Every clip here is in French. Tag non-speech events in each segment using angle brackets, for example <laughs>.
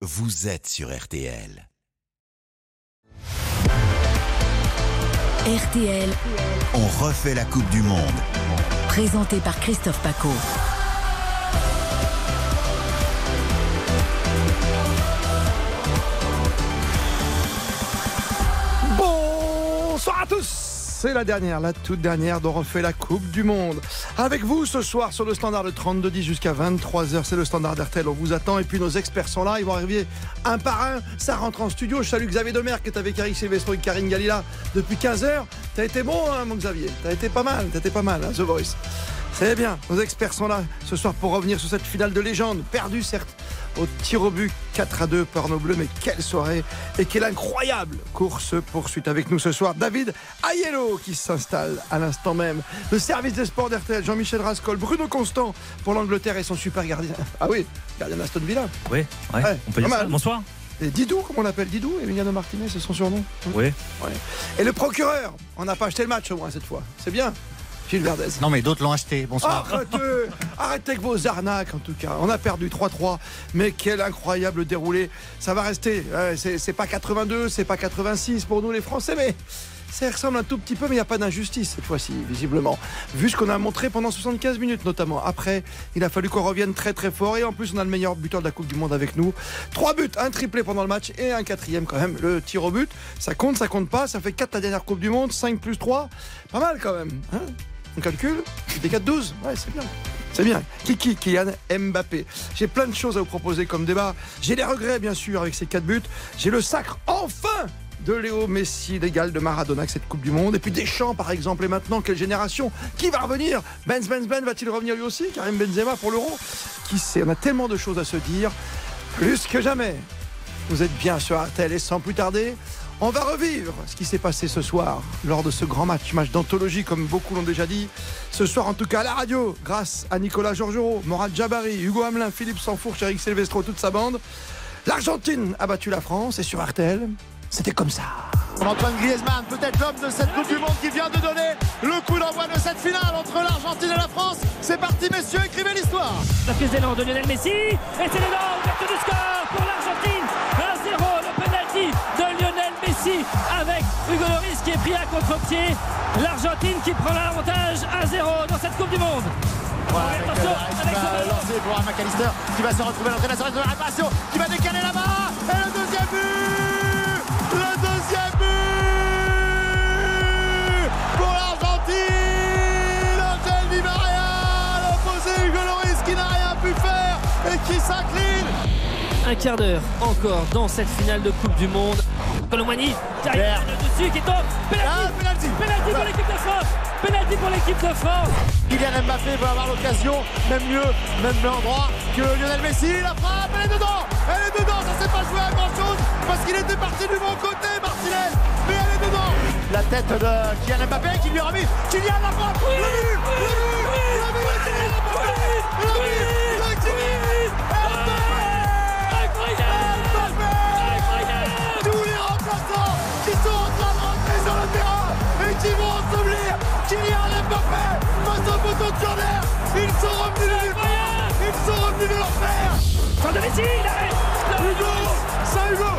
vous êtes sur RTL. RTL, On refait la Coupe du Monde. présenté par Christophe Paco. C'est la dernière, la toute dernière dont refait la Coupe du Monde. Avec vous ce soir sur le standard de 32-10 jusqu'à 23h, c'est le standard d'RTL, on vous attend. Et puis nos experts sont là, ils vont arriver un par un. Ça rentre en studio. Je salue Xavier Demer qui est avec Eric Silvestro et Karine Galila depuis 15h. T'as été bon, hein, mon Xavier T'as été pas mal, t'as été pas mal, hein, The Voice. C'est bien, nos experts sont là ce soir pour revenir sur cette finale de légende, perdue certes au tir au but 4 à 2 par nos bleus, mais quelle soirée et quelle incroyable course poursuite avec nous ce soir. David Ayello qui s'installe à l'instant même. Le service des sports d'RTL, Jean-Michel Rascol, Bruno Constant pour l'Angleterre et son super gardien. Ah oui, gardien d'Aston Villa. Oui, ouais, Ouais, on peut dire ça. Bonsoir. Et Didou, comme on l'appelle Didou, Emiliano Martinez, c'est son surnom? Oui. Ouais. Et le procureur, on n'a pas acheté le match au moins cette fois. C'est bien. Gilles Verdez. Non mais d'autres l'ont acheté, bonsoir. Arrêtez, <laughs> arrêtez avec vos arnaques en tout cas. On a perdu 3-3, mais quel incroyable déroulé. Ça va rester. C'est pas 82, c'est pas 86 pour nous les Français, mais ça ressemble un tout petit peu, mais il n'y a pas d'injustice cette fois-ci, visiblement. Vu ce qu'on a montré pendant 75 minutes notamment. Après, il a fallu qu'on revienne très très fort et en plus on a le meilleur buteur de la Coupe du Monde avec nous. Trois buts, un triplé pendant le match et un quatrième quand même. Le tir au but, ça compte, ça compte pas. Ça fait 4 la dernière Coupe du Monde, 5 plus 3. Pas mal quand même. hein? On calcule Des 4-12 Ouais, c'est bien. C'est bien. Kiki, Kylian Mbappé. J'ai plein de choses à vous proposer comme débat. J'ai des regrets, bien sûr, avec ces 4 buts. J'ai le sacre, enfin de Léo Messi, l'égal de Maradona avec cette Coupe du Monde. Et puis Deschamps, par exemple. Et maintenant, quelle génération? Qui va revenir? Benz, Benz, Ben va-t-il revenir lui aussi? Karim Benzema pour l'Euro? Qui sait? On a tellement de choses à se dire. Plus que jamais. Vous êtes bien sur RTL et sans plus tarder, on va revivre ce qui s'est passé ce soir lors de ce grand match, match d'anthologie comme beaucoup l'ont déjà dit. Ce soir en tout cas à la radio, grâce à Nicolas Georgerot, Morad Jabari, Hugo Hamelin, Philippe Sanfourche, Eric Silvestro, toute sa bande. L'Argentine a battu la France et sur RTL, c'était comme ça. Antoine Griezmann, peut-être l'homme de cette Coupe du Monde qui vient de donner le coup d'envoi de cette finale entre l'Argentine et la France. C'est parti messieurs, écrivez l'histoire. La prise d'élan de Lionel Messi et c'est l'élan, ouverture du score pour l'Argentine 1-0 le penalty Lionel Messi avec Hugo Lloris qui est pris à contre-pied. l'Argentine qui prend l'avantage 1-0 dans cette Coupe du Monde. Voilà, avec, Attention, euh, qui avec va ce- lancer pour McAllister qui va se retrouver à l'entrée de la de réparation, qui va décaler là-bas. Et le deuxième but Le deuxième but pour l'Argentine Angel Di Maria l'opposé Hugo Lloris qui n'a rien pu faire et qui s'incline Un quart d'heure encore dans cette finale de Coupe du Monde Colomani Vert. le dessus qui tombe Ah, penalty penalty. penalty pour l'équipe de France penalty pour l'équipe de France Kylian Mbappé va avoir l'occasion, même mieux, même endroit que Lionel Messi. La frappe, elle est dedans Elle est dedans, ça s'est pas joué à grand chose parce qu'il était parti du bon côté, Martinez. Mais elle est dedans La tête de Kylian Mbappé qui lui a remis. Kylian la frappe Le but Le but Le Le but Kylian Mbappé face au poteau de corner Ils sont revenus de nulle part Ils sont revenus de l'enfer Fin de Messi il arrive Hugo Saint-Hugo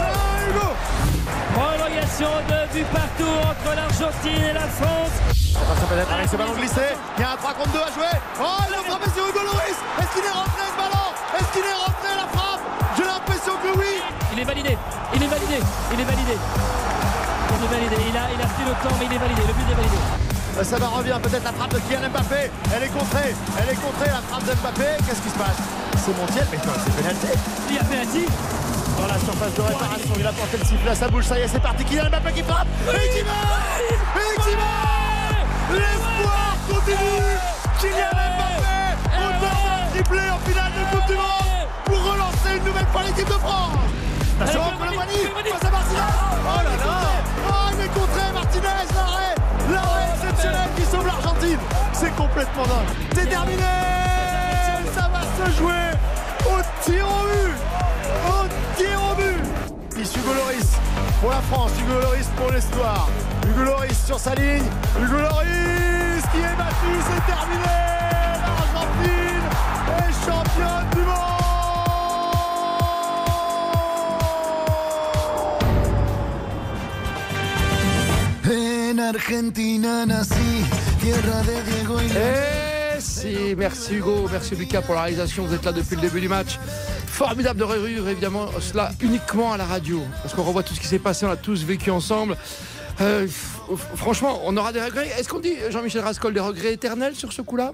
Saint-Hugo Prolongation de but partout entre l'Argentine et la France. Attention peut-être avec ce ballon glissé. Il y a un 3 contre 2 à jouer. Oh il a frappé sur Hugo Loris Est-ce qu'il est rentré ce ballon? Est-ce qu'il est rentré la frappe? J'ai l'impression que oui. Il est validé, il est validé, il est validé. Il a, il a pris le temps mais il est validé, le but est validé. Euh, Ça va revient peut-être la frappe de Kylian Mbappé. Elle est contrée, elle est contrée la frappe de Mbappé. Qu'est-ce qui se passe? C'est Montiel, mais c'est pénalité. Il y a penalty, Dans la surface de réparation, il a porté le sifflet à sa bouche. Ça y est, c'est parti. Kylian Mbappé qui frappe et qui Et qui L'espoir continue. Kylian Mbappé auteur d'un triplé en finale de Coupe du Monde pour relancer une nouvelle fois l'équipe de France. Face à Martinez. Oh là là Martinez, l'arrêt L'arrêt exceptionnel qui sauve l'Argentine. C'est complètement dingue. C'est terminé. Ça va se jouer au tir au but. Au tir au but. Ici Hugo Loris pour la France, Hugo Loris pour l'histoire. Hugo Loris sur sa ligne. Hugo Loris qui est battu, c'est terminé. L'Argentine est championne du monde Argentina nací, tierra de Diego y Eh si, merci Hugo, merci Lucas pour la réalisation. Vous êtes là depuis le début du match. Formidable de revivre évidemment cela uniquement à la radio. Parce qu'on revoit tout ce qui s'est passé, on a tous vécu ensemble. Euh, franchement, on aura des regrets. Est-ce qu'on dit, Jean-Michel Rascol, des regrets éternels sur ce coup-là?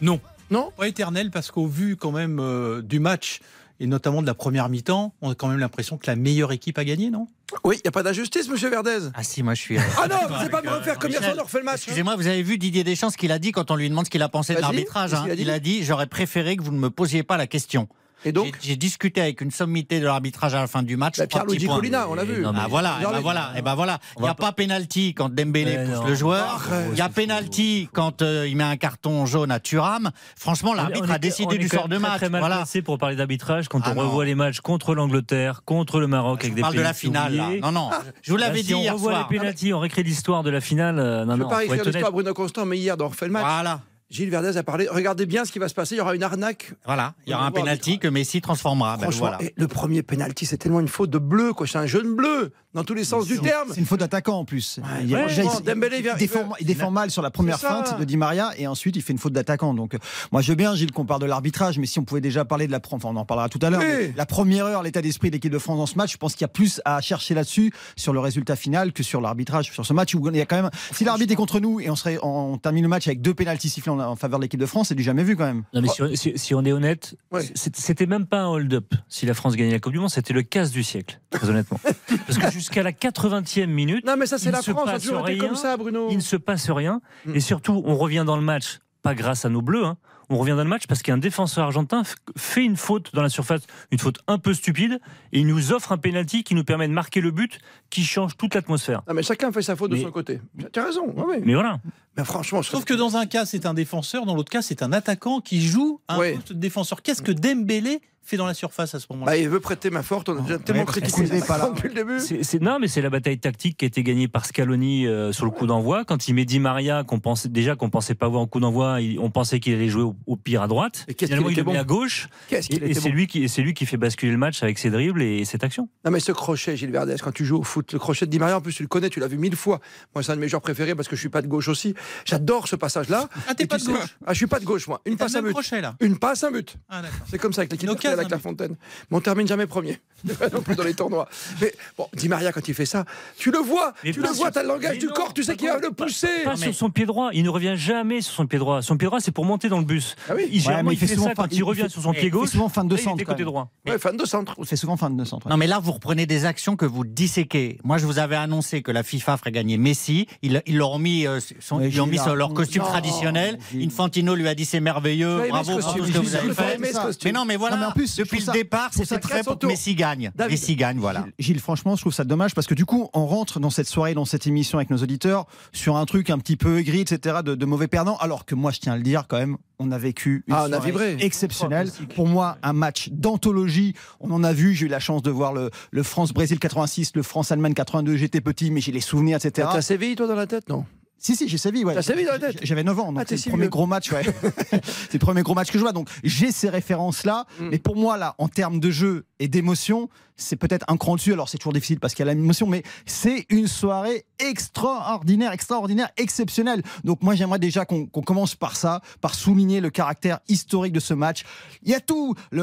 Non. Non? Pas éternel parce qu'au vu quand même euh, du match et notamment de la première mi-temps, on a quand même l'impression que la meilleure équipe a gagné, non? Oui, il n'y a pas d'injustice, monsieur Verdez. Ah si, moi je suis. Ah non, <laughs> vous ne pas me refaire comme hier soir, on refait le match. hein. Excusez-moi, vous avez vu Didier Deschamps ce qu'il a dit quand on lui demande ce qu'il a pensé de l'arbitrage. hein. qu'il a dit Il a dit J'aurais préféré que vous ne me posiez pas la question. Et donc J'ai discuté avec une sommité de l'arbitrage à la fin du match. Bah, petits points. Colina, on l'a vu. non, mais- Ah voilà, Non, ben voilà, et ben voilà. Il n'y a pas pénalty quand Dembélé Mais pousse non. le joueur. Il y a pénalty quand euh, il met un carton jaune à Thuram. Franchement, l'arbitre a décidé du sort de très, match. Très mal Voilà. pour parler d'arbitrage quand Ah on non. revoit les matchs contre l'Angleterre, contre le Maroc Je avec des parle de la finale. là. Non, non. Je vous Là, l'avais si dit on revoit les pénaltys, on récrit l'histoire de la finale. euh, non, Je ne non, écrire être honnête. l'histoire à Bruno Constant, mais hier, dans On refait le match, Voilà, Gilles Verdez a parlé. Regardez bien ce qui va se passer. Il y aura une arnaque. voilà. Il y aura un pénalty que Messi transformera. Ben Franchement, voilà. le premier penalty, c'est tellement une faute de bleu, quoi. C'est un jaune bleu, dans tous les sens du terme. C'est une faute d'attaquant en plus. il, ouais, déjà, bon, il- Dembélé vient- il défend, il défend mal sur la première feinte de Di Maria et ensuite il fait une faute d'attaquant. Donc euh, moi je veux bien Gilles qu'on parle de l'arbitrage, mais si on pouvait déjà parler de la enfin on en parlera tout à l'heure. Oui. La première heure, l'état d'esprit de l'équipe de France dans ce match, je pense qu'il y a plus à chercher là-dessus sur le résultat final que sur l'arbitrage sur ce match où il y a quand même si l'arbitre est contre nous et on serait on termine le match avec deux pénaltys sifflés en, en faveur de l'équipe de France, c'est du jamais vu quand même. Non, mais si, on- si- si on est honnête, c'était même pas un hold-up. Si la France gagnait la Coupe du Monde, c'était le casse du siècle, très honnêtement. <laughs> Parce que jusqu'à la 80e minute, Non, mais ça, c'est Il la France. Ça a passe toujours été rien. comme ça, Bruno. il ne se passe rien. Mm. Et surtout, on revient dans le match, pas grâce à nos bleus, hein. on revient dans le match parce qu'un défenseur argentin fait une faute dans la surface, une faute un peu stupide, et il nous offre un penalty qui nous permet de marquer le but qui change toute l'atmosphère. Mais chacun fait sa faute de son côté. Tu as raison. ouais, ouais. Mais voilà. Mais franchement, je Sauf que dans un cas, c'est un défenseur, dans l'autre cas, c'est un attaquant qui joue un Ouais. poste de défenseur. Qu'est-ce que Dembélé fait dans la surface à ce moment-là Bah, il veut prêter main forte. On a déjà tellement Ouais, critiqué c'est ça pas là. <laughs> depuis le début. C'est- c'est- non, mais c'est la bataille tactique qui a été gagnée par Scaloni euh, sur le coup d'envoi. Quand il met Di Maria, qu'on pensait déjà qu'on pensait pas voir en coup d'envoi, il- on pensait qu'il allait jouer au, au pire à droite. Et qu'est-ce Finalement, qu'il il était le met bon. à gauche. Qu'est-ce Et, qu'il et était c'est bon. lui qui, et c'est lui qui fait basculer le match avec ses dribbles et cette action. Non, mais ce crochet, Gilles Verdez, quand tu joues au foot, le crochet de Di Maria, en plus, tu le connais, tu l'as vu mille fois. Moi, c'est un de mes joueurs préférés parce que je suis pas de gauche aussi. J'adore ce passage-là. Ah, t'es pas de gauche Ah, je suis pas de gauche, moi. Une passe même but. crochet, là Une passe, un but. Ah. C'est comme ça avec l'équipe avec la Fontaine. Mais on termine jamais premier. <laughs> non plus dans les tournois. Mais bon, Di Maria, quand il fait ça, tu le vois. Mais tu pas le vois, t'as le langage Mais du non, corps, tu sais pas qu'il va le pousser. Pas sur son pied droit. Il ne revient jamais sur son pied droit. Son pied droit, c'est pour monter dans le bus. Ah oui. Il, Ouais, généralement, mais il fait, ça fin- quand il, il revient fait- sur son pied gauche. souvent fin de centre, côté droit. Ouais, fan de centre. Fait souvent fin de centre. ouais. Non, mais là, vous reprenez des actions que vous disséquez. Moi, je vous avais annoncé que la FIFA ferait gagner Messi. Ils ils leur ont mis, euh, son- ils ont mis sur leur costume non, traditionnel. Infantino lui a dit c'est merveilleux, bravo pour tout ce que vous avez fait. Mais non, mais voilà, Non, mais en plus, depuis le ça- départ, c'était ça très pour que Messi gagne. David. Messi gagne, voilà. Gilles, Gilles, franchement, je trouve ça dommage parce que du coup, on rentre dans cette soirée, dans cette émission avec nos auditeurs sur un truc un petit peu aigri, etc., de, de mauvais perdants. Alors que moi, je tiens à le dire quand même, on a vécu une Ah, on a vibré. exceptionnelle. Pour moi, un match d'anthologie. On en a vu. J'ai eu la chance de voir le, le France-Brésil 86, le France-Allemagne 82. J'étais petit, mais j'ai les souvenirs, etc. T'as Séville, toi, dans la tête, non? Si, si, j'ai sévi, ouais. T'as sévi dans la tête J'avais 9 ans, donc Ah, c'est si le premier vieux. gros match, ouais. <laughs> c'est le premier gros match que je vois. Donc j'ai ces références-là. Mm. Mais pour moi, là, en termes de jeu et d'émotion, c'est peut-être un cran dessus. Alors c'est toujours difficile parce qu'il y a l'émotion, mais c'est une soirée extraordinaire, extraordinaire, exceptionnelle. Donc moi, j'aimerais déjà qu'on commence par ça, par souligner le caractère historique de ce match. Il y a tout. Le,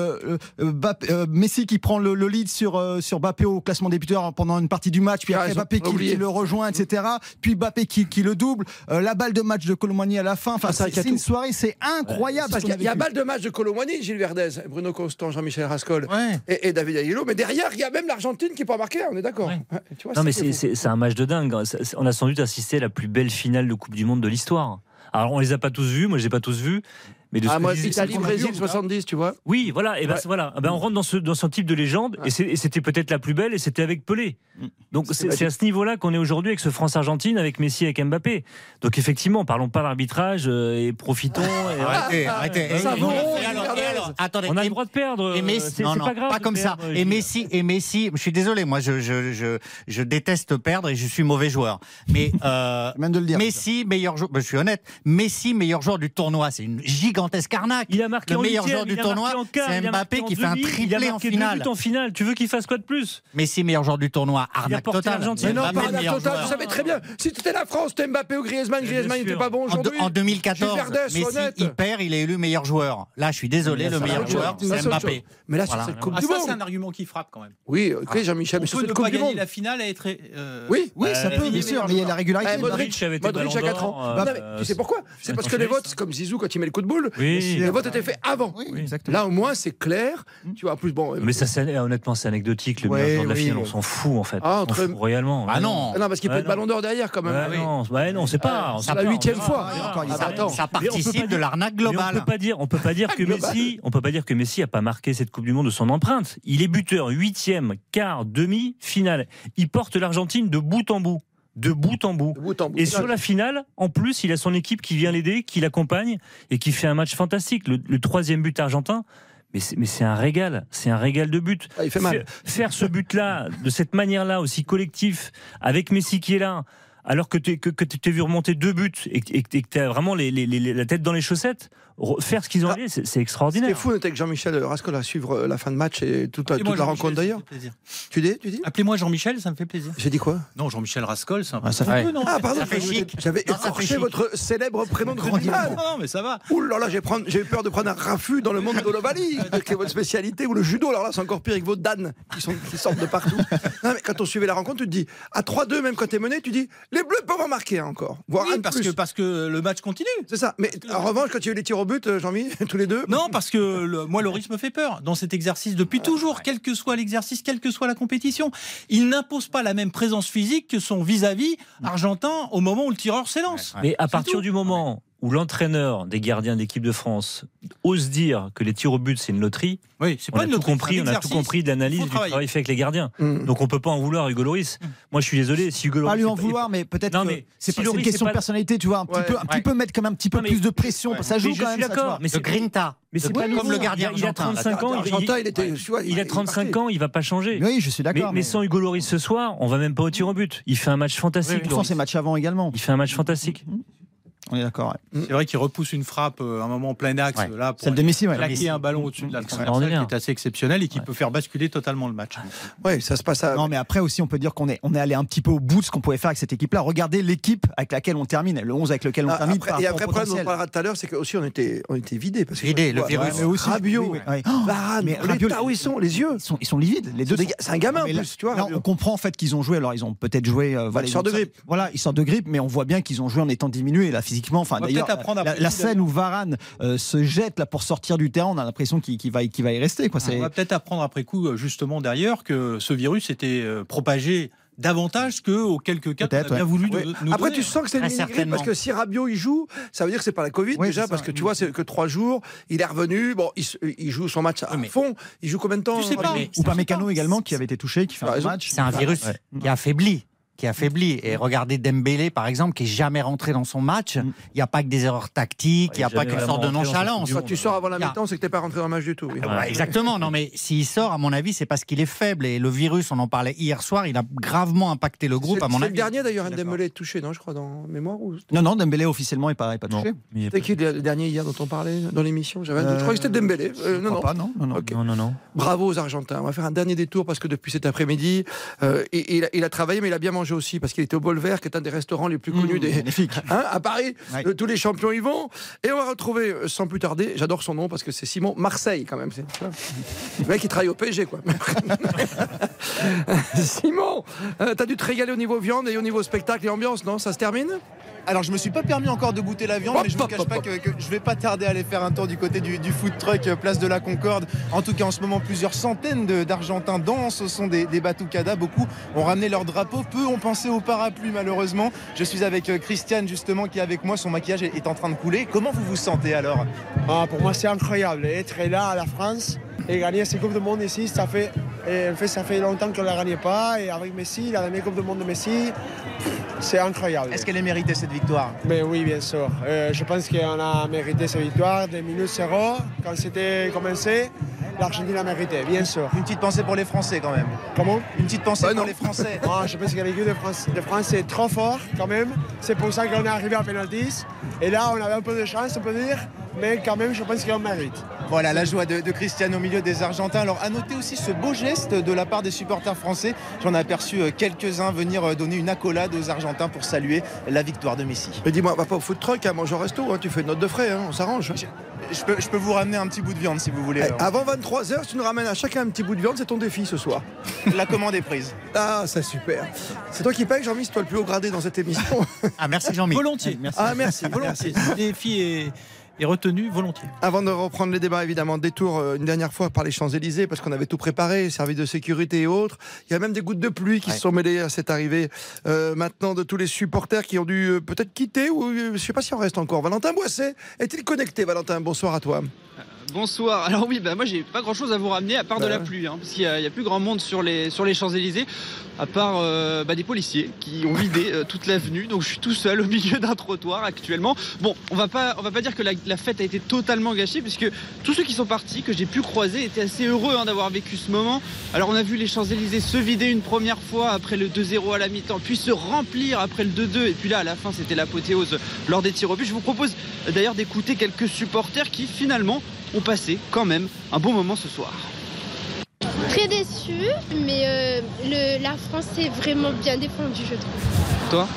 euh, Bappé- euh, Messi qui prend le, le lead sur, euh, sur Bappé au classement des buteurs pendant une partie du match, puis Ah, après ont Bappé qui, le rejoint, etc. Puis Bappé qui, qui le double. Euh, la balle de match de Colomani à la fin. Enfin, Ah, c'est une soirée, c'est incroyable. Parce ce qu'il y y a balle de match de Colomani, Gilles Verdez, Bruno Constant, Jean-Michel Rascol Ouais. et, et David Aguilo. Mais derrière, il y a même l'Argentine qui peut marquer, on est d'accord. Ouais. Ouais, Non, mais c'est- un match de dingue. C'est- On a sans doute assisté à la plus belle finale de Coupe du Monde de l'histoire. Alors, on les a pas tous vus. Moi, je les ai pas tous vus. Mais de ce Ah, moi, Italie, Brésil, on a- 70, tu vois. Oui, voilà. Et ben Ouais. c'est- voilà. Ben, on rentre dans ce dans ce type de légende. Et c'est- Et c'était peut-être la plus belle. Et c'était avec Pelé. Donc c'est à ce niveau-là qu'on est aujourd'hui avec ce France-Argentine, avec Messi, avec Mbappé. Donc effectivement, parlons pas d'arbitrage euh, et profitons. et- <laughs> Arrêtez, arrêtez. Ah, ça Et- et et on a et- le droit de perdre. Et euh, Messi, c'est non, c'est non, pas grave. de comme ça. perdre, Et Gilles. Messi, et Messi, je suis désolé, moi, je, je, je, je déteste perdre et je suis mauvais joueur. Mais <laughs> euh, Même de le dire. Messi, meilleur joueur, ben, je suis honnête, Messi, meilleur joueur du tournoi, c'est une gigantesque arnaque. Il a marqué Le en meilleur joueur du a tournoi, c'est a Mbappé qui fait un a triplé en finale. en finale. Tu veux qu'il fasse quoi de plus Messi, meilleur joueur du tournoi, arnaque totale. Mais non, pas meilleur totale, joueur. vous savez très bien. Si c'était la France, c'était Mbappé ou Griezmann. Mais Griezmann, n'était pas bon En, aujourd'hui. en 2014, Gilles Verdez, Messi, il perd, il est élu meilleur joueur. Là, je suis désolé, Mais le meilleur joueur, c'est Mbappé. Mais là, sur cette Coupe Ah, du ça, Monde. c'est un argument qui frappe quand même. Oui, ok, Jean-Michel, mais sur cette Coupe du Monde. la finale et être. euh, Oui, Oui, ça Euh, peut, bien sûr, mais il y a la régularité. Eh, Modric, été à Ballon 4 ans. euh, mais tu sais pourquoi? C'est parce que les votes, c'est comme Zizou quand il met le coup de boule. Oui. Les votes étaient faits avant. Oui, Oui. exactement. Là, au moins, c'est clair. Tu vois, en plus, bon. Mais ça, c'est- honnêtement, c'est anecdotique. Le meilleur joueur de la oui, finale, on s'en fout en fait. Ah, on s'en entre- fout royalement. Ah non. Ah Non, parce qu'il peut être ballon d'or derrière quand même. Non, ouais, non, on sait pas. c'est sait la huitième fois. Ah, ça. participe pas de dire- l'arnaque globale. peut pas dire, on peut pas dire que. Messi, on peut pas dire que Messi a pas marqué cette Coupe du Monde de son empreinte. Il est buteur, huitième, quart, demi, finale. Il porte l'Argentine de bout en bout, de bout en bout. De bout en bout. Et sur la finale, en plus, il a son équipe qui vient l'aider, qui l'accompagne et qui fait un match fantastique. Le, le troisième but argentin, mais c'est, un régal, c'est un régal de but. Ah, il fait mal. Faire, ce but-là, de cette manière-là, aussi collectif, avec Messi qui est là, alors que tu que, que t'es vu remonter deux buts et, que- et que tu as vraiment les, les- les- la tête dans les chaussettes, faire ce qu'ils ont Ah, allé, c'est, c'est Ce qui est extraordinaire. fou, c'était avec Jean-Michel Rascol à suivre euh, la fin de match et toute la, toute rencontre ça me d'ailleurs. fait plaisir. Tu dis, tu dis Appelez-moi Jean-Michel, ça me fait plaisir. J'ai dit quoi? Non, Jean-Michel Rascol, c'est un peu. Ah, ça fait- non? Ah, pardon, Ça fait j'avais- écorché votre célèbre prénom de rugbyman. Non, non, mais ça va. Ouh là là, j'ai peur de prendre un raffut dans le monde de l'Ovalie, <laughs> qui est votre spécialité, ou le judo. Alors là, c'est encore pire avec vos danes qui, sont, qui sortent de partout. Non, mais quand on suivait la rencontre, tu te dis, à 3-2, même quand t'es mené, tu dis, les Bleus peuvent en marquer hein, encore. Voire Oui, parce plus. que, parce que le match continue. C'est ça. Mais en revanche, quand il y a eu les tirs au but, euh, Jean-Mi, <laughs> tous les deux. Non, parce que le- moi, Loris me fait peur dans cet exercice depuis toujours, quel que soit l'exercice, quelle que soit la compétition. Il n'impose pas la même présence physique que son vis-à-vis argentin au moment où le tireur s'élance. Mais à partir tout. du moment où l'entraîneur des gardiens d'équipe de France ose dire que les tirs au but c'est une loterie, Oui, c'est on pas a une tout compris, on a tout compris de l'analyse du travail fait avec les gardiens. Mm. Donc on peut pas en vouloir à Hugo Loris. Moi je suis désolé si Hugo Loris Pas lui en pas- vouloir, mais peut-être Non, que mais c'est si pas- Loris une question est de personnalité, tu vois, un petit Ouais. peu, un petit Ouais. peu mettre comme un petit peu Non, mais- plus de pression. Ça joue Mais je quand suis même. d'accord, mais Le c'est grinta. Mais c'est pas comme le gardien Il a argentin. 35 ans, il- a 35 ans, il va pas changer. Oui, je suis Mais, d'accord. mais sans Hugo Loris ce soir, on va même pas au tir au but. Il fait un match fantastique. Loris. ces matchs avant également. Il fait un match fantastique. On est d'accord. ouais. C'est vrai qu'il repousse une frappe euh, un moment en plein axe Ouais. là pour Celle de Messi, ouais. claquer Messi. un ballon au-dessus de la transversale qui est assez exceptionnel et qui peut faire basculer totalement le match. Ouais, ça se passe à. Non, mais après aussi, on peut dire qu'on est, on est allé un petit peu au bout de ce qu'on pouvait faire avec cette équipe-là. Regardez l'équipe avec laquelle on termine, le 11 avec lequel on Ah, termine. après, par et après, problème dont on parlera tout à l'heure, c'est que aussi on était, on était vidé. Parce que Vidé, le virus. ouais, mais aussi, Rabiot, oui, oui. Oh, Varane, mais mais Rabiot, où ils sont, les yeux. Ils sont, ils sont livides. Les deux. C'est un gamin, en plus, tu vois, on comprend en fait qu'ils ont joué. Alors, ils ont peut-être joué. euh, voilà, ils sortent de grippe. Voilà, ils sortent de grippe, mais on voit bien qu'ils ont joué en étant diminués physiquement. Enfin, d'ailleurs, peut-être apprendre la, scène où Varane euh, se jette là pour sortir du terrain, on a l'impression qu'il va, y rester. Quoi. C'est- On va peut-être apprendre après coup, euh, justement d'ailleurs, que ce virus était euh, propagé davantage que aux quelques cas qu'on a bien ouais. voulu Ouais. nous- Après, donner. tu sens que c'est une parce que si Rabiot il joue, ça veut dire que c'est pas la Covid Oui, déjà parce que tu vois, c'est que trois jours, il est revenu. Bon, il, joue son match à Oui, mais- fond. Il joue combien de temps Tu sais pas, Ou pas Mécano également qui avait été touché, qui fait un match. C'est un virus qui affaiblit qui affaiblit. Et regardez Dembélé, par exemple, qui est jamais rentré dans son match. Il n'y a pas que des erreurs tactiques, il n'y a Il pas qu'une sorte de nonchalance. Quand tu sors avant la Il mi-temps, c'est que t'es pas rentré dans le match du tout. oui. Ouais, exactement. Non, mais s'il sort, à mon avis, c'est parce qu'il est faible. Et le virus, on en parlait hier soir, il a gravement impacté le groupe, C'est à mon c'est avis. le dernier d'ailleurs. Dembélé est touché, non Je crois dans mémoire ou Non, non, Dembélé officiellement est pas, est pas touché. Il C'était qui le dernier hier dont on parlait dans l'émission? Euh, Je crois que c'était Dembélé. Euh, non, non. pas, non, non, non. Ok. Non, non, non. Bravo aux Argentins. On va faire un dernier détour parce que depuis cet après-midi, euh, il, a, il a travaillé, mais il a bien mangé aussi parce qu'il était au Bol Vert, qui est un des restaurants les plus connus Mmh, des, magnifique. <laughs> Hein, à Paris. Ouais. Euh, tous les champions y vont. Et on va retrouver, euh, sans plus tarder, j'adore son nom parce que c'est Simon Marseille quand même. <laughs> Le mec qui travaille au PSG, quoi. <laughs> Simon, euh, t'as dû te régaler au niveau viande et au niveau spectacle et ambiance, non? Ça se termine? Alors je me suis pas permis encore de goûter la viande, Hop, mais je vous hop, cache hop, pas hop. que, que je vais pas tarder à aller faire un tour du côté du, du food truck euh, place de la Concorde. En tout cas en ce moment plusieurs centaines d'Argentins dansent au son des, des batucadas. Beaucoup ont ramené leur drapeau, peu ont pensé au parapluie malheureusement. Je suis avec euh, Christiane justement qui est avec moi, son maquillage est, est en train de couler. Comment vous vous sentez alors? Ah, pour moi, c'est incroyable. Être là à la France et gagner ces Coupes du Monde ici, ça fait, et en fait, ça fait longtemps qu'on ne la gagnait pas. Et avec Messi, la dernière Coupe du Monde de Messi, c'est incroyable. Est-ce qu'elle est méritée cette victoire? Mais oui, bien sûr. Euh, je pense qu'on a mérité cette victoire. Des minutes zéro, quand c'était commencé, l'Argentine a mérité, bien sûr. Une petite pensée pour les Français quand même. Comment? Une petite pensée Bah pour non. les Français. <laughs> Ah, Je pense que l'équipe de France, de France est trop fort quand même. C'est pour ça qu'on est arrivé à penalties. Et là, on avait un peu de chance, on peut dire. Mais quand même, je pense qu'il en mérite. Voilà la joie de, de Cristiano au milieu des Argentins. Alors à noter aussi ce beau geste de la part des supporters français. J'en ai aperçu euh, quelques-uns venir euh, donner une accolade aux Argentins pour saluer la victoire de Messi. Mais dis-moi, va pas au food truck, hein, mange au resto, hein, tu fais une note de frais, hein, on s'arrange. Je peux, je peux vous ramener un petit bout de viande si vous voulez. Eh, avant 23h, tu nous ramènes à chacun un petit bout de viande, c'est ton défi ce soir. La commande est prise. <laughs> Ah, c'est super. C'est toi qui paye, Jean-Mi, c'est toi le plus haut gradé dans cette émission. Ah, merci Jean-Mi. Volontiers. Ah, merci. Volontiers. Le défi est, est retenu volontiers. Avant de reprendre les débats, évidemment, détour euh, une dernière fois par les Champs-Élysées, parce qu'on avait tout préparé, service de sécurité et autres. Il y a même des gouttes de pluie qui se sont mêlées à cette arrivée euh, maintenant de tous les supporters qui ont dû euh, peut-être quitter, ou euh, je ne sais pas si on reste encore. Valentin Boisset, est-il connecté, Valentin? Bonsoir à toi. Bonsoir. <laughs> Alors oui, bah moi j'ai pas grand chose à vous ramener à part de la pluie, hein, parce qu'il y, a- il y a plus grand monde sur les sur les Champs Élysées, à part euh, bah, des policiers qui ont vidé euh, toute l'avenue. Donc je suis tout seul au milieu d'un trottoir actuellement. Bon, on va pas on va pas dire que la, la fête a été totalement gâchée, puisque tous ceux qui sont partis que j'ai pu croiser étaient assez heureux hein, d'avoir vécu ce moment. Alors on a vu les Champs Élysées se vider une première fois après le 2-0 à la mi-temps, puis se remplir après le 2-2, et puis là à la fin c'était l'apothéose lors des tirs au but. Je vous propose euh, d'ailleurs d'écouter quelques supporters qui finalement ont passé quand même un bon moment ce soir. Très déçu, mais euh, le- la France est vraiment bien défendue, je trouve. Toi?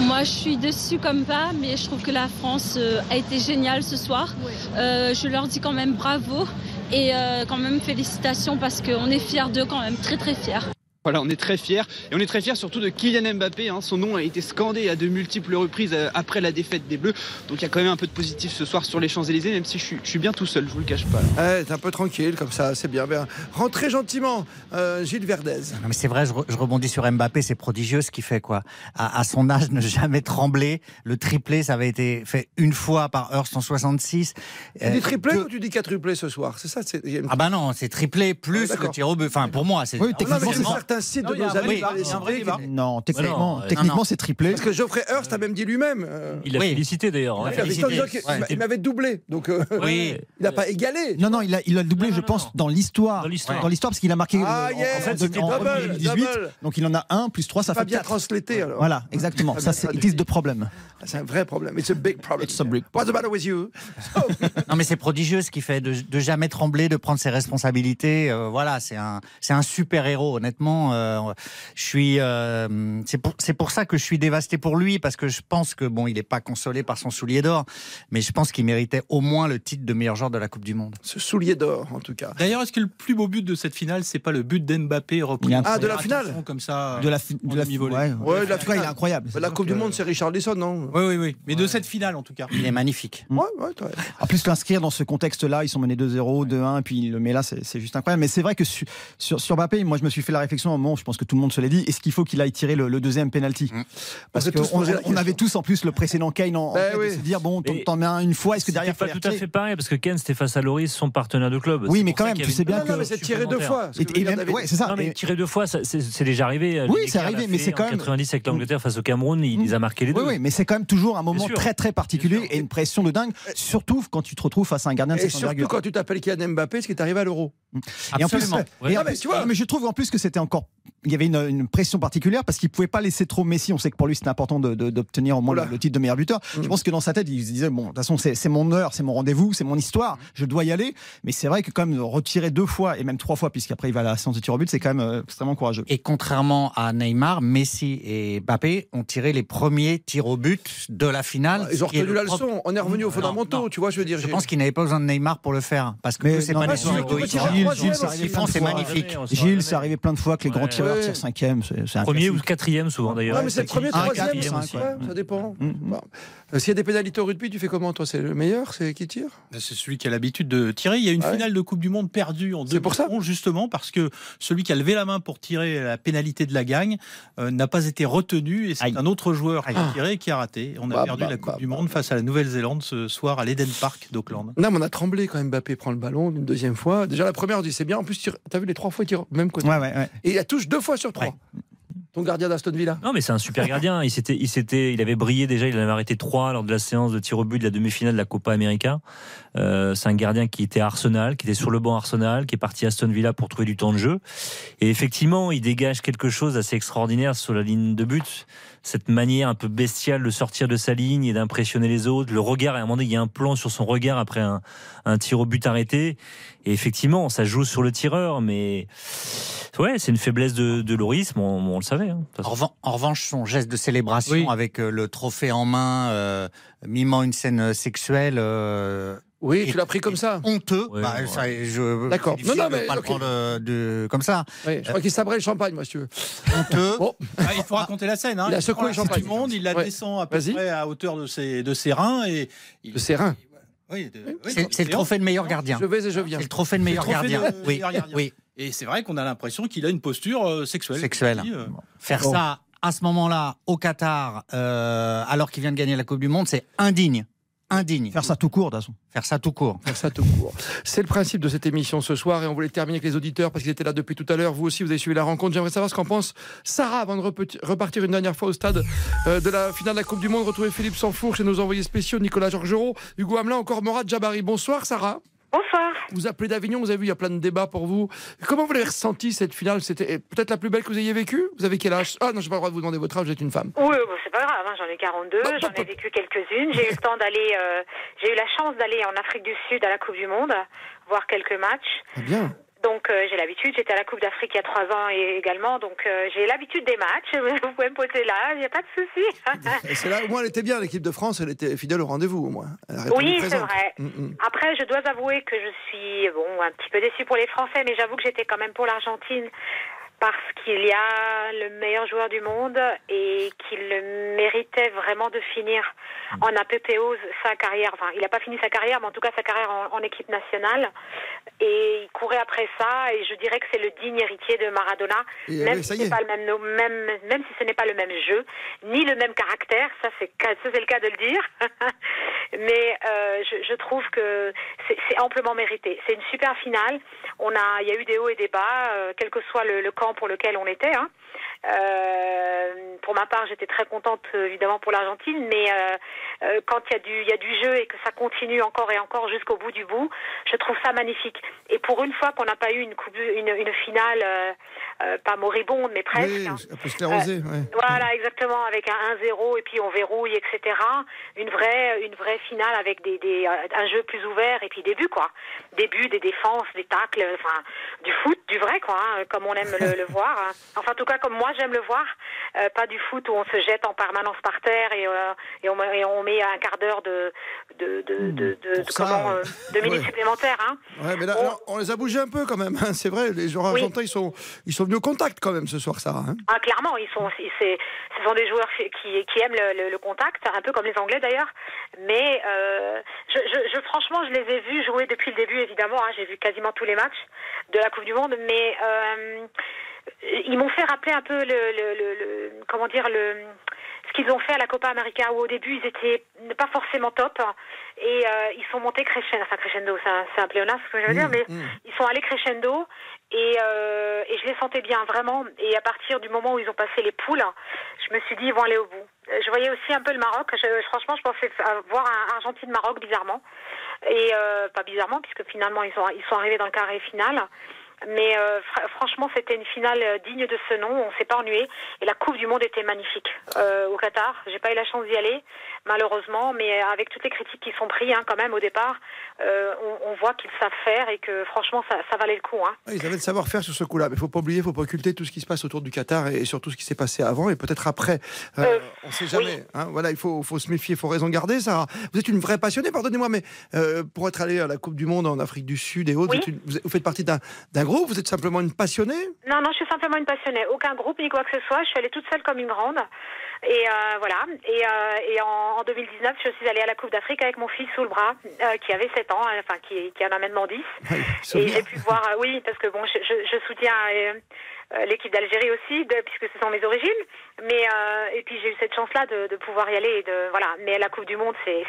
Moi, je suis dessus comme pas, mais je trouve que la France euh, a été géniale ce soir. Euh, je leur dis quand même bravo et euh, quand même félicitations parce qu'on est fiers d'eux quand même, très très fiers. Voilà, on est très fiers. Et on est très fiers surtout de Kylian Mbappé. hein. Son nom a été scandé à de multiples reprises euh, après la défaite des Bleus. Donc il y a quand même un peu de positif ce soir sur les Champs-Élysées, même si je suis, je suis bien tout seul, je vous le cache pas. Ouais, t'es un peu tranquille comme ça, c'est bien. bien. Rentrez gentiment, euh, Gilles Verdez. Non, mais c'est vrai, je, re- je rebondis sur Mbappé, c'est prodigieux ce qu'il fait quoi. À, à son âge, ne jamais trembler. Le triplé, ça avait été fait une fois par Hearst en 66. Tu Euh, dis triplé que- ou tu dis quadruplé ce soir? C'est ça Ah bah non, c'est triplé Ah, plus d'accord. le tir au but. Enfin, pour moi, c'est. Oui, techniquement, c'est Vraiment- certains sites Non, de nos amis. par les. Non, techniquement, euh, techniquement c'est triplé. Parce que Geoffrey Hurst a même dit lui-même. euh, Il a Oui. félicité d'ailleurs. hein. Il Ouais. m'avait doublé, donc euh, Oui. <laughs> il n'a pas égalé. Non, non, il a, il a doublé, Non, je non, pense, dans l'histoire. Dans l'histoire. Parce qu'il a marqué Ah, en- yeah, en, c'était en double, 2018. double. Donc il en a un, plus 3, ça pas fait bien 4. translaté alors. Voilà, exactement. Ça, c'est it is the problem. C'est un vrai problème. It's a big problem. It's a big What's the matter with you? <laughs> Non mais c'est prodigieux ce qu'il fait de, de jamais trembler, de prendre ses responsabilités. euh, voilà, c'est un c'est un super héros. Honnêtement, euh, je suis euh, c'est pour c'est pour ça que je suis dévasté pour lui parce que je pense que bon, il n'est pas consolé par son soulier d'or, mais je pense qu'il méritait au moins le titre de meilleur joueur de la Coupe du Monde. Ce soulier d'or, en tout cas. D'ailleurs, est-ce que le plus beau but de cette finale, c'est pas le but d'Mbappé repris Ah, de la finale Comme ça. De la, fi- en de la demi-volée. ouais. Ouais, de la cas, il est finale. incroyable. La Coupe du Monde, c'est Richard Lisson, non? Oui, oui, oui. Mais de cette finale, en tout cas. Il est magnifique. Ouais, ouais. En plus, l'inscrire dans ce contexte-là, ils sont menés 2-0, 2-1, et puis il le met là, c'est c'est juste incroyable. Mais c'est vrai que su- sur, sur Mbappé, moi, je me suis fait la réflexion moment, je pense que tout le monde se l'est dit, est-ce qu'il faut qu'il aille tirer le, le deuxième penalty Parce s'est tous qu'on la on avait tous en plus le précédent Kane en, en Ben oui. de se dire, bon, t'en mets un une fois, est-ce que derrière, pas tout à fait pareil parce que Ken c'était face à Loris, son partenaire de club. Oui, C'est mais quand même, tu sais bien Non, non, que- mais c'est tiré deux fois. Et- que et même- ouais, c'est ça. Non, mais tiré deux fois, c'est déjà arrivé. Oui, Lineker c'est arrivé, l'a mais c'est quand même- 90 avec l'Angleterre face au Cameroun, il les a marqués les deux. Oui, oui, mais c'est quand même toujours un moment très très particulier et une pression de dingue, surtout quand tu te retrouves face à un gardien de Et cette surtout quand tu t'appelles Kylian Mbappé, ce qui est arrivé à l'Euro. Et en plus, Absolument. et en mais plus- tu vois. mais je trouve en plus que c'était encore. Il y avait une, une pression particulière parce qu'il pouvait pas laisser trop Messi. On sait que pour lui c'était important de- de- d'obtenir au moins Oula. le, le titre de meilleur buteur. Je pense que dans sa tête il se disait bon de toute façon c'est c'est mon heure, c'est mon rendez-vous, c'est mon histoire, je dois y aller. Mais c'est vrai que quand même retirer deux fois et même trois fois puisqu'après il va à la séance de tir au but, c'est quand même euh, extrêmement courageux. Et contrairement à Neymar, Messi et Mbappé ont tiré les premiers tirs au but de la finale. Ils ont retenu le la propre- leçon. On est revenu aux fondamentaux, non. tu vois, je veux dire. Je pense qu'ils n'avaient pas besoin de Neymar pour le faire. Parce que c'est pas Gilles, c'est magnifique. Gilles, jamais. arrivait plein de fois que les grands Ouais. tireurs Ouais. tirent cinquième. c'est- c'est un Premier ou quatrième souvent d'ailleurs. Ouais, mais c'est le premier, Un, troisième, ça dépend. Euh, S'il y a des pénalités au rugby, tu fais comment toi? C'est le meilleur? C'est qui tire? C'est celui qui a l'habitude de tirer. Il y a une Ah ouais finale de Coupe du Monde perdue en C'est pour ça? 2011, justement, parce que celui qui a levé la main pour tirer la pénalité de la gagne euh, n'a pas été retenu et c'est un autre joueur qui a Aïe. tiré et qui a raté. On a Bah, perdu bah, la Coupe bah, du bah, Monde face à la Nouvelle-Zélande ce soir à l'Eden Park d'Auckland. Non, mais on a tremblé quand Mbappé prend le ballon une deuxième fois. Déjà la première, on dit c'est bien. En plus, tu as vu les trois fois, il tire au même côté. Ouais, ouais, ouais. Et il la touche deux fois sur trois. Ton gardien d'Aston Villa? Non, mais c'est un super gardien. Il, s'était, il, s'était, il avait brillé déjà. Il en avait arrêté trois lors de la séance de tir au but de la demi-finale de la Copa América. Euh, c'est un gardien qui était à Arsenal, qui était sur le banc Arsenal, qui est parti à Aston Villa pour trouver du temps de jeu. Et effectivement, il dégage quelque chose d'assez extraordinaire sur la ligne de but. Cette manière un peu bestiale de sortir de sa ligne et d'impressionner les autres. Le regard, à un moment donné, il y a un plan sur son regard après un, un tir au but arrêté. Et effectivement, ça joue sur le tireur, mais ouais, c'est une faiblesse de, de Loris, on, on le savait. hein, En, façon. revan- en revanche, son geste de célébration avec euh, le trophée en main, euh, mimant une scène sexuelle. euh, Oui, tu l'as pris comme ça. Honteux. Ouais, Bah, ouais. ça, je- D'accord. Non, non, mais, pas le ok. prendre de, comme ça. Oui, je crois qu'il sabrait le champagne, moi, si tu veux. Honteux. Bon, Ah, il faut raconter la scène. Hein. Il a secoué le la champagne. du monde, il la Ouais. descend à peu près à hauteur de ses, de ses reins. Et il... de ses reins. Oui, de- oui, C'est c'est le trophée de meilleur gardien. Je vais et je viens. C'est le trophée de meilleur gardien. de Oui, Et c'est vrai qu'on a l'impression qu'il a une posture euh, sexuelle. sexuel. comme tu dis, euh. Faire Bon. ça à ce moment-là au Qatar, euh, alors qu'il vient de gagner la Coupe du Monde, c'est indigne. Indigne. Faire ça tout court, façon. Faire ça tout court. Faire ça tout court. C'est le principe de cette émission ce soir et on voulait terminer avec les auditeurs parce qu'ils étaient là depuis tout à l'heure. Vous aussi, vous avez suivi la rencontre. J'aimerais savoir ce qu'en pense Sarah avant de repartir une dernière fois au stade euh, de la finale de la Coupe du Monde. Retrouver Philippe Sanfour chez nos envoyés spéciaux Nicolas Georgerot, Hugo Hamelin, encore Morad Jabari. Bonsoir Sarah. Bonsoir. Vous appelez d'Avignon, vous avez vu, il y a plein de débats pour vous. Comment vous l'avez ressenti cette finale? C'était peut-être la plus belle que vous ayez vécue? Vous avez quel âge? Ah non, j'ai pas le droit de vous demander votre âge, vous êtes une femme. Oui, bon, c'est pas grave, hein, j'en ai 42, Bah, j'en bah, ai vécu quelques-unes. J'ai eu le temps d'aller, euh, j'ai eu la chance d'aller en Afrique du Sud à la Coupe du Monde, voir quelques matchs. Ah, bien. Donc euh, j'ai l'habitude, j'étais à la Coupe d'Afrique il y a trois ans et également, donc euh, j'ai l'habitude des matchs. <laughs> Vous pouvez me poser là, il n'y a pas de souci. C'est là, au moins, elle était bien, l'équipe de France, elle était fidèle au rendez-vous, au moins. Oui, c'est vrai. Mm, mm. Après, je dois avouer que je suis bon un petit peu déçue pour les Français, mais j'avoue que j'étais quand même pour l'Argentine parce qu'il y a le meilleur joueur du monde et qu'il méritait vraiment de finir en apothéose sa carrière. Enfin, il n'a pas fini sa carrière, mais en tout cas sa carrière en, en équipe nationale. Et il courait après ça, et je dirais que c'est le digne héritier de Maradona, Et, même si est. pas le même, même, même si ce n'est pas le même jeu, ni le même caractère. Ça, c'est ça, c'est le cas de le dire. <laughs> Mais euh, je, je trouve que c'est amplement mérité. C'est une super finale. On a, il y a eu des hauts et des bas, euh, quel que soit le, le camp pour lequel on était. Hein. Euh, pour ma part, j'étais très contente euh, évidemment pour l'Argentine, mais euh, quand il y a du, il y a du jeu et que ça continue encore et encore jusqu'au bout du bout, je trouve ça magnifique. Et pour une fois qu'on n'a pas eu une, coupe, une, une finale, euh, euh, pas moribonde, mais presque. Oui, hein. un peu sclérosé. ouais. Voilà, exactement, avec un 1-0 et puis on verrouille, etc. Une vraie, une vraie finale avec des, des, un jeu plus ouvert et puis des buts, quoi. Des buts, des défenses, des tacles, enfin, du foot, du vrai, quoi, hein, comme on aime le, le <laughs> voir. hein. Enfin, en tout cas, comme moi j'aime le voir. Pas du foot où on se jette en permanence par terre et, et, on, et on met un quart d'heure de, de, de, ça, comment, euh, minutes ouais. supplémentaires, hein. Ouais, mais là, là, on les a bougés un peu quand même. hein. C'est vrai, les joueurs Oui. argentins, ils sont, ils sont venus au contact quand même ce soir, Sarah. hein. Ah, clairement, ils sont, ce sont des joueurs qui, qui aiment le, le- le contact, un peu comme les Anglais d'ailleurs. Mais euh, je, je, je- franchement, je les ai vus jouer depuis le début, évidemment. hein. j'ai vu quasiment tous les matchs de la Coupe du Monde, mais euh, ils m'ont fait rappeler un peu le, le, le- le- comment dire le ce qu'ils ont fait à la Copa América où au début ils étaient pas forcément top et euh, ils sont montés crescendo, enfin crescendo, c'est un, un pléonasme ce que je veux dire, mais ils sont allés crescendo et, euh, et je les sentais bien vraiment. Et à partir du moment où ils ont passé les poules, je me suis dit ils vont aller au bout. Euh, Je voyais aussi un peu le Maroc. Je- franchement, je pensais voir un Argentine-Maroc bizarrement et euh, pas bizarrement puisque finalement ils sont ils sont arrivés dans le carré final. Mais euh, fr- franchement, c'était une finale euh, digne de ce nom. On s'est pas ennuyé et la Coupe du Monde était magnifique euh, au Qatar. J'ai pas eu la chance d'y aller, malheureusement, mais avec toutes les critiques qui sont prises hein, quand même au départ, euh, on, on voit qu'ils savent faire et que franchement, ça, ça valait le coup. Hein. Ouais, Ils avaient le savoir-faire sur ce coup-là, mais il faut pas oublier, il faut pas occulter tout ce qui se passe autour du Qatar et surtout ce qui s'est passé avant et peut-être après. On ne sait jamais. hein. voilà, il faut, faut se méfier, il faut raison garder. Sarah, vous êtes une vraie passionnée, pardonnez-moi, mais pour être allée à la Coupe du Monde en Afrique du Sud et autres, Oui. vous, vous faites partie d'un d'un groupe, vous êtes simplement une passionnée? Non, non, je suis simplement une passionnée. Aucun groupe ni quoi que ce soit. Je suis allée toute seule comme une grande. Et euh, voilà. Et, euh, et en, en 2019, je suis allée à la Coupe d'Afrique avec mon fils sous le bras, euh, qui avait 7 ans, enfin qui, qui en a maintenant 10. Et j'ai pu voir, oui, parce que bon, je, je, je soutiens l'équipe d'Algérie aussi, de- puisque ce sont mes origines. Mais euh, et puis j'ai eu cette chance-là de, de pouvoir y aller. Et de, voilà. Mais la Coupe du Monde, c'est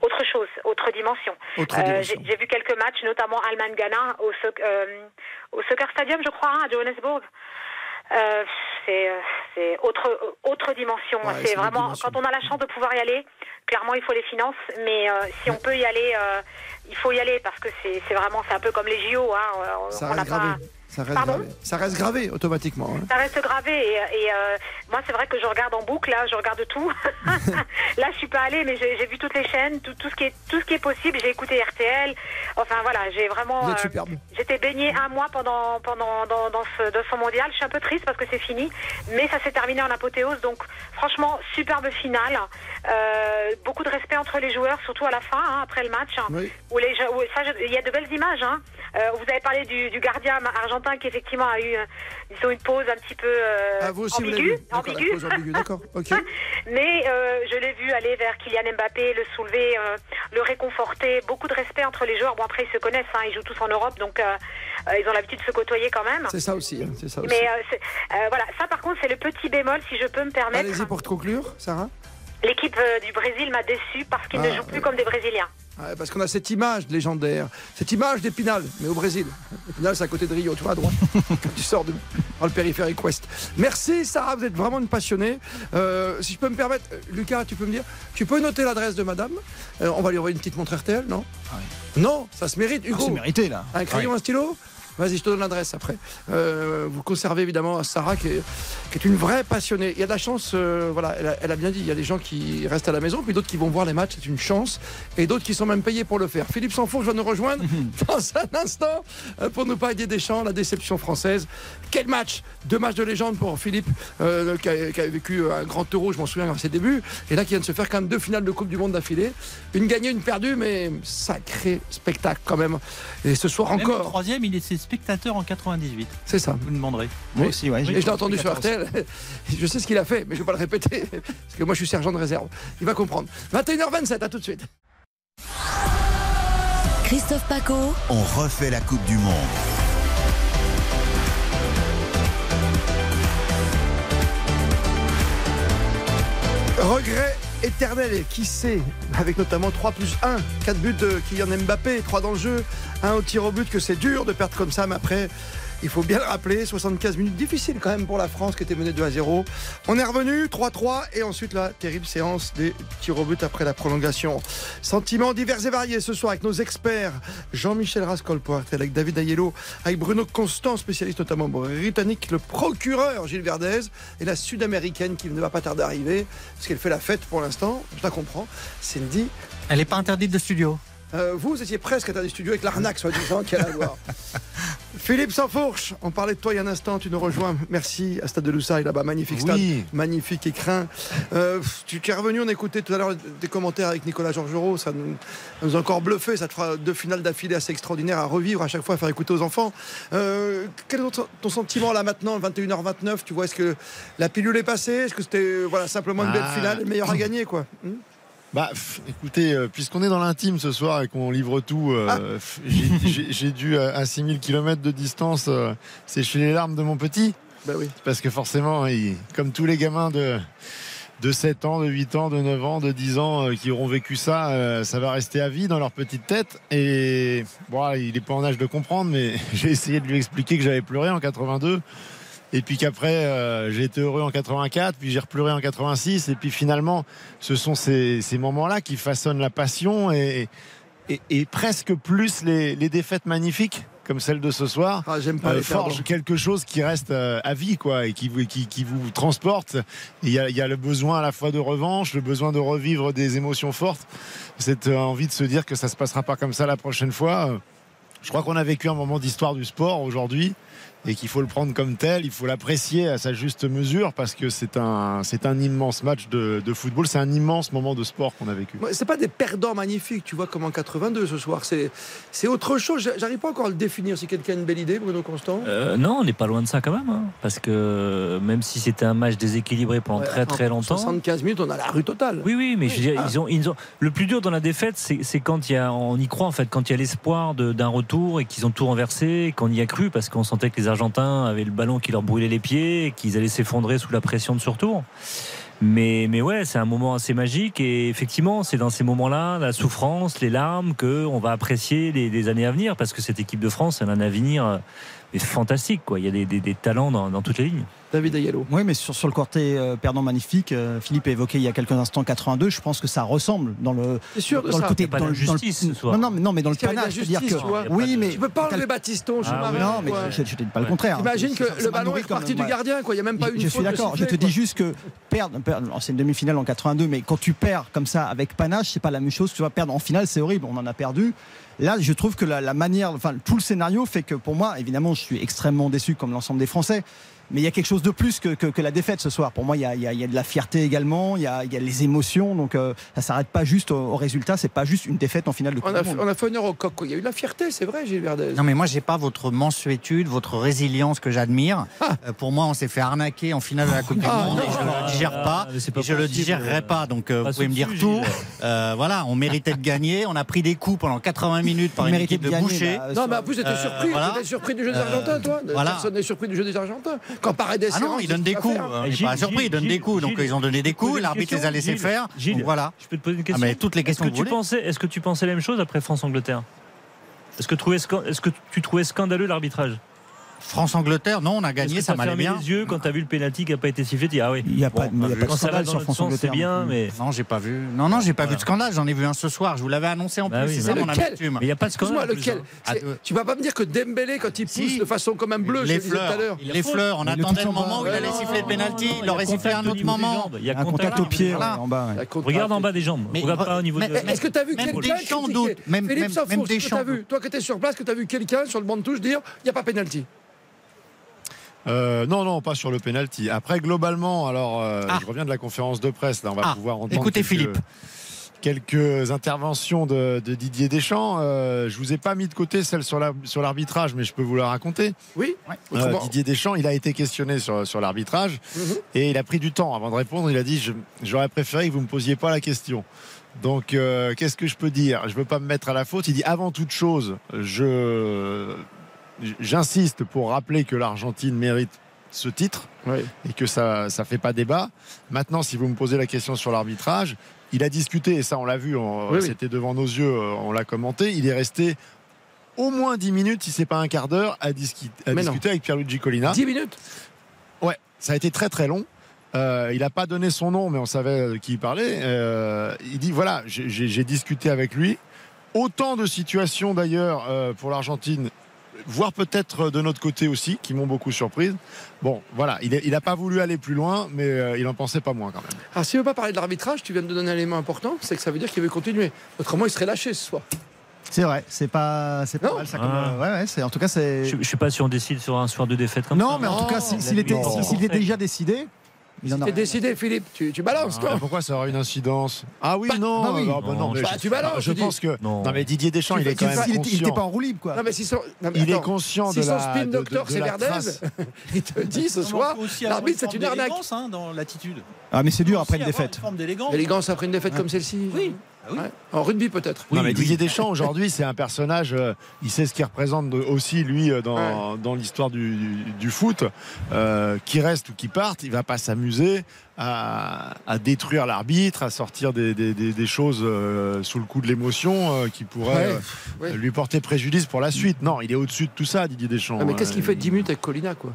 autre chose, autre dimension. Euh, dimension. j'ai vu quelques matchs, notamment Allemagne-Ghana au, euh, au Soccer Stadium, je crois, hein, à Johannesburg. Euh, c'est euh, autre autre dimension. Ouais, c'est vraiment dimension. quand on a la chance de pouvoir y aller. Clairement, il faut les finances, mais euh, si on peut y aller, euh, il faut y aller parce que c'est c'est vraiment c'est un peu comme les JO. Hein, euh, Ça on gravé. pas- Ça reste Pardon gravé. Ça reste gravé automatiquement. hein. Ça reste gravé et, et, euh, moi c'est vrai que je regarde en boucle là, je regarde tout. <laughs> là je suis pas allée mais j'ai vu toutes les chaînes, tout, tout ce qui est tout ce qui est possible. J'ai écouté RTL. Enfin voilà, j'ai vraiment. Euh, superbe. J'étais baignée un mois pendant pendant dans, dans ce, dans ce mondial. Je suis un peu triste parce que c'est fini, mais ça s'est terminé en apothéose. Donc franchement superbe finale. Euh, beaucoup de respect entre les joueurs, surtout à la fin hein, après le match. Oui. Où les il y a de belles images. Hein. Euh, vous avez parlé du, du gardien argentin qui effectivement a eu euh, disons une pause un petit peu euh, Ah, vous aussi, ambiguë, pause ambiguë, D'accord, <laughs> ok. Mais euh, je l'ai vu aller vers Kylian Mbappé, le soulever, euh, le réconforter. Beaucoup de respect entre les joueurs. Bon après ils se connaissent, hein, ils jouent tous en Europe, donc euh, euh, ils ont l'habitude de se côtoyer quand même. C'est ça aussi. hein, C'est ça aussi. Mais euh, euh, voilà, ça par contre c'est le petit bémol si je peux me permettre. Allez-y pour te conclure, Sarah. L'équipe euh, du Brésil m'a déçu parce qu'ils Ah, ne jouent plus comme des Brésiliens. Ouais, parce qu'on a cette image légendaire, cette image d'Épinal, mais au Brésil. Épinal, c'est à côté de Rio, tu vois, à droite, <laughs> quand tu sors de, dans le périphérique ouest. Merci Sarah, vous êtes vraiment une passionnée. Euh, si je peux me permettre, euh, Lucas, tu peux me dire, tu peux noter l'adresse de madame? Euh, On va lui envoyer une petite montre RTL, non? Non, ça se mérite, Hugo. Ah, c'est mérité, là. Un crayon, Ouais. un stylo? Vas-y, je te donne l'adresse après. Euh, vous conservez évidemment Sarah, qui est, qui est une vraie passionnée. Il y a de la chance, euh, voilà, elle a, elle a bien dit, il y a des gens qui restent à la maison, puis d'autres qui vont voir les matchs, c'est une chance, et d'autres qui sont même payés pour le faire. Philippe Sanfourche va nous rejoindre <laughs> dans un instant euh, pour nous parler des champs, la déception française. Quel match Deux matchs de légende pour Philippe, euh, qui, a, qui a vécu un grand euro, je m'en souviens, à ses débuts, et là qui vient de se faire quand même deux finales de Coupe du Monde d'affilée. Une gagnée, une perdue, mais sacré spectacle quand même. Et ce soir Même le encore. troisième, il était spectateur en 98. C'est ça. Vous me demanderez. Moi aussi, ouais. Et je l'ai entendu sur RTL. <laughs> Je sais ce qu'il a fait, mais je ne vais pas le répéter. <laughs> Parce que moi, je suis sergent de réserve. Il va comprendre. 21h27, à tout de suite. Christophe Paco. On refait la Coupe du Monde. Regret éternel. Et qui sait, avec notamment 3 plus 1, 4 buts de Kylian Mbappé, 3 dans le jeu, 1 au tir au but, que c'est dur de perdre comme ça. Mais après, il faut bien le rappeler, 75 minutes difficiles quand même pour la France qui était menée 2 à 0. On est revenu 3-3 et ensuite la terrible séance des tirs au but après la prolongation. Sentiments divers et variés ce soir avec nos experts Jean-Michel Rascol pour avec David Ayello, avec Bruno Constant, spécialiste notamment britannique, le procureur Gilles Verdez et la sud-américaine qui ne va pas tarder à arriver parce qu'elle fait la fête pour l'instant. Je la comprends. Cindy. Elle n'est pas interdite de studio. Euh, vous, étiez presque à des studios avec l'arnaque, soi-disant, qu'il y a voir. Philippe Sansfourche, on parlait de toi il y a un instant, tu nous rejoins. Merci à Stade de Loussailles, là-bas, magnifique stade, Oui. magnifique écrin. Euh, tu, tu es revenu, on écoutait tout à l'heure des commentaires avec Nicolas Georgerot, ça nous, ça nous a encore bluffé, ça te fera deux finales d'affilée assez extraordinaires à revivre à chaque fois, à faire écouter aux enfants. Euh, quel est ton, ton sentiment là maintenant, 21h29 Tu vois, est-ce que la pilule est passée? Est-ce que c'était voilà, simplement une belle Ah. finale, le meilleur à gagner quoi? Hmm? Bah, pff, écoutez, euh, puisqu'on est dans l'intime ce soir et qu'on livre tout, euh, pff, j'ai- <laughs> dû à, à 6000 km de distance euh, sécher les larmes de mon petit. Bah oui. Parce que forcément, il- comme tous les gamins de, de 7 ans, de 8 ans, de 9 ans, de 10 ans euh, qui auront vécu ça, euh, ça va rester à vie dans leur petite tête. Et bon, il n'est pas en âge de comprendre, mais <laughs> j'ai essayé de lui expliquer que j'avais pleuré en 82. Et puis qu'après, euh, j'ai été heureux en 84, puis j'ai repleuré en 86. Et puis finalement, ce sont ces, ces moments-là qui façonnent la passion et, et, et presque plus les, les défaites magnifiques comme celle de ce soir, Ah, pas euh, forgent quelque chose qui reste euh, à vie quoi, et qui, vous- qui, qui vous transporte. Il y, a, il y a le besoin à la fois de revanche, le besoin de revivre des émotions fortes, cette euh, envie de se dire que ça se passera pas comme ça la prochaine fois. Je crois qu'on a vécu un moment d'histoire du sport aujourd'hui et qu'il faut le prendre comme tel, il faut l'apprécier à sa juste mesure parce que c'est un, c'est un immense match de, de football, c'est un immense moment de sport qu'on a vécu. Ouais, C'est pas des perdants magnifiques, tu vois, comme en 82 ce soir. C'est, c'est autre chose. J'a- J'arrive pas encore à le définir. Si quelqu'un a une belle idée, Bruno Constant. Euh, non, on n'est pas loin de ça quand même. hein. parce que même si c'était un match déséquilibré pendant Ouais, très très longtemps. 75 minutes, on a la rue totale. Oui, oui, mais je veux dire, Ah. ils ont, ils ont, le plus dur dans la défaite, c'est c'est quand il y a, on y croit en fait, quand il y a l'espoir de- d'un retour et qu'ils ont tout renversé, et qu'on y a cru parce qu'on sentait que les Argentins avaient le ballon qui leur brûlait les pieds, qu'ils allaient s'effondrer sous la pression de ce. Mais, mais ouais, c'est un moment assez magique et effectivement, c'est dans ces moments-là, la souffrance, les larmes, que on va apprécier les, les années à venir parce que cette équipe de France, elle a un avenir euh, mais fantastique. Quoi. Il y a des, des- des talents dans, dans toutes les lignes. David Ayello. Oui, mais sur, sur le côté euh, perdant magnifique, euh, Philippe a évoqué il y a quelques instants 82. Je pense que ça ressemble dans le, C'est sûr de dans le côté Il y a pas dans le- dans le- d'injustice ce soir. Non, non, mais non, mais dans le y de panache, c'est-à-dire justice, que tu vois. oui, mais Tu peux pas enlever Batiston, je Ah non, mais je ne dis pas le contraire. T'imagines C'est- que le ballon est parti du gardien, quoi. Il n'y a même pas Je- une je suis de d'accord. Je te dis juste que perdre, c'est une demi-finale en 82, mais quand tu perds comme ça avec panache, c'est pas la même chose. Tu vas perdre en finale, c'est horrible. On en a perdu. Là, je trouve que la, manière, enfin, tout le scénario fait que pour moi, évidemment, je suis extrêmement déçu comme l'ensemble des Français. Mais il y a quelque chose de plus que, que- que la défaite ce soir. Pour moi, il y a, il y a- il y a de la fierté également, il y a, il y a les émotions. Donc, euh, ça s'arrête pas juste au, au résultat. C'est pas juste une défaite en finale de Coupe du Monde. on a fait honneur au coq. Il y a eu de la fierté, c'est vrai, Gilles Verdez. Non mais moi j'ai pas votre mansuétude, votre résilience que j'admire. Euh, pour moi on s'est fait arnaquer en finale de la Coupe du Ah, Monde et je non. le digère pas. pas et je le digérerai pas. Donc euh, Pas vous pouvez me dire tout. Euh, voilà, on méritait de gagner. On a pris des coups pendant 80 minutes par On une méritait équipe de de gagner, boucher. bah, Non, mais t'étais Euh, surpris. voilà. T'étais surpris du jeu des Argentins, toi. voilà. Personne n'est surpris du jeu des Argentins. Quand Paredes Ah non, donnent c'est des coups. On n'est pas surpris, ils donnent Gilles, des coups. Donc ils ont donné des coups. L'arbitre les a laissés faire. Voilà. Je peux te poser une Ah, question mais toutes les Est-ce questions est-ce que tu pensais la même chose après France-Angleterre? Est-ce que, tu trouvais scan- est-ce que tu trouvais scandaleux l'arbitrage? France-Angleterre, non, on a gagné, que ça t'as m'allait bien. les yeux quand t'as vu le pénalty qui a pas été sifflé, ah oui. Il n'y a pas, il y a bah, pas de va scandale sur l'autre France sens, c'est Angleterre. bien, mais Non, j'ai pas vu. Non, non, j'ai pas Voilà. vu de scandale. J'en ai vu un ce soir. Je vous l'avais annoncé en Bah plus. oui, c'est mais ça mon amertume. Mais il n'y a pas de scandale. Lequel hein. Ah, deux. Tu vas pas me dire que Dembélé, quand il pousse Si. de façon quand même bleue, je les fleurs, l'heure. les fleurs, on attendait le en moment où il allait siffler le penalty, il aurait sifflé un au autre niveau des moment. jambes. Il y a Un contact au pied en bas. Regarde en bas des jambes. Regarde pas au niveau Est-ce que tu as vu Même quelqu'un. Même- Philippe même- que t'as. Toi qui étais sur place, que tu as vu quelqu'un sur le banc de touche dire il n'y a pas pénalty Euh, non, non, pas sur le penalty. Après, globalement, alors, euh, Ah. je reviens de la conférence de presse. Là, on va Ah, pouvoir entendre écoutez quelques- Philippe. Quelques interventions de, de Didier Deschamps. Euh, je vous ai pas mis de côté celle sur la- sur l'arbitrage, mais je peux vous la raconter. Oui Euh, Autrement- Didier Deschamps, il a été questionné sur, sur l'arbitrage Mhm. et il a pris du temps avant de répondre. Il a dit J'aurais préféré que vous ne me posiez pas la question. Donc, euh, qu'est-ce que je peux dire? Je ne veux pas me mettre à la faute. Il dit Avant toute chose, je j'insiste pour rappeler que l'Argentine mérite ce titre Oui. et que ça ne fait pas débat. Maintenant, si vous me posez la question sur l'arbitrage, il a discuté, et ça on l'a vu, oui. c'était devant nos yeux, euh, on l'a commenté, il est resté au moins 10 minutes, si c'est pas un quart d'heure, à, discu- à Mais non. discuter avec Pierluigi Collina. 10 minutes Ouais, ça a été très très long. Euh, il n'a pas donné son nom, mais on savait de qui il parlait. Euh, il dit voilà, j'ai- discuté avec lui. Autant de situations d'ailleurs euh, pour l'Argentine, voire peut-être de notre côté aussi, qui m'ont beaucoup surprise. Bon, voilà, il n'a pas voulu aller plus loin, mais euh, il en pensait pas moins quand même. Alors, s'il ne veut pas parler de l'arbitrage, tu viens de donner un élément important, c'est que ça veut dire qu'il veut continuer. Autrement, il serait lâché ce soir. C'est vrai, c'est pas, c'est pas Non. mal ça. Comme, Ah. euh, ouais, ouais, c'est, en tout cas, c'est. Je, je sais pas si on décide sur un soir de défaite comme ça. Non, mais en tout cas, si- s'il était, Non. si- s'il était déjà décidé, aurait. décidé, Philippe, tu, tu balances, Ah, toi. pourquoi ça aura une incidence Ah oui, Bah, non, bah oui. ah, bah non, Non, mais bah, je- tu balances, Je tu pense dis. que Non. non, mais Didier Deschamps, il est quand même il, était, il était conscient. pas en roue libre, quoi. Non, mais si son, non, mais Il est attends, conscient si de son la spin de- doctor, de- c'est la Verdez, <laughs> il te dit ce soir, l'arbitre, une c'est une arnaque. hein, dans l'attitude. Ah, mais c'est dur après une défaite. Une forme d'élégance. L'élégance après une défaite comme celle-ci Oui. Ah oui. Ouais. En rugby, peut-être. Non, mais Didier Deschamps aujourd'hui c'est un personnage euh, il sait ce qu'il représente de- aussi lui euh, dans, dans l'histoire du, du- du foot euh, qui reste ou qui parte il va pas s'amuser à, à détruire l'arbitre à sortir des, des- des- des choses euh, sous le coup de l'émotion euh, qui pourraient Ouais, euh, ouais. lui porter préjudice pour la suite non il est au-dessus de tout ça Didier Deschamps Ah, mais qu'est-ce qu'il fait de 10 minutes avec Colina, quoi?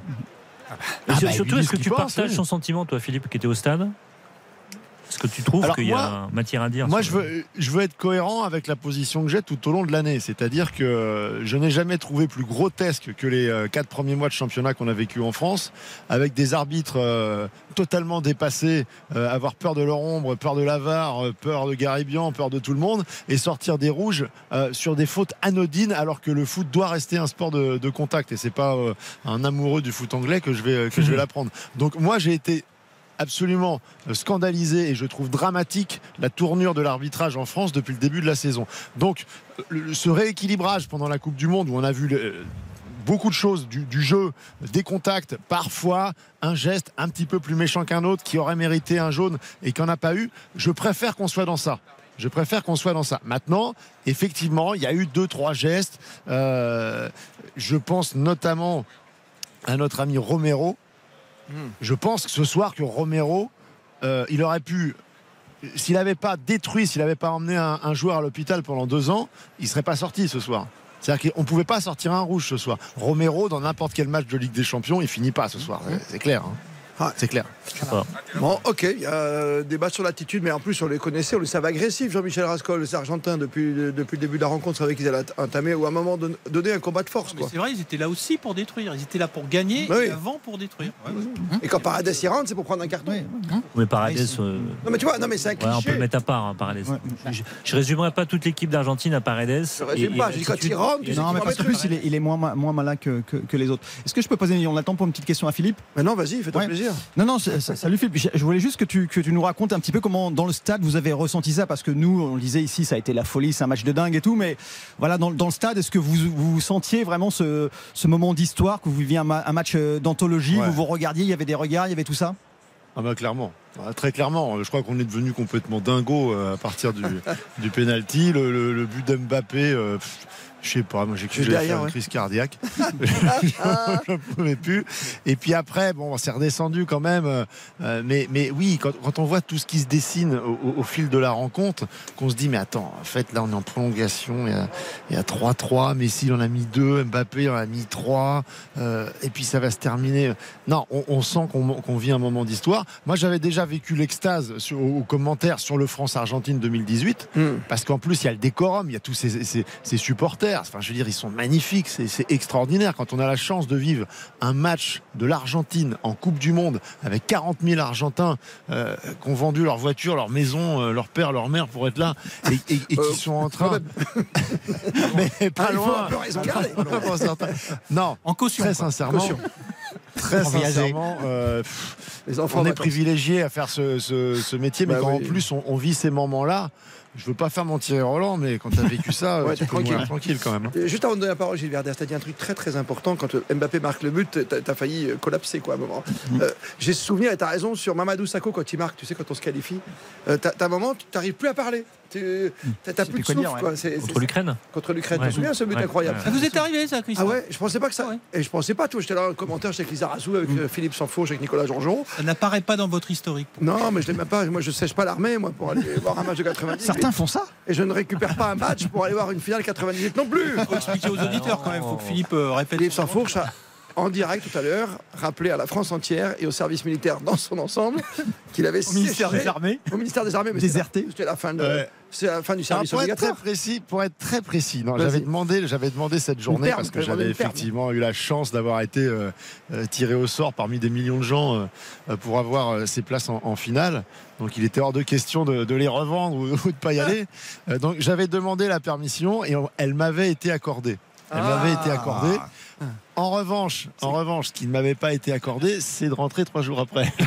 Ah sur- bah, surtout, est-ce ce que tu pense, partages oui. son sentiment, toi, Philippe, qui était au stade? Est-ce que tu trouves qu'il y a matière à dire Moi, je veux, je veux être cohérent avec la position que j'ai tout au long de l'année. C'est-à-dire que je n'ai jamais trouvé plus grotesque que les euh, quatre premiers mois de championnat qu'on a vécu en France, avec des arbitres euh, totalement dépassés, euh, avoir peur de leur ombre, peur de l'avare, peur de Garibian, peur de tout le monde, et sortir des rouges euh, sur des fautes anodines, alors que le foot doit rester un sport de, de contact. Et c'est pas un amoureux du foot anglais que je vais, que je vais l'apprendre. Donc moi, j'ai été absolument scandalisé et je trouve dramatique la tournure de l'arbitrage en France depuis le début de la saison. Donc ce rééquilibrage pendant la Coupe du Monde où on a vu le- beaucoup de choses du, jeu, des contacts, parfois un geste un petit peu plus méchant qu'un autre qui aurait mérité un jaune et qu'on n'a pas eu, je préfère qu'on soit dans ça. Je préfère qu'on soit dans ça. Maintenant, effectivement, il y a eu deux, trois gestes. Euh, je pense notamment à notre ami Romero. Je pense que ce soir que Romero, euh, il aurait pu, s'il n'avait pas détruit, s'il n'avait pas emmené un, un joueur à l'hôpital pendant deux ans, il serait pas sorti ce soir. C'est-à-dire qu'on ne pouvait pas sortir un rouge ce soir. Romero, dans n'importe quel match de Ligue des Champions, il finit pas ce soir. C'est- C'est clair. hein. C'est clair. Bon, ok, il y a euh, débat sur l'attitude, mais en plus, on les connaissait, on les savait agressifs. Jean-Michel Rascol, les Argentins, depuis, depuis le début de la rencontre, savait qu'ils allaient entamer ou à un moment don- donner un combat de force. C'est vrai, ils étaient là aussi pour détruire. Ils étaient là pour gagner oui. et avant pour détruire. Ouais, ouais. Et quand Paredes y rentre, c'est pour prendre un carton. Mais Paredes. euh, Non, mais tu vois, non, mais c'est un ouais, on peut cliché. le mettre à part, hein, Paredes. Je, je résumerai pas toute l'équipe d'Argentine à Paredes. Je résume pas, je dis quand il rentre, tu Non, mais parce plus, il est, il est moins, moins malin que, que- que les autres. Est-ce que je peux poser, on attend pour une petite question à Philippe Mais non, vas-y, fais-toi Ouais. Plaisir. Non, non, salut Philippe. Je, je voulais juste que tu, que tu nous racontes un petit peu comment, dans le stade, vous avez ressenti ça, parce que nous, on le disait ici, ça a été la folie, c'est un match de dingue et tout, mais voilà, dans, dans le stade, est-ce que vous, vous sentiez vraiment ce, ce moment d'histoire, que vous viviez un, ma- un match euh, d'anthologie, Ouais. vous vous regardiez, il y avait des regards, il y avait tout ça? Ah bah clairement, Ah, très clairement. Je crois qu'on est devenu complètement dingo euh, à partir du, <laughs> du penalty. Le, le- le but d'Mbappé, euh, je sais pas, moi j'ai cru que j'allais une crise cardiaque. <laughs> <laughs> je ne pouvais plus. Et puis après, bon, c'est redescendu quand même. Euh, mais, mais oui, quand, quand on voit tout ce qui se dessine au, au- au fil de la rencontre, qu'on se dit, mais attends, en fait, là on est en prolongation, il y a- il y a 3-3, Messi il en a mis 2, Mbappé il en a mis 3, et puis ça va se terminer. Non, on, on sent qu'on vit un moment d'histoire. Moi j'avais déjà vécu l'extase aux aux commentaires sur le France-Argentine 2018, parce qu'en plus il y a le décorum, il y a tous ces, ces- ces supporters. Enfin, je veux dire, ils sont magnifiques, c'est extraordinaire. Quand on a la chance de vivre un match de l'Argentine en Coupe du Monde avec 40 000 Argentins euh, qui ont vendu leur voiture, leur maison, euh, leur père, leur mère pour être là, et, et- et qui sont en train. <laughs> Mais pas Ah, faut loin. peu. Non, En caution. très sincèrement. Caution. Très sincèrement, euh, pff, Les enfants on est privilégié à faire ce, ce- ce métier, mais Bah quand oui. en plus on, on vit ces moments-là, je veux pas faire mon Thierry Roland, mais quand tu as vécu ça, Ouais, tu t'es peux mourir tranquille. tranquille quand même. Juste avant de donner la parole, Gilles Verdez, t'as dit un truc très très important. Quand euh, Mbappé marque le but, t'as as failli euh, collapser quoi, à un moment. Mm. Euh, J'ai ce souvenir, et t'as raison, sur Mamadou Sakho quand il marque, tu sais, quand on se qualifie, euh, t'as t'as un moment, tu t'arrives plus à parler. Tu- plus de souffle dire, ouais. quoi. C'est- c'est- Contre l'Ukraine Contre l'Ukraine. Ouais. Tu te souviens ce but Ouais. incroyable Ouais. Ça vous est arrivé ça, Ah Christophe ouais, je pensais pas que ça. Ouais. Et je pensais pas, vois, j'étais là en commentaire, avec Lisa Razou, avec Philippe Sanfourche, avec Nicolas Jean-Jean. Ça n'apparaît pas dans votre historique. Non, mais je l'aime même pas. Moi, je sèche pas l'armée, moi, pour aller voir un match de 90. Certains font ça Et je ne récupère pas un match pour aller voir une finale 98 non plus. Il faut expliquer aux auditeurs quand même. Il faut que Philippe euh, répète. Philippe Sanfourche en direct tout à l'heure, rappelé à la France entière et au service militaire dans son ensemble qu'il avait <laughs> Au ministère des Armées Au ministère des Armées, mais Déserté. C'était la fin de. Ouais. C'est la fin du Alors, service pour, être très précis, pour être très précis, j'avais demandé, j'avais demandé cette journée parce que j'avais effectivement eu la chance d'avoir été euh, euh, tiré au sort parmi des millions de gens euh, pour avoir euh, ces places en, en finale. Donc il était hors de question de, de les revendre ou, <laughs> ou de pas y <laughs> aller. Donc j'avais demandé la permission et on- elle m'avait été accordée. Elle m'avait été accordée. En revanche, en revanche, ce qui ne m'avait pas été accordé, c'est de rentrer trois jours après, <laughs>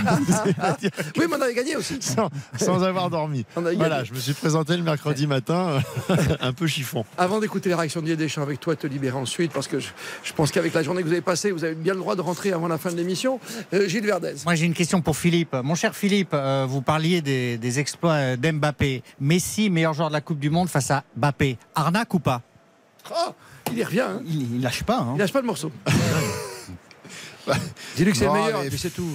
Oui, mais on avait gagné aussi. sans, sans avoir dormi. Voilà, gagné. je me suis présenté le mercredi matin, <laughs> un peu chiffon. Avant d'écouter les réactions de Didier Deschamps avec toi, te libérer ensuite, parce que je, je pense qu'avec la journée que vous avez passée, vous avez bien le droit de rentrer avant la fin de l'émission. Euh, Gilles Verdez. Moi, j'ai une question pour Philippe. Mon cher Philippe, euh, vous parliez des, des exploits d'Mbappé. Messi, meilleur joueur de la Coupe du Monde face à Mbappé. Arnaque ou pas? Oh, il y revient. hein. il, il lâche pas. hein. Il lâche pas le morceau. <laughs> Dis-lui que c'est le meilleur, mais- et puis c'est tout.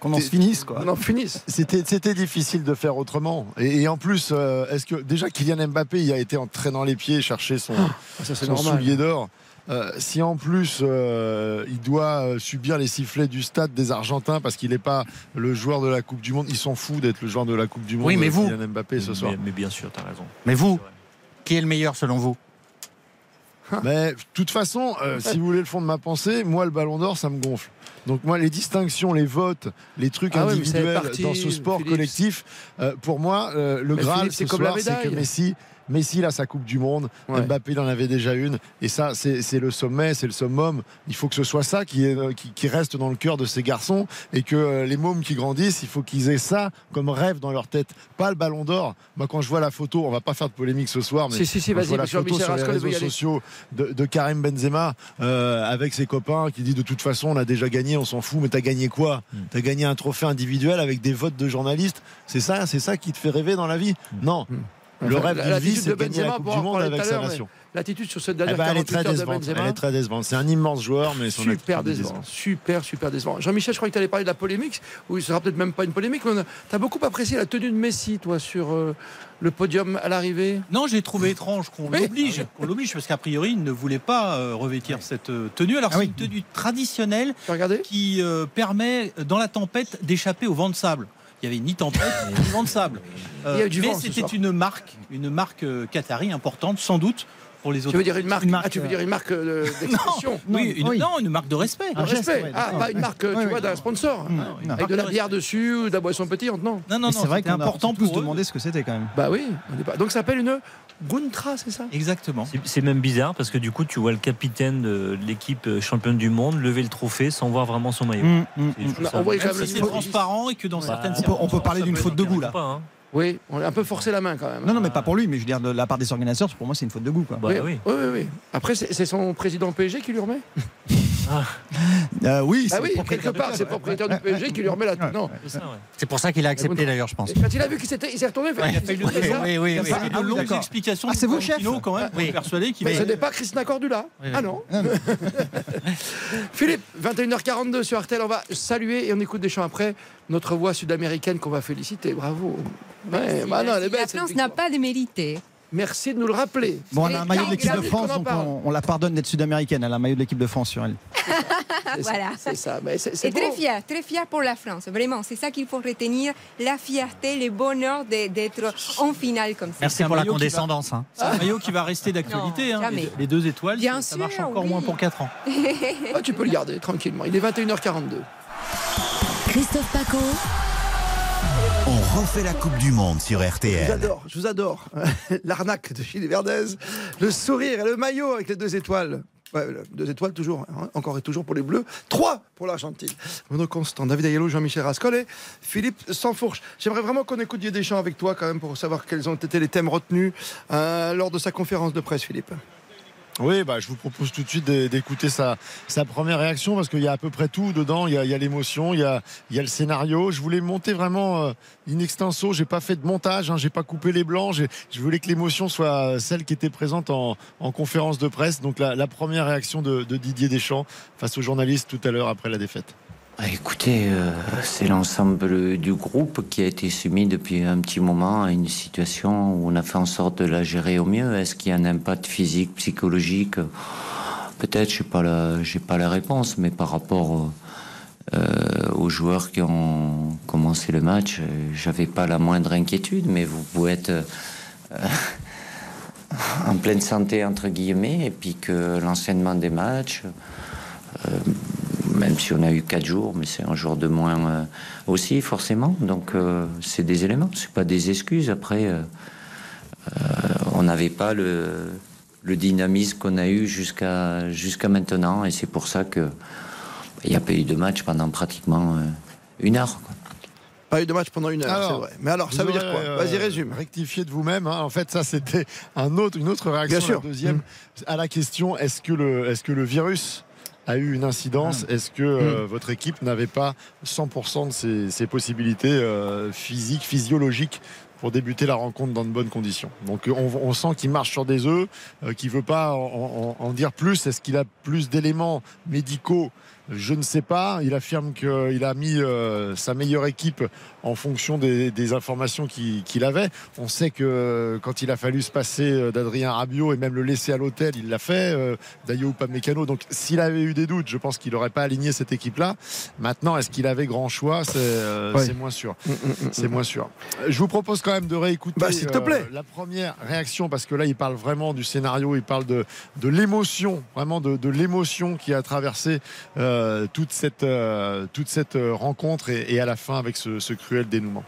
Qu'on en se finisse, quoi. On en finisse. C'était, c'était difficile de faire autrement. Et, et en plus, euh, est-ce que déjà Kylian Mbappé, il a été en traînant les pieds chercher son, Ah, ça, son soulier d'or. Euh, si en plus euh, il doit subir les sifflets du stade des Argentins parce qu'il n'est pas le joueur de la Coupe du Monde, ils s'en foutent d'être le joueur de la Coupe du Monde. Oui, mais vous Kylian Mbappé ce soir. Mais, mais bien sûr, t'as raison. Mais vous, qui est le meilleur selon vous? <laughs> Mais de toute façon, euh, si vous voulez le fond de ma pensée, moi le Ballon d'Or, ça me gonfle. Donc moi, les distinctions, les votes, les trucs Ah ouais, c'est individuels parti, dans ce sport Philippe. collectif, euh, pour moi, euh, le Mais Graal Philippe, ce c'est comme la soir, c'est que. Messi, Messi il a sa Coupe du Monde, Ouais. Mbappé il en avait déjà une, et ça c'est le sommet, c'est le summum. Il faut que ce soit ça qui, est, euh, qui, qui reste dans le cœur de ces garçons, et que euh, les mômes qui grandissent, il faut qu'ils aient ça comme rêve dans leur tête, pas le Ballon d'Or. Moi quand je vois la photo, on va pas faire de polémique ce soir, mais Si, si, si, quand je vas-y, vois la photo sur les réseaux sociaux de, de Karim Benzema euh, avec ses copains qui dit de toute façon on a déjà gagné, on s'en fout, mais t'as gagné quoi? Mm. T'as gagné un trophée individuel avec des votes de journalistes. C'est ça, c'est ça qui te fait rêver dans la vie? Non. Le rêve la- d'une vie, c'est de gagner la Coupe du Monde avec sa nation. l'attitude sur cette Eh dernière ben, elle est très 48 heures de décevante. Benzema. Elle est très décevante. C'est un immense joueur, mais son Super décevant, super, super décevant. Jean-Michel, je crois que tu allais parler de la polémique, ou ce sera peut-être même pas une polémique, tu as beaucoup apprécié la tenue de Messi, toi, sur euh, le podium à l'arrivée? Non, j'ai trouvé étrange qu'on Oui. l'oblige, qu'on l'oblige, parce qu'a priori, il ne voulait pas euh, revêtir cette euh, tenue. Alors, c'est une tenue traditionnelle qui euh, permet, dans la tempête, d'échapper au vent de sable. Il n'y avait ni tempête <laughs> ni vent de sable. Euh, du mais c'était une marque, une marque euh, qatari importante, sans doute, pour les autres. Tu veux dire une marque, ah, tu veux dire une marque euh, <laughs> d'expression Oui, une, non, une marque de respect. De respect. Ah, pas une marque, euh, tu vois, d'un sponsor. Avec de la bière dessus ou de la boisson pétillante, non. Non, non, Mais c'est vrai qu'on a tous demandé ce que c'était quand même. Bah oui, on est pas- donc ça s'appelle une Guntra, c'est ça? Exactement. C'est- même bizarre parce que du coup, tu vois le capitaine de l'équipe euh, championne du monde lever le trophée sans voir vraiment son maillot. Mm, je trouve On voit quand Même si c'est transparent et que dans certaines On peut, on peut parler d'une faute de goût là. Pas, hein. Oui, on a un peu forcé la main quand même. Non, non, mais pas pour lui, mais je veux dire de la part des organisateurs, pour moi c'est une faute de goût. Quoi. oui, oui, oui, oui. Après, c'est c'est son président PSG qui lui remet? <laughs> Euh, oui, Ah c'est oui, le propriétaire quelque part, c'est le propriétaire du PSG qui lui remet la Non. C'est pour ça qu'il a accepté d'ailleurs, je pense. Et Quand il a vu qu'il s'était- il s'est retourné, Ouais, il oui, oui, oui. Il a eu de longues explications. Ah, c'est vous, chef quand même. Oui. Persuadé qu'il Mais ce n'est pas Christina Cordula. Oui, Ah non. <laughs> Philippe, 21h42 sur RTL, on va saluer et on écoute des chants après notre voix sud-américaine qu'on va féliciter. Bravo. Ouais, bah non, elle est belle, La France n'a pas de mérité. Merci de nous le rappeler. Bon, elle a un maillot de l'équipe de France, donc on, on la pardonne d'être sud-américaine. Elle a un maillot de l'équipe de France sur elle. <laughs> Voilà. C'est ça. Mais Et très fier, très fier pour la France. Vraiment, c'est ça qu'il faut retenir, la fierté, le bonheur de- d'être en finale comme ça. Merci pour la maillot qui va- condescendance. hein. C'est un maillot qui va rester d'actualité. Non, hein. jamais. Les, les deux étoiles, Bien ça sûr, marche encore oui. moins pour 4 ans. <laughs> Ah, tu peux le garder tranquillement. Il est 21h42. Christophe Paco. On refait la Coupe du Monde sur Je vous RTL. adore, je vous adore. <laughs> L'arnaque de Gilles Verdez, le sourire et le maillot avec les deux étoiles. Ouais, deux étoiles toujours, hein, encore et toujours pour les Bleus, trois pour l'Argentine. Bruno Constant, David Ayello, Jean-Michel Rascol et Philippe Sansfourche. J'aimerais vraiment qu'on écoute Didier Deschamps avec toi quand même pour savoir quels ont été les thèmes retenus euh, lors de sa conférence de presse, Philippe. Oui, bah, je vous propose tout de suite d'é- d'écouter sa, première réaction parce qu'il y a à peu près tout dedans. Il y a, l'émotion, il y a, le scénario. Je voulais monter vraiment euh, in extenso. J'ai pas fait de montage, hein, j'ai pas coupé les blancs. Je voulais que l'émotion soit celle qui était présente en, en conférence de presse. Donc la, première réaction de Didier Deschamps face aux journalistes tout à l'heure après la défaite. Ah, Écoutez, euh, c'est l'ensemble du groupe qui a été soumis depuis un petit moment à une situation où on a fait en sorte de la gérer au mieux. Est-ce qu'il y a un impact physique, psychologique? Peut-être, je n'ai pas, la- j'ai pas la réponse, mais par rapport euh, aux joueurs qui ont commencé le match, euh, j'avais pas la moindre inquiétude, mais vous pouvez être <laughs> en pleine santé, entre guillemets, et puis que l'enseignement des matchs, même si on a eu quatre jours, mais c'est un jour de moins euh, aussi, forcément. Donc, euh, c'est des éléments, c'est pas des excuses. Après, euh, euh, on n'avait pas le, le dynamisme qu'on a eu jusqu'à jusqu'à maintenant, et c'est pour ça que il n'y a pas eu de match pendant pratiquement euh, une heure. quoi. Pas eu de match pendant une heure, Alors, c'est vrai. Mais alors, ça veut dire quoi? Euh, Vas-y, résume. Rectifiez de vous-même. hein. En fait, ça, c'était un autre, une autre réaction. Bien sûr. La deuxième, à la question est-ce que, le, est que le virus a eu une incidence Est-ce que euh, votre équipe n'avait pas 100% de ses, ses possibilités euh, physiques, physiologiques pour débuter la rencontre dans de bonnes conditions? Donc on, on sent qu'il marche sur des œufs, euh, qu'il veut pas en, en- en dire plus. Est-ce qu'il a plus d'éléments médicaux? Je ne sais pas. Il affirme qu'il a mis euh, sa meilleure équipe en fonction des, des informations qu'il avait. On sait que euh, quand il a fallu se passer euh, d'Adrien Rabiot et même le laisser à l'hôtel, il l'a fait. Euh, Dayo Upamecano. Donc s'il avait eu des doutes, je pense qu'il n'aurait pas aligné cette équipe-là. Maintenant, est-ce qu'il avait grand choix? C'est euh, moins sûr. Mm, C'est moins sûr. Je vous propose quand même de réécouter Bah, s'il te plaît. la première réaction parce que là, il parle vraiment du scénario, il parle de, de l'émotion, vraiment de, de l'émotion qui a traversé toute cette, toute cette rencontre et, et à la fin avec ce, ce cruel dénouement.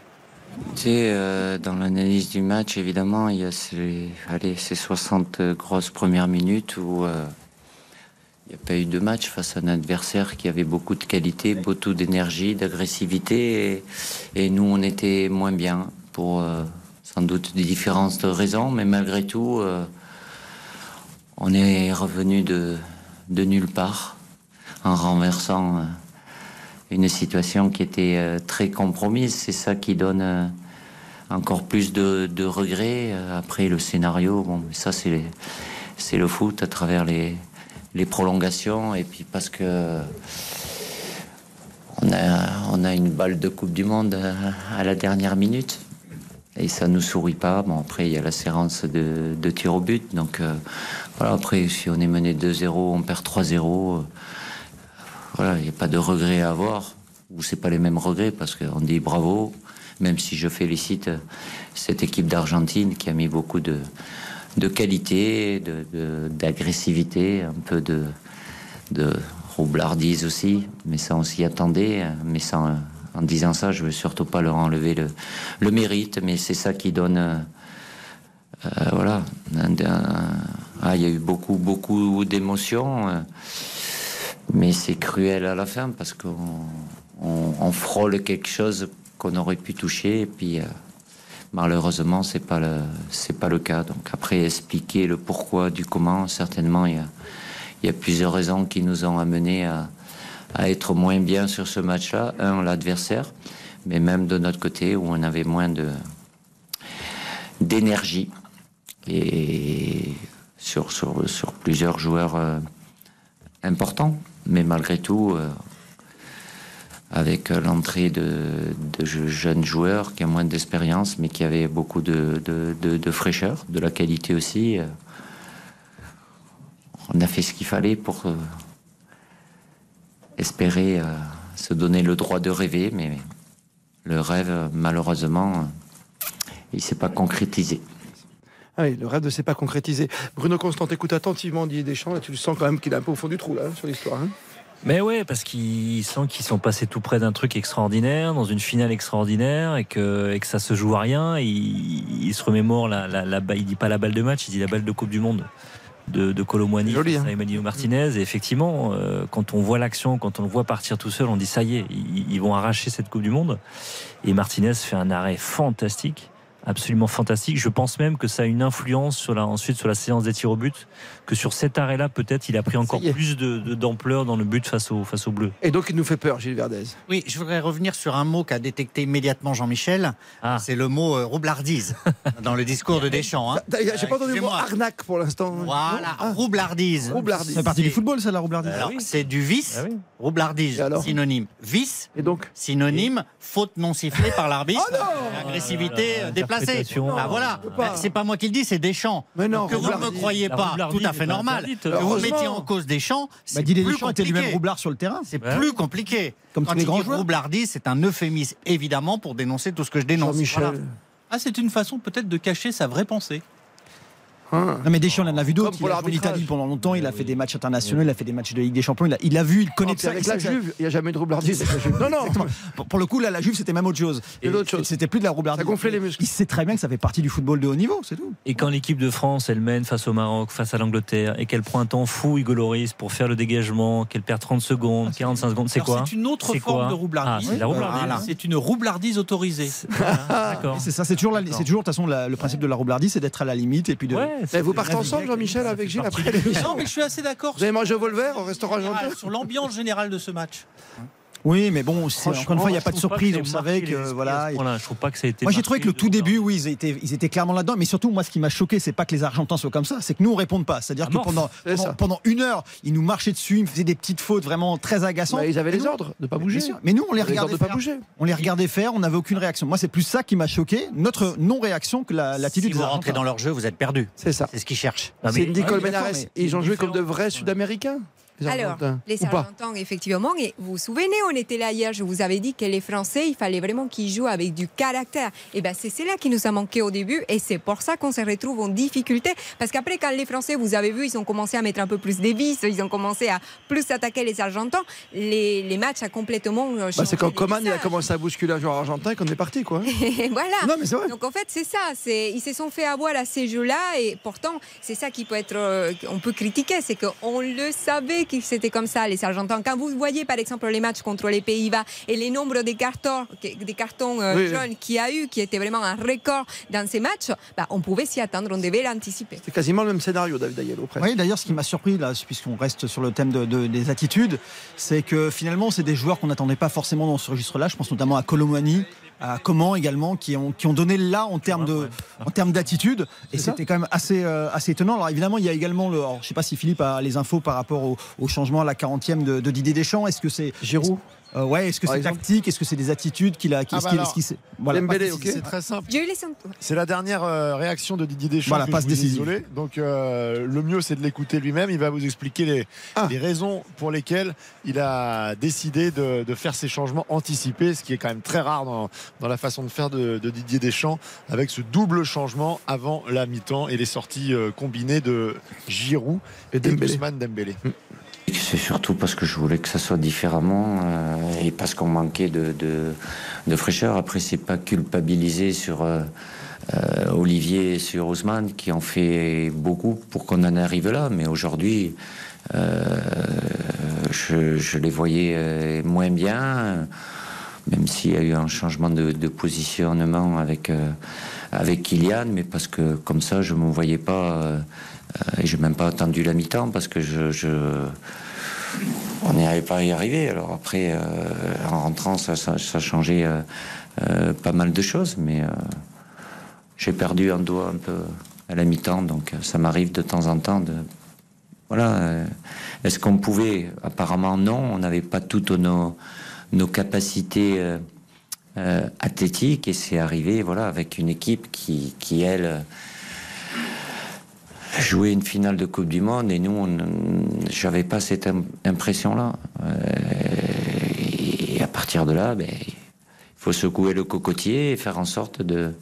Tu sais, euh, dans l'analyse du match, évidemment, il y a ces, allez, ces 60 grosses premières minutes où euh, il n'y a pas eu de match face à un adversaire qui avait beaucoup de qualité, beaucoup d'énergie, d'agressivité. Et, et nous, on était moins bien pour euh, sans doute des différences de raisons, mais malgré tout, euh, on est revenu de, de nulle part en renversant. Une situation qui était euh, très compromise. C'est ça qui donne euh, encore plus de, regrets. Euh, Après, le scénario, bon, ça, c'est c'est le foot à travers les, prolongations et puis parce que on a, on a une balle de Coupe du Monde à, la dernière minute et ça nous sourit pas. Bon, après, il y a la séance de, de tir au but. Donc, voilà, après, si on est mené 2-0, on perd 3-0. euh, voilà, il n'y a pas de regret à avoir. Ou c'est pas les mêmes regrets parce qu'on dit bravo, même si je félicite euh, cette équipe d'Argentine qui a mis beaucoup de, de qualité, de- de- d'agressivité, un peu de, de roublardise aussi. Mais ça, on s'y attendait. euh, Mais euh, en disant ça, je veux surtout pas leur enlever le, le mérite. Mais c'est ça qui donne. voilà. Ah, il y a eu beaucoup, beaucoup d'émotions. Mais c'est cruel à la fin parce qu'on on, frôle quelque chose qu'on aurait pu toucher et puis euh, malheureusement c'est pas c'est pas le cas. Donc après expliquer le pourquoi du comment, certainement il y a, plusieurs raisons qui nous ont amenés à, être moins bien sur ce match-là. Un, l'adversaire, mais même de notre côté où on avait moins de d'énergie et sur, sur, sur plusieurs joueurs euh, importants. Mais malgré tout, euh, avec l'entrée de, de je- jeunes joueurs qui ont moins d'expérience, mais qui avaient beaucoup de, de, fraîcheur, de la qualité aussi, euh, on a fait ce qu'il fallait pour euh, espérer se donner le droit de rêver, mais le rêve, malheureusement, il s'est pas concrétisé. Ah oui, le rêve ne s'est pas concrétisé. Bruno Constant écoute attentivement Didier Deschamps, là tu le sens quand même qu'il est un peu au fond du trou là, sur l'histoire. hein. Mais ouais, parce qu'il sent qu'ils sont passés tout près d'un truc extraordinaire, dans une finale extraordinaire, et que, et que ça se joue à rien. Il, il se remémore, la, la, il dit pas la balle de match, il dit la balle de Coupe du Monde de, de Joli, hein. Emmanuel Martinez. Et effectivement, euh, quand on voit l'action, quand on le voit partir tout seul, on dit ça y est, ils, ils vont arracher cette Coupe du Monde. Et Martinez fait un arrêt fantastique. Absolument fantastique. Je pense même que ça a une influence sur la, ensuite sur la séance des tirs au but, que sur cet arrêt-là, peut-être, il a pris encore plus de, de- d'ampleur dans le but face au, face au bleu. Et donc il nous fait peur, Gilles Verdez. Oui, je voudrais revenir sur un mot qu'a détecté immédiatement Jean-Michel. Ah. C'est le mot euh, roublardise <laughs> dans le discours de Deschamps. hein. J'ai pas entendu le mot arnaque pour l'instant. Voilà, Ah. roublardise. Roublardise. C'est partie du football, ça, la roublardise. Alors, c'est du vice, roublardise, synonyme. Vice, Et donc synonyme, faute non sifflée par l'arbitre, et agressivité Ah là là, déplacée. Ah, voilà, c'est pas moi qui le dis, c'est Deschamps. Mais non, que vous ne me croyez pas, tout à fait normal. Que vous mettiez en cause Deschamps, c'est Bah, Didier plus Deschamps était lui-même compliqué. roublard sur le terrain. C'est Ouais. plus compliqué. Comme Quand tous les il grands dit joueurs. roublardise, c'est un euphémisme, évidemment, pour dénoncer tout ce que je dénonce. Ah, c'est une façon peut-être de cacher sa vraie pensée. Hein. Non mais Deschamps, on en a vu d'autres. Il a joué en l'arbitrage. Italie pendant longtemps. Il a fait des matchs internationaux. Il a fait des matchs de Ligue des Champions. Il a, il a vu, il connaît Oh, puis ça. avec la Juve, il n'y a jamais eu de roublardise. Non, non. Pour, pour le coup, là, la Juve, c'était même autre chose. Et autre chose. C'était plus de la roublardise. Ça gonflait les muscles. Il sait très bien que ça fait partie du football de haut niveau, c'est tout. Et quand l'équipe de France, elle mène face au Maroc, face à l'Angleterre, et qu'elle prend un temps fou, Hugo Loris, pour faire le dégagement, qu'elle perd 30 secondes, 45 secondes, c'est quoi C'est une autre forme quoi de roublardise. Ah, c'est la roublardise. Voilà. C'est une roublardise autorisée. C'est <laughs> ça, c'est toujours, la- c'est toujours de toute façon le principe de la roublardise, c'est d'être à la limite et puis de. Vous partez ensemble, Jean-Michel, avec Gilles après Non, l'émission. Mais je suis assez d'accord. Vous avez mangé au Volver au restaurant sur, l'ambiance générale de ce match. Oui, mais bon, encore une fois, il n'y a pas de surprise. que On savait que voilà. Je trouve pas que ça a été. Moi, j'ai trouvé que le tout début, oui, ils étaient, ils étaient clairement là-dedans. Mais surtout, moi, ce qui m'a choqué, c'est pas que les Argentins soient comme ça, c'est que nous, on réponde pas. C'est-à-dire que Amorphe. pendant, une heure, ils nous marchaient dessus, ils me faisaient des petites fautes vraiment très agaçantes. Bah, Ils avaient les ordres de ne pas bouger. Mais nous, on les regardait faire. bouger. On les regardait faire, on n'avait aucune réaction. Moi, c'est plus ça qui m'a choqué, notre non-réaction que la- l'attitude Si vous rentrez dans leur jeu, vous êtes perdu. C'est ça. C'est ce qu'ils cherchent. Ah, mais- C'est Nicole ils ont joué comme de vrais Sud-Américains. Les Alors, les Argentins, effectivement, et vous vous souvenez, on était là hier, je vous avais dit que les Français, il fallait vraiment qu'ils jouent avec du caractère. Et ben c'est cela qui nous a manqué au début, et c'est pour ça qu'on se retrouve en difficulté. Parce qu'après, quand les Français, vous avez vu, ils ont commencé à mettre un peu plus des vis, ils ont commencé à plus attaquer les Argentins, les, les matchs a complètement euh, Bah, changé c'est quand Coman il a commencé à bousculer un joueur argentin qu'on est parti quoi. <laughs> Voilà. Non mais c'est vrai. Donc en fait, c'est ça. Ils se sont fait avoir à ces jeux-là et pourtant, c'est ça qui peut être, euh, on peut critiquer, c'est qu'on le savait que c'était comme ça les Argentins. Quand vous voyez par exemple les matchs contre les Pays-Bas et les nombres des cartons, des cartons euh, Oui, jaunes qu'il y a eu, qui était vraiment un record dans ces matchs, bah, on pouvait s'y attendre, on devait l'anticiper. C'est quasiment le même scénario David Ayello presque. Oui, d'ailleurs, ce qui m'a surpris, là, puisqu'on reste sur le thème de- de- des attitudes, c'est que finalement, c'est des joueurs qu'on n'attendait pas forcément dans ce registre-là. Je pense notamment à Colomani, à Comment également, qui ont, qui ont donné là en termes de, en termes d'attitude. Et c'était quand même assez, euh, assez étonnant. Alors évidemment, il y a également le. alors, je ne sais pas si Philippe a les infos par rapport au, au changement à la 40e de, de Didier Deschamps. Est-ce que c'est Giroud Euh, ouais, est-ce que c'est tactique? Est-ce que c'est des attitudes qu'il a qui, Ah bah alors, ce voilà, Dembélé, pas- ok. C'est très simple. J'ai eu les sons- C'est la dernière euh, réaction de Didier Deschamps. Voilà, passe décisive. Donc euh, le mieux c'est de l'écouter lui-même. Il va vous expliquer les, Ah. les raisons pour lesquelles il a décidé de, de faire ces changements anticipés, ce qui est quand même très rare dans, dans la façon de faire de, de Didier Deschamps, avec ce double changement avant la mi-temps et les sorties euh, combinées de Giroud Et et, Dembélé. Dembélé. C'est surtout parce que je voulais que ça soit différemment euh, et parce qu'on manquait de, de, fraîcheur. Après, c'est pas culpabiliser sur euh, euh, Olivier et sur Ousmane qui ont fait beaucoup pour qu'on en arrive là. Mais aujourd'hui, je, les voyais moins bien, même s'il y a eu un changement de, positionnement avec, avec Kylian, mais parce que comme ça, je ne me voyais pas. Euh, et j'ai même pas attendu la mi-temps parce que je, on n'y arrivait pas y arriver. Alors après, euh, en rentrant, ça, changé euh, pas mal de choses, mais j'ai perdu un doigt un peu à la mi-temps, donc ça m'arrive de temps en temps de. Voilà. Est-ce qu'on pouvait? Apparemment non. On n'avait pas toutes nos, nos capacités athlétiques et c'est arrivé, voilà, avec une équipe qui, qui elle. Jouer une finale de Coupe du Monde et nous, j'avais pas cette im- impression-là. Euh, et à partir de là, ben, il faut secouer le cocotier et faire en sorte de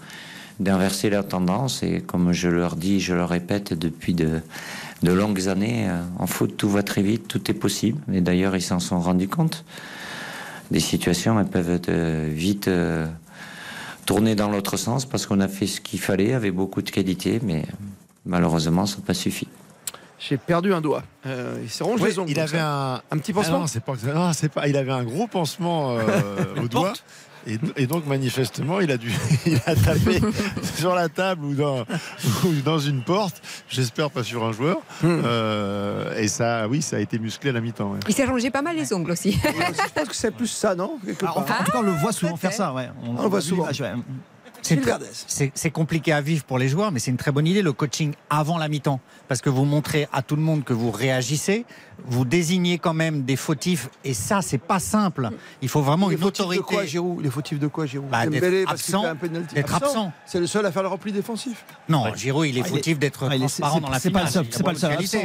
d'inverser la tendance. Et comme je leur dis, je le répète depuis de, de longues années, euh, en foot, tout va très vite, tout est possible. Et d'ailleurs, ils s'en sont rendus compte. Des situations, elles peuvent euh, vite tourner dans l'autre sens parce qu'on a fait ce qu'il fallait avec beaucoup de qualité, mais malheureusement, ça n'a pas suffi. J'ai perdu un doigt. Euh, il s'est rongé les ongles. il avait un, un petit Ah pansement. non, c'est pas, non, c'est pas. Il avait un gros pansement euh, <laughs> au doigt. Et, et donc manifestement, il a dû, <laughs> il a tapé <laughs> sur la table ou dans, ou dans une porte. J'espère pas sur un joueur. Hmm. Euh, et ça, oui, ça a été musclé à la mi-temps. ouais. Il s'est rangé pas mal les ongles aussi. Je pense que c'est plus ça, non Ah, enfin, en tout cas, on le voit souvent faire ça. Ouais. On le voit souvent. Ah. C'est compliqué à vivre pour les joueurs, mais c'est une très bonne idée le coaching avant la mi-temps. Parce que vous montrez à tout le monde que vous réagissez, vous désignez quand même des fautifs, et ça, c'est pas simple. Il faut vraiment Il est une fautif autorité. de quoi, Giroud? Il est fautif de quoi, Giroud? Bah, d'être absent, d'être absent. C'est le seul à faire le repli défensif. Non, Giroud, il est Ah, est- fautif d'être ah, est- transparent c'est- dans la c'est pas finale. le seul- c'est pas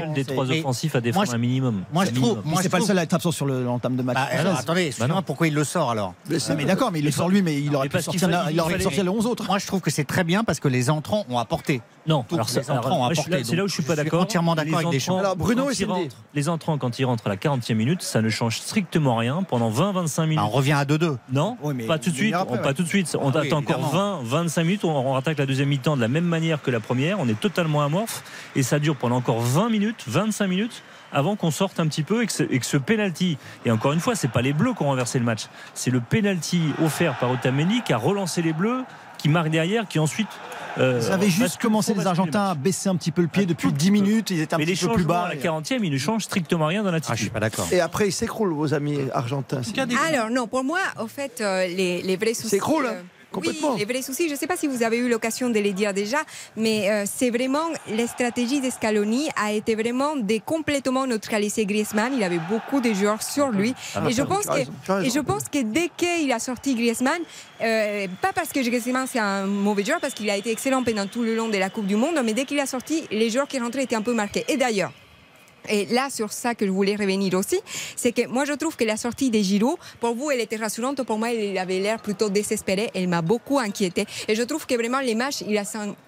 le. Des trois offensifs à défendre un minimum. moi, je trouve- moi, c'est pas le seul à être absent sur le l'entame de match. Bah, alors, attendez, pourquoi il le sort alors Ah, mais d'accord, mais il le sort lui, mais il aurait pu sortir, les 11 autres. Moi, je trouve que c'est très bien parce que les entrants ont apporté. Non, Tous alors les c'est là- c'est là où je suis je pas suis d'accord. entièrement d'accord Les avec Deschamps. Alors, Bruno et Les entrants, quand ils rentrent à la 40e minute, ça ne change strictement rien pendant 20-25 minutes. Bah, on revient à 2-2. Non, Oui, mais pas tout de suite. après, on- Pas ouais. tout de suite. On Ah oui, attend encore évidemment. 20, 25 minutes. On, on attaque la deuxième mi-temps de la même manière que la première. On est totalement amorphe et ça dure pendant encore 20 minutes, 25 minutes avant qu'on sorte un petit peu et que ce, et que ce penalty. Et encore une fois, c'est pas les Bleus qui ont renversé le match. C'est le penalty offert par Otamendi qui a relancé les Bleus, qui marque derrière, qui ensuite. Euh, Ils avaient juste commencé les Argentins à baisser un petit peu le pied Un depuis tout 10 petit peu. minutes. Ils étaient un Mais les petit peu plus bas. à la 40e, ils ne changent strictement rien dans Ah, je suis l'attitude. pas d'accord. Et après, il s'écroule, vos amis argentins. Alors non, pour moi, en fait, euh, les, les vrais soucis. s'écroule, hein, euh, complètement. Oui, les vrais soucis. Je ne sais pas si vous avez eu l'occasion de les dire déjà, mais euh, c'est vraiment la stratégie de Scaloni a été vraiment de complètement neutraliser Griezmann. Il avait beaucoup de joueurs sur lui, Ah, et pense que je pense que dès qu'il a sorti Griezmann, euh, pas parce que Griezmann c'est un mauvais joueur, parce qu'il a été excellent pendant tout le long de la Coupe du Monde, mais dès qu'il a sorti, les joueurs qui rentraient étaient un peu marqués. Et d'ailleurs. Et là, sur ça que je voulais revenir aussi, c'est que moi, je trouve que la sortie de Giroud, pour vous, elle était rassurante. Pour moi, il avait l'air plutôt désespéré. Elle m'a beaucoup inquiété. Et je trouve que vraiment, les matchs, il a,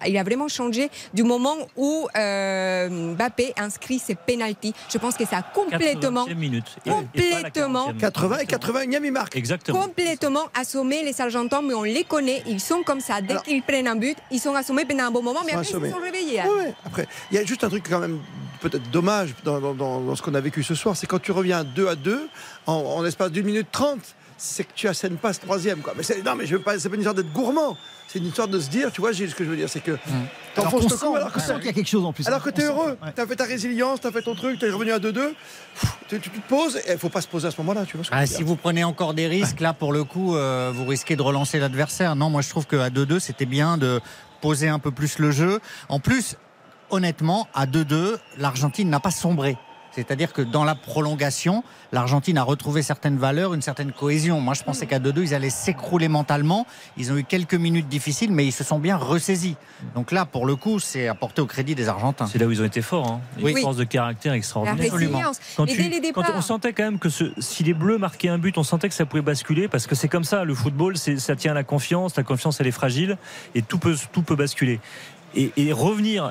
il a vraiment changé du moment où euh, Mbappé inscrit ses pénalties. Je pense que ça a complètement, 80e minute. Et- et pas la complètement, 40e. 80 et 81e, il marque. Exactement. complètement assommé les Argentins, mais on les connaît. Ils sont comme ça. Dès qu'ils prennent un but, ils sont assommés pendant un bon moment, mais après, ils se assommés. sont réveillés. hein. Ouais, ouais. Après, il y a juste un truc quand même peut-être dommage dans, dans- dans- dans ce qu'on a vécu ce soir, c'est quand tu reviens 2 à 2 en, en espace d'une minute 30. c'est que tu assènes pas ce troisième. Quoi. Mais c'est, non, mais je veux pas, c'est pas une histoire d'être gourmand. C'est une histoire de se dire, tu vois, Gilles, ce que je veux dire, c'est que t'enfonces qu'on le sent- coup alors que sent qu'il y a quelque chose en plus. Alors que t'es heureux, ouais. t'as fait ta résilience, t'as fait ton truc, t'es revenu à 2-2. Tu, tu- tu te poses et il faut pas se poser à ce moment-là, tu vois. ce que Ah, si vous prenez encore des risques, là, pour le coup, euh, vous risquez de relancer l'adversaire. Non, moi, je trouve qu'à 2-2, c'était bien de poser un peu plus le jeu. En plus, honnêtement, à 2-2, l'Argentine n'a pas sombré. C'est-à-dire que dans la prolongation, l'Argentine a retrouvé certaines valeurs, une certaine cohésion. Moi, je pensais qu'à 2-2, ils allaient s'écrouler mentalement. Ils ont eu quelques minutes difficiles, mais ils se sont bien ressaisis. Donc là, pour le coup, c'est apporté au crédit des Argentins. C'est là où ils ont été forts. Hein. Une Oui. force de caractère extraordinaire. La résilience. Quand, Et tu- dès les quand départs. on sentait quand même que ce- si les Bleus marquaient un but, on sentait que ça pouvait basculer parce que c'est comme ça. Le football, ça tient à la confiance. La confiance, elle est fragile et tout peut, tout peut basculer. Et, revenir,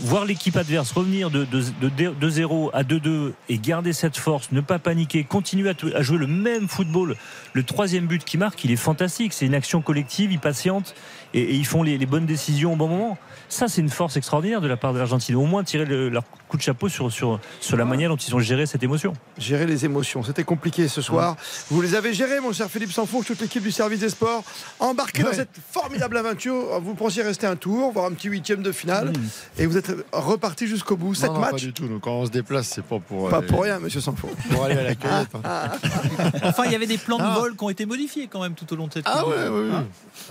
voir l'équipe adverse revenir de, de, de, de 0 à 2-2 et garder cette force, ne pas paniquer, continuer à, jouer le même football. Le troisième but qui marque, il est fantastique. C'est une action collective, ils patientent et, ils font les bonnes décisions au bon moment. Ça, c'est une force extraordinaire de la part de l'Argentine. Au moins tirer le- leur coup de chapeau sur, sur, sur la manière dont ils ont géré cette émotion. Gérer les émotions, c'était compliqué ce soir. Vous les avez gérées, mon cher Philippe Sanfourche, toute l'équipe du service des sports. Embarqué dans cette formidable aventure, vous pensiez rester un tour, voir un petit huitième de finale, et vous êtes reparti jusqu'au bout. Sept Non, non, pas du tout. Donc, quand on se déplace, c'est pas pour. Pas aller- pour rien, monsieur Sanfourche. Pour aller à la cueillette. hein. <laughs> Enfin, il y avait des plans de Ah. vol qui ont été modifiés quand même tout au long de cette Ah ouais, ouais, ouais.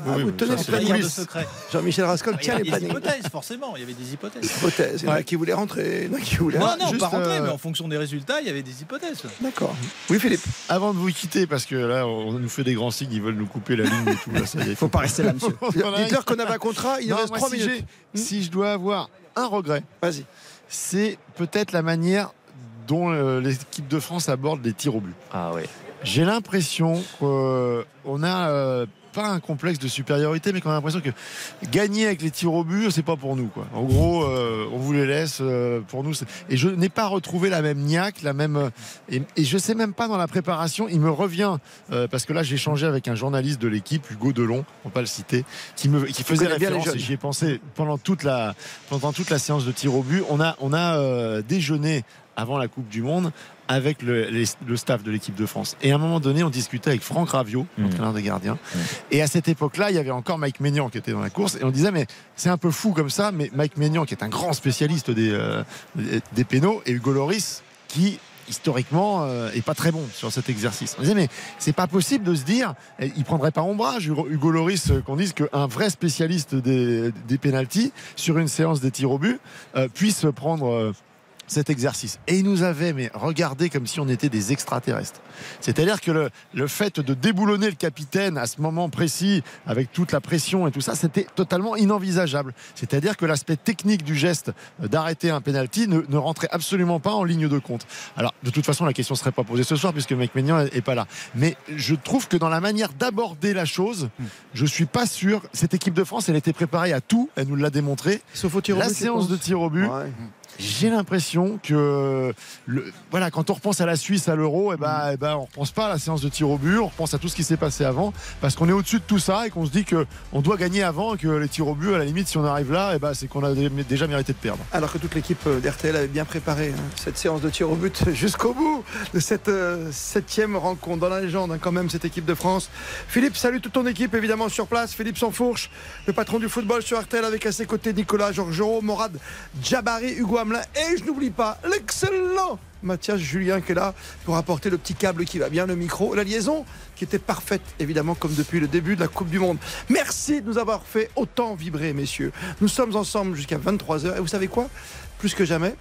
Ah, tenez les pas plannings. dire de secret. Jean-Michel Rascol tient avait les plannings. Hypothèses, forcément. Il y avait des hypothèses. Hypothèses. Il y en a qui voulaient rentrer, il y en a qui voulaient. Non, non, juste, pas rentrer, euh, mais en fonction des résultats, il y avait des hypothèses. D'accord. Oui, Philippe. Avant de vous quitter, parce que là, on nous fait des grands signes, ils veulent nous couper la ligne et tout. Là, ça y est, <laughs> Faut pas rester là, monsieur. <laughs> Dites-leur qu'on avait un contrat, il Non, reste moi, 3 si minutes. j'ai- Si je dois avoir un regret, Vas-y. c'est peut-être la manière dont euh, l'équipe de France aborde les tirs au but. Ah ouais. J'ai l'impression qu'on a euh, pas un complexe de supériorité, mais qu'on a l'impression que gagner avec les tirs au but, c'est pas pour nous. Quoi. En gros, euh, on vous les laisse euh, pour nous. Et je n'ai pas retrouvé la même niaque, la même. euh, Et, et je sais même pas dans la préparation, il me revient euh, parce que là, j'ai échangé avec un journaliste de l'équipe, Hugo Delon, on pas le citer, qui me qui faisait bien référence. Et j'y ai pensé pendant toute la pendant toute la séance de tir au but. On a on a déjeuné avant la Coupe du Monde avec le, les- le staff de l'équipe de France. Et à un moment donné, on discutait avec Franck Raviot, entraîneur des gardiens. Et à cette époque-là, il y avait encore Mike Maignan qui était dans la course. Et on disait, mais c'est un peu fou comme ça. Mais Mike Maignan, qui est un grand spécialiste des, euh, des- pénaux, et Hugo Loris, qui historiquement euh, est pas très bon sur cet exercice. On disait mais c'est pas possible de se dire eh, il prendrait pas ombrage Hugo Hugo Loris euh, qu'on dise qu'un vrai spécialiste des, des pénalties sur une séance des tirs au but euh, puisse prendre euh, cet exercice. Et il nous avait mais regardé comme si on était des extraterrestres. C'est-à-dire que le, le fait de déboulonner le capitaine à ce moment précis, avec toute la pression et tout ça, c'était totalement inenvisageable. C'est-à-dire que l'aspect technique du geste d'arrêter un penalty ne, ne rentrait absolument pas en ligne de compte. Alors, de toute façon, la question ne serait pas posée ce soir puisque Mike Maignan est pas là. Mais je trouve que dans la manière d'aborder la chose, je suis pas sûr. Cette équipe de France, elle était préparée à tout. Elle nous l'a démontré. Sauf au tir au la but, séance de tir au but. Ouais. J'ai l'impression que voilà, quand on repense à la Suisse à l'Euro, et ben, eh ben, on repense pas à la séance de tir au but, on repense à tout ce qui s'est passé avant, parce qu'on est au-dessus de tout ça et qu'on se dit que on doit gagner avant et que les tirs au but, à la limite, si on arrive là, et ben, c'est qu'on a dé- déjà mérité de perdre. Alors que toute l'équipe euh, d'RTL avait bien préparé hein, cette séance de tir au but <laughs> jusqu'au bout de cette euh, septième rencontre dans la légende, hein, quand même, cette équipe de France. Philippe, salut toute ton équipe, évidemment, sur place. Philippe Sansfourche, le patron du football sur RTL, avec à ses côtés Nicolas Georgerot, Morad Djabari, Hugo Hamelin, et je n'oublie pas l'excellent Mathias Julien qui est là pour apporter le petit câble qui va bien, le micro, la liaison qui était parfaite, évidemment, comme depuis le début de la Coupe du Monde. Merci de nous avoir fait autant vibrer, messieurs. Nous sommes ensemble jusqu'à 23h, et vous savez quoi? Plus que jamais,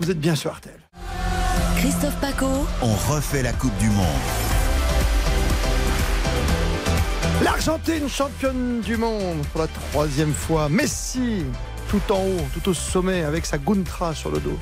vous êtes bien sur RTL. Christophe Paco. On refait la Coupe du Monde. L'Argentine championne du monde pour la troisième fois. Messi, tout en haut, tout au sommet, avec sa Guntra sur le dos.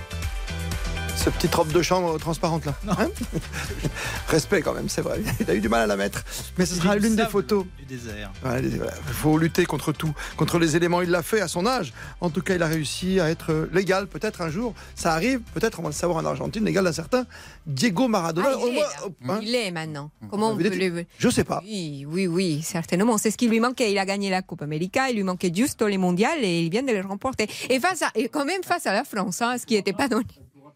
Ce petite robe de chambre transparente là. Hein <laughs> Respect quand même, c'est vrai. Il a eu du mal à la mettre. Mais ce sera l'une des photos. Du désert. Voilà, les- voilà. Il faut lutter contre tout, contre les éléments. Il l'a fait à son âge. En tout cas, il a réussi à être légal. Peut-être un jour, ça arrive. Peut-être, on va le savoir en Argentine, légal d'un certain Diego Maradona. Ah, il, Au est, moins, là. hein. Il est maintenant. Comment on peut le... Je sais pas. Oui, oui, oui, certainement. C'est ce qui lui manquait. Il a gagné la Coupe América, il lui manquait juste les mondiales et il vient de le remporter. Et face à, et quand même face à la France, hein, ce qui n'était pas donné.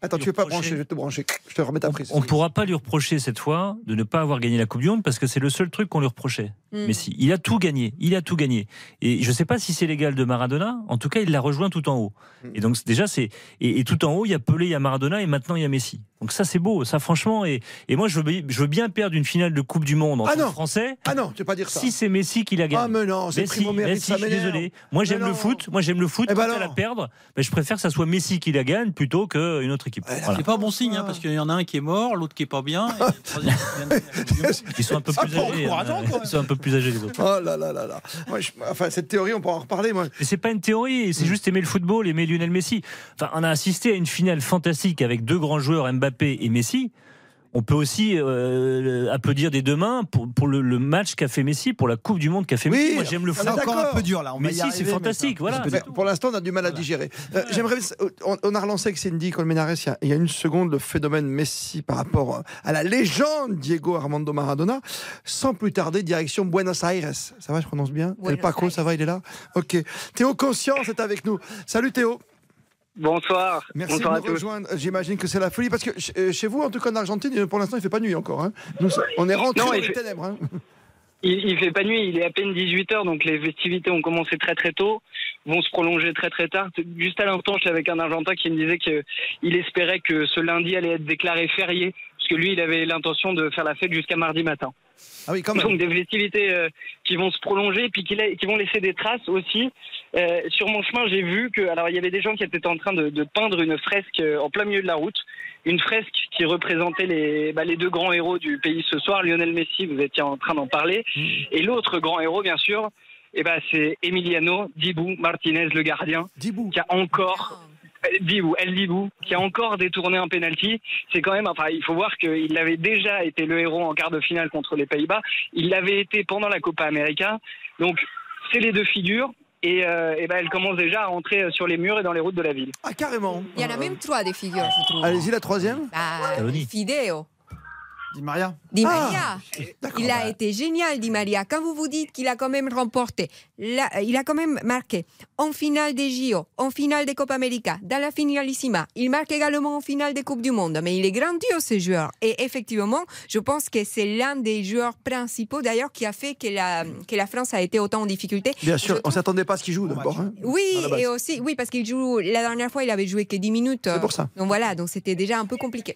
Attends, tu veux pas brancher, je vais te brancher. Je te remets ta prise. On ne pourra pas lui reprocher cette fois de ne pas avoir gagné la Coupe du Monde parce que c'est le seul truc qu'on lui reprochait. Mm. Mais si, il a tout gagné, il a tout gagné. Et je ne sais pas si c'est l'égal de Maradona. En tout cas, il l'a rejoint tout en haut. Mm. Et donc déjà, c'est et, et tout en haut, il y a Pelé, il y a Maradona, et maintenant il y a Messi. Donc ça, c'est beau, ça franchement. Et, et moi, je veux, bi- je veux bien perdre une finale de Coupe du Monde en Ah tant que non. français. Ah non, tu veux pas dire ça. Si c'est Messi qui la gagne. Ah mais non, c'est Messi, Messi, ça je suis désolé. Moi, j'aime Mais le foot. Moi, j'aime le foot. Eh ben Quand elle alors. à perdre, ben, je préfère que ça soit Messi qui la gagne plutôt qu'une autre équipe. Voilà. C'est pas bon signe, hein, parce qu'il y en a un qui est mort, l'autre qui est pas bien. <laughs> Ils sont un peu plus âgés. hein. même. Ils sont un peu plus âgés les autres. Oh là là là là. Moi, je- enfin, cette théorie, on pourra en reparler. Moi. Mais c'est pas une théorie, Mm. c'est juste aimer le football, aimer Lionel Messi. Enfin, on a assisté à une finale fantastique avec deux grands joueurs, Mbappé et Messi. On peut aussi euh, applaudir des deux mains pour, pour le, le match qu'a fait Messi, pour la Coupe du Monde qu'a fait Messi. Moi, j'aime le on foot. est d'accord. Messi, c'est fantastique. Voilà. Pour l'instant, on a du mal à digérer. Euh, J'aimerais. On, on a relancé avec Cindy Colmenares il y a- il y a une seconde le phénomène Messi par rapport à la légende Diego Armando Maradona. Sans plus tarder, direction Buenos Aires. Ça va, je prononce bien? El Paco, ça va, il est là? Ok. Théo Conscience est avec nous. Salut Théo. Bonsoir. Merci Bonsoir de nous rejoindre. J'imagine que c'est la folie parce que euh, chez vous, en tout cas en Argentine, pour l'instant, il fait pas nuit encore. hein. Nous, on est rentré dans les fait- ténèbres. hein. Il, il fait pas nuit, il est à peine 18h, donc les festivités ont commencé très très tôt, vont se prolonger très très tard. Juste à l'instant, je suis avec un Argentin qui me disait qu'il espérait que ce lundi allait être déclaré férié, parce que lui, il avait l'intention de faire la fête jusqu'à mardi matin. Ah oui, quand même. Donc des festivités euh, qui vont se prolonger, puis qui vont laisser des traces aussi. Euh, sur mon chemin, j'ai vu que, alors il y avait des gens qui étaient en train de, de peindre une fresque euh, en plein milieu de la route, une fresque qui représentait les, bah, les deux grands héros du pays ce soir, Lionel Messi, vous étiez en train d'en parler, et l'autre grand héros, bien sûr, eh ben, c'est Emiliano Dibou Martinez, le gardien, qui a encore euh, Dibou, El Dibou, qui a encore détourné un penalty. C'est quand même, enfin, il faut voir qu'il avait déjà été le héros en quart de finale contre les Pays-Bas. Il l'avait été pendant la Copa América. Donc, c'est les deux figures. Et, euh, eh ben, elle commence déjà à rentrer euh, sur les murs et dans les routes de la ville. Ah, carrément. Il y en a même trois des figures, je trouve. Allez-y, la troisième. Bah, Saloni. Di Maria. Di Ah, Maria. il a été génial, Di Maria. Quand vous vous dites qu'il a quand même remporté, la- il a quand même marqué en finale des JO, en finale des Copa América, dans la finalissima. Il marque également en finale des Coupes du Monde. Mais il est grandiose, ce joueur. Et effectivement, je pense que c'est l'un des joueurs principaux, d'ailleurs, qui a fait que la, que la France a été autant en difficulté. Bien sûr, on s'attendait pas à ce qu'il joue d'abord. hein. Oui, et aussi, oui, parce qu'il joue, la dernière fois, il avait joué que 10 minutes. C'est pour ça. Donc voilà, donc c'était déjà un peu compliqué.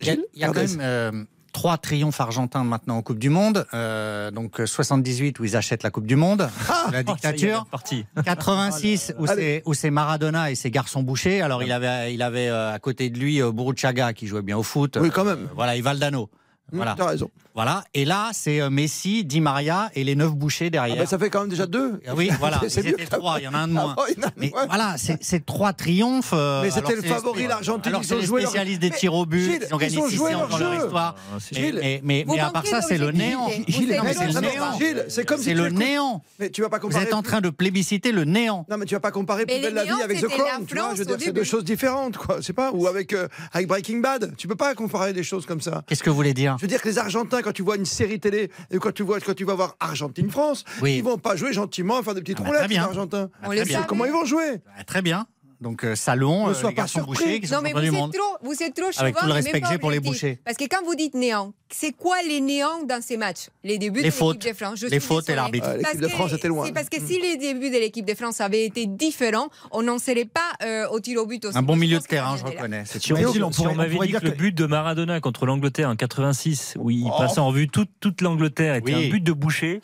Il y a, il y a quand même euh, trois triomphes argentins maintenant en Coupe du Monde. Euh, donc euh, 78 où ils achètent la Coupe du Monde, Ah <laughs> la dictature. parti. 86 <laughs> où c'est où c'est Maradona et ses garçons bouchés. Alors il avait il avait euh, à côté de lui euh, Burruchaga qui jouait bien au foot. Oui, quand même. Euh, voilà, et Valdano. Mmh, Voilà. T'as raison. Voilà. Et là, c'est euh, Messi, Di Maria et les neuf bouchés Ah derrière. ben, ça fait quand même déjà deux. Ah Oui, voilà. <laughs> C'est ça. trois. Il y en a un de moins. Ah, Mais ouais. voilà, c'est c'est trois triomphes. euh, Mais c'était le favori, l'Argentine, Alors ils c'est ont les joué leur- spécialistes des tirs au but. Gilles, ils ont gagné ils ont 6 joué séances leur dans leur jeu. histoire. Gilles, mais mais, vous mais à part ça, c'est le néant. Vous c'est comme C'est le néant. Mais tu vas pas Vous comparer. êtes en train de plébisciter le néant. Non, mais tu vas pas comparer Plus belle la vie avec The c'était Crown, tu vois. Je veux dire, c'est deux choses différentes, quoi. C'est pas ou avec euh, avec Breaking Bad. Tu peux pas comparer des choses comme ça. Qu'est-ce que vous voulez dire Je veux dire que les Argentins, quand tu vois une série télé et quand tu vois quand tu vas voir Argentine-France, Oui. ils vont pas jouer gentiment, à faire des petites Ah bah, roulettes, les Argentins. On les C'est savait. Comment ils vont jouer? Ah, Très bien. Donc euh, Salon, Ne euh, sois les pas garçons surpris. qui sont Non, mais vous du êtes, monde. trop, vous êtes trop Avec tout le respect que j'ai pour les bouchers. Parce que quand vous dites néant, c'est quoi les néants dans ces matchs? Les débuts Les de l'équipe de France. Je Les fautes et l'arbitre. Ouais, l'équipe de France était loin. C'est parce que si les débuts de l'équipe de France avaient été différents, on n'en serait pas euh, au tir au but aussi. Un bon milieu de terrain, je reconnais. C'est Si on, si m'avait dit que le but de Maradona contre l'Angleterre en 86, où il passait en vue toute, l'Angleterre, était un but de boucher.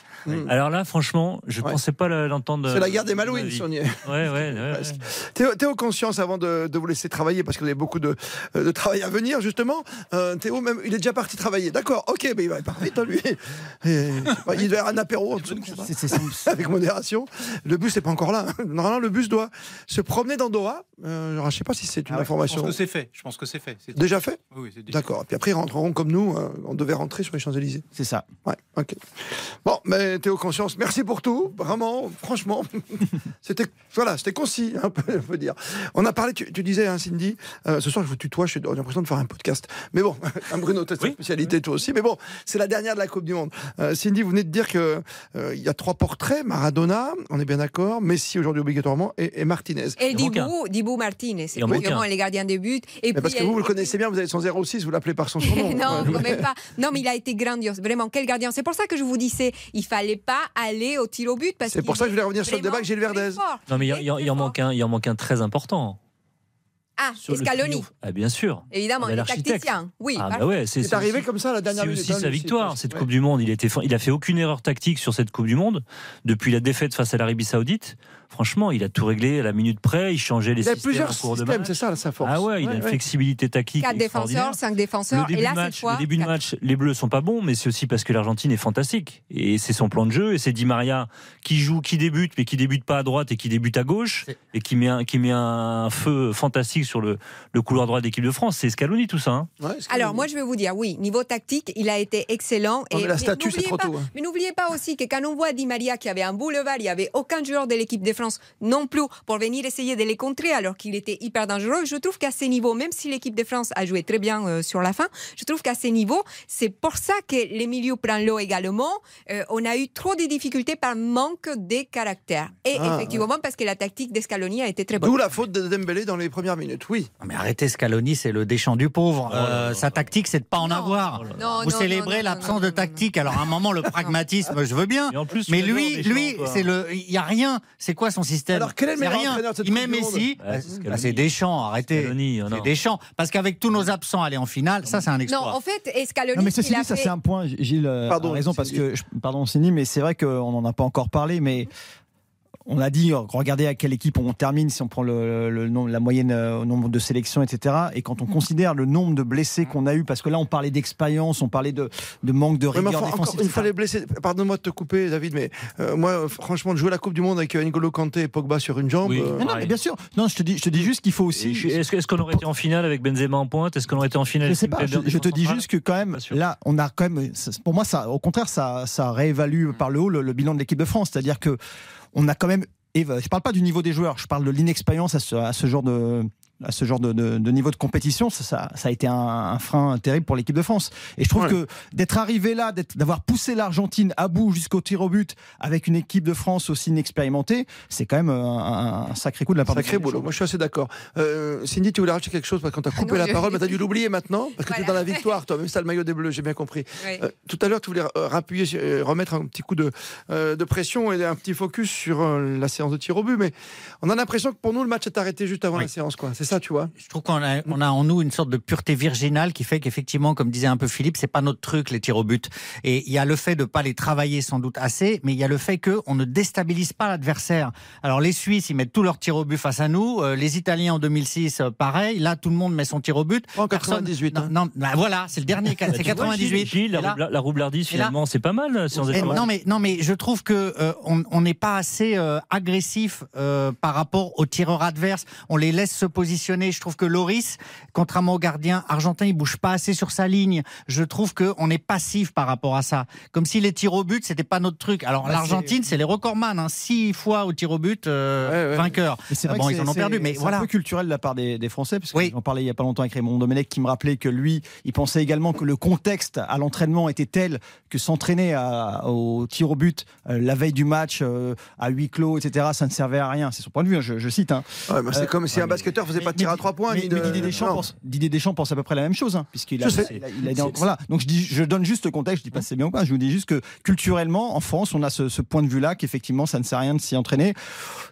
Alors là, franchement, je Ouais. pensais pas l'entendre. C'est la guerre des de ma Malouines, si on y est. Ouais, ouais. <laughs> Théo, conscience avant de, de vous laisser travailler parce que vous avez beaucoup de, euh, de travail à venir justement. Euh, Théo, même, il est déjà parti travailler. D'accord, ok, mais il va vite hein, lui. Et, pas, il doit y avoir un apéro c'est- avec modération. Le bus n'est pas encore là. hein. Normalement, le bus doit se promener dans Doha. Euh, je sais pas si c'est une Ah ouais, Je information pense que c'est fait. Je pense que c'est fait. Déjà fait. Oui, c'est déjà D'accord. Puis après, ils rentreront comme nous. euh, on devait rentrer sur les Champs Élysées. C'est ça. Ouais, ok. Bon, mais Théo Conscience, merci pour tout. Vraiment, franchement, <laughs> c'était voilà, c'était concis, un peu, on peut dire. On a parlé, tu, tu disais, hein, Cindy, euh, ce soir je vous tutoie, j'ai l'impression de faire un podcast. Mais bon, <laughs> un Bruno, t'as ta spécialité toi aussi. Mais bon, c'est la dernière de la Coupe du Monde. Euh, Cindy, vous venez de dire que euh, il y a trois portraits Maradona, on est bien d'accord, Messi aujourd'hui obligatoirement et, et Martinez. Et Dibou, Dibou Martinez, c'est vraiment les gardiens de but. Et Mais parce que vous, vous le connaissez bien, vous avez son 06, vous l'appelez par son surnom. <laughs> non, quand même pas. <laughs> Non, mais il a été grandiose. Vraiment, quel gardien. C'est pour ça que je vous disais, il fallait pas aller au tir au but. parce C'est pour qu'il ça que je voulais revenir sur le débat avec Gilles Verdez. Non, mais il y, il y en manque un, il en manque un très important. Ah, Sur le Scaloni. Ah, bien sûr. Évidemment, il est tacticien. Oui, Ah, bah ouais, c'est C'est arrivé aussi- comme ça la dernière C'est minute. aussi hein, sa lui, victoire, c'est- cette ouais. Coupe du Monde. Il, était, il a fait aucune erreur tactique sur cette Coupe du Monde. Depuis la défaite face à l'Arabie Saoudite, franchement, il a tout réglé à la minute près. Il changeait les Il a systèmes plusieurs en cours de systèmes, match. c'est ça sa force. Ah ouais, il a une Ouais, ouais. flexibilité tactique Quatre extraordinaire. défenseurs, cinq Le défenseurs. début, Et là, de match, fois, le début de match, les Bleus sont pas bons, mais c'est aussi parce que l'Argentine est fantastique. Et c'est son plan de jeu. Et c'est Di Maria qui joue, qui débute, mais qui débute pas à droite et qui débute à gauche. Et qui met un, qui met un feu fantastique sur le, le couloir droit d'équipe de France. C'est Scaloni tout ça. hein. Alors moi je vais vous dire, oui, niveau tactique, il a été excellent. Non, mais la statue, c'est n'oubliez trop pas- tôt, hein. Mais n'oubliez pas aussi que quand on voit Di Maria qui avait un boulevard, il n'y avait aucun joueur de l'équipe de France non plus pour venir essayer de les contrer alors qu'il était hyper dangereux. Je trouve qu'à ce niveau, même si l'équipe de France a joué très bien euh, sur la fin, je trouve qu'à ce niveau, c'est pour ça que les milieux prennent l'eau également. Euh, on a eu trop de difficultés par manque de caractère. Et Ah, effectivement parce que la tactique d'Escaloni a été très bonne. D'où la faute de Dembélé dans les premières minutes, oui. Non, Mais arrêtez Scaloni, c'est le déchant du pauvre. Euh, sa tactique, c'est de pas en avoir. Non, Vous non, célébrez l'absence de tactique. Alors à un moment, le <laughs> pragmatisme, je veux bien. mais tu lui, l'adores, lui, toi. c'est le, il y a rien. C'est quoi son système Alors, quel est le C'est meilleur rien. entraîneur de cette Il met Messi. Ouais, c'est Bah, c'est Deschamps. Arrêtez. Scaloni, oh non. C'est Deschamps. Parce qu'avec tous nos absents, aller en finale, ça, c'est un Non, exploit. en fait, Escaloni, Non mais ceci dit, ça fait- c'est un point, Gilles euh, Pardon, a raison parce que, je- pardon Cindy, mais c'est vrai qu'on n'en a pas encore parlé, mais on a dit, regardez à quelle équipe on termine si on prend le, le nombre- la moyenne euh, au nombre de sélections, etc. Et quand on considère le nombre de blessés qu'on a eu, parce que là on parlait d'expérience, on parlait de, de manque de rigueur enfin, défensive. encore fois, les blessés. Pardonne-moi de te couper, David, mais euh, moi, franchement, de jouer la Coupe du Monde avec euh, N'Golo Kanté et Pogba sur une jambe. Oui. euh, Mais non, mais bien sûr. Non, je te dis, je te dis juste qu'il faut aussi. Est-ce qu'on aurait été en finale avec Benzema en pointe? Est-ce qu'on aurait été en finale Je avec sais pas, je, te dis juste que quand même, là, on a quand même, pour moi, ça, au contraire, ça, ça réévalue par le haut le, le bilan de l'équipe de France. C'est-à-dire que on a quand même, et je parle pas du niveau des joueurs, je parle de l'inexpérience à ce, à ce genre de à ce genre de, de- de niveau de compétition, ça, ça- ça a été un, un frein terrible pour l'équipe de France. Et je trouve Ouais. que d'être arrivé là, d'avoir poussé l'Argentine à bout jusqu'au tir au but avec une équipe de France aussi inexpérimentée, c'est quand même un, un sacré coup de la part de Sacré boulot, moi je suis assez d'accord. Euh, Cindy, tu voulais rajouter quelque chose? Parce qu'on t'a coupé non, la je- parole, mais t'as dû l'oublier maintenant parce que tu es dans la victoire, toi, même t'as le maillot des Bleus, j'ai bien compris. Oui. Euh, tout à l'heure, tu voulais euh, rappuyer, euh, remettre un petit coup de, euh, de pression et un petit focus sur euh, la séance de tir au but, mais on a l'impression que pour nous, le match est arrêté juste avant Oui. la séance, quoi. C'est ça, tu vois Je trouve qu'on a, on a en nous une sorte de pureté virginale qui fait qu'effectivement, comme disait un peu Philippe, c'est pas notre truc les tirs au but. Et il y a le fait de pas les travailler sans doute assez, mais il y a le fait que on ne déstabilise pas l'adversaire. Alors les Suisses, ils mettent tous leurs tirs au but face à nous. Euh, les Italiens en 2006, euh, pareil. Là, tout le monde met son tir au but. En Personne- 98. Non, hein. non, bah voilà, c'est le dernier cas. Bah, C'est tu vois, 98. Gilles, la, roubla- roublardise, finalement, c'est pas mal. Si on eh, non mais non mais je trouve que euh, on on n'est pas assez euh, agressif euh, par rapport aux tireurs adverses. On les laisse se positionner. Je trouve que Loris, contrairement au gardien argentin, il bouge pas assez sur sa ligne. Je trouve que on est passif par rapport à ça. Comme si les tirs au but c'était pas notre truc. Alors Bah, l'Argentine c'est les recordman, hein, six fois au tir au but euh, Ouais, ouais. vainqueur. Mais c'est Ah bon ils en ont perdu, mais voilà. un peu culturel de la part des, des Français, parce que Oui. j'en parlais il y a pas longtemps avec Raymond Domenech qui me rappelait que lui, il pensait également que le contexte à l'entraînement était tel que s'entraîner au tir au but euh, la veille du match euh, à huis clos, etc., ça ne servait à rien. C'est son point de vue, hein, je, je cite. hein. Ouais, c'est Euh, comme si ouais, un basketteur faisait pas de tir mais- à trois points. Mais, ni mais de- Didier, Deschamps pense, Didier Deschamps pense à peu près la même chose, hein, puisqu'il a, il a- il a voilà. Donc je dis, je donne juste le contexte. Je dis pas c'est bien ou pas. Je vous dis juste que culturellement, en France, on a ce, ce point de vue-là qu'effectivement, ça ne sert à rien de s'y entraîner.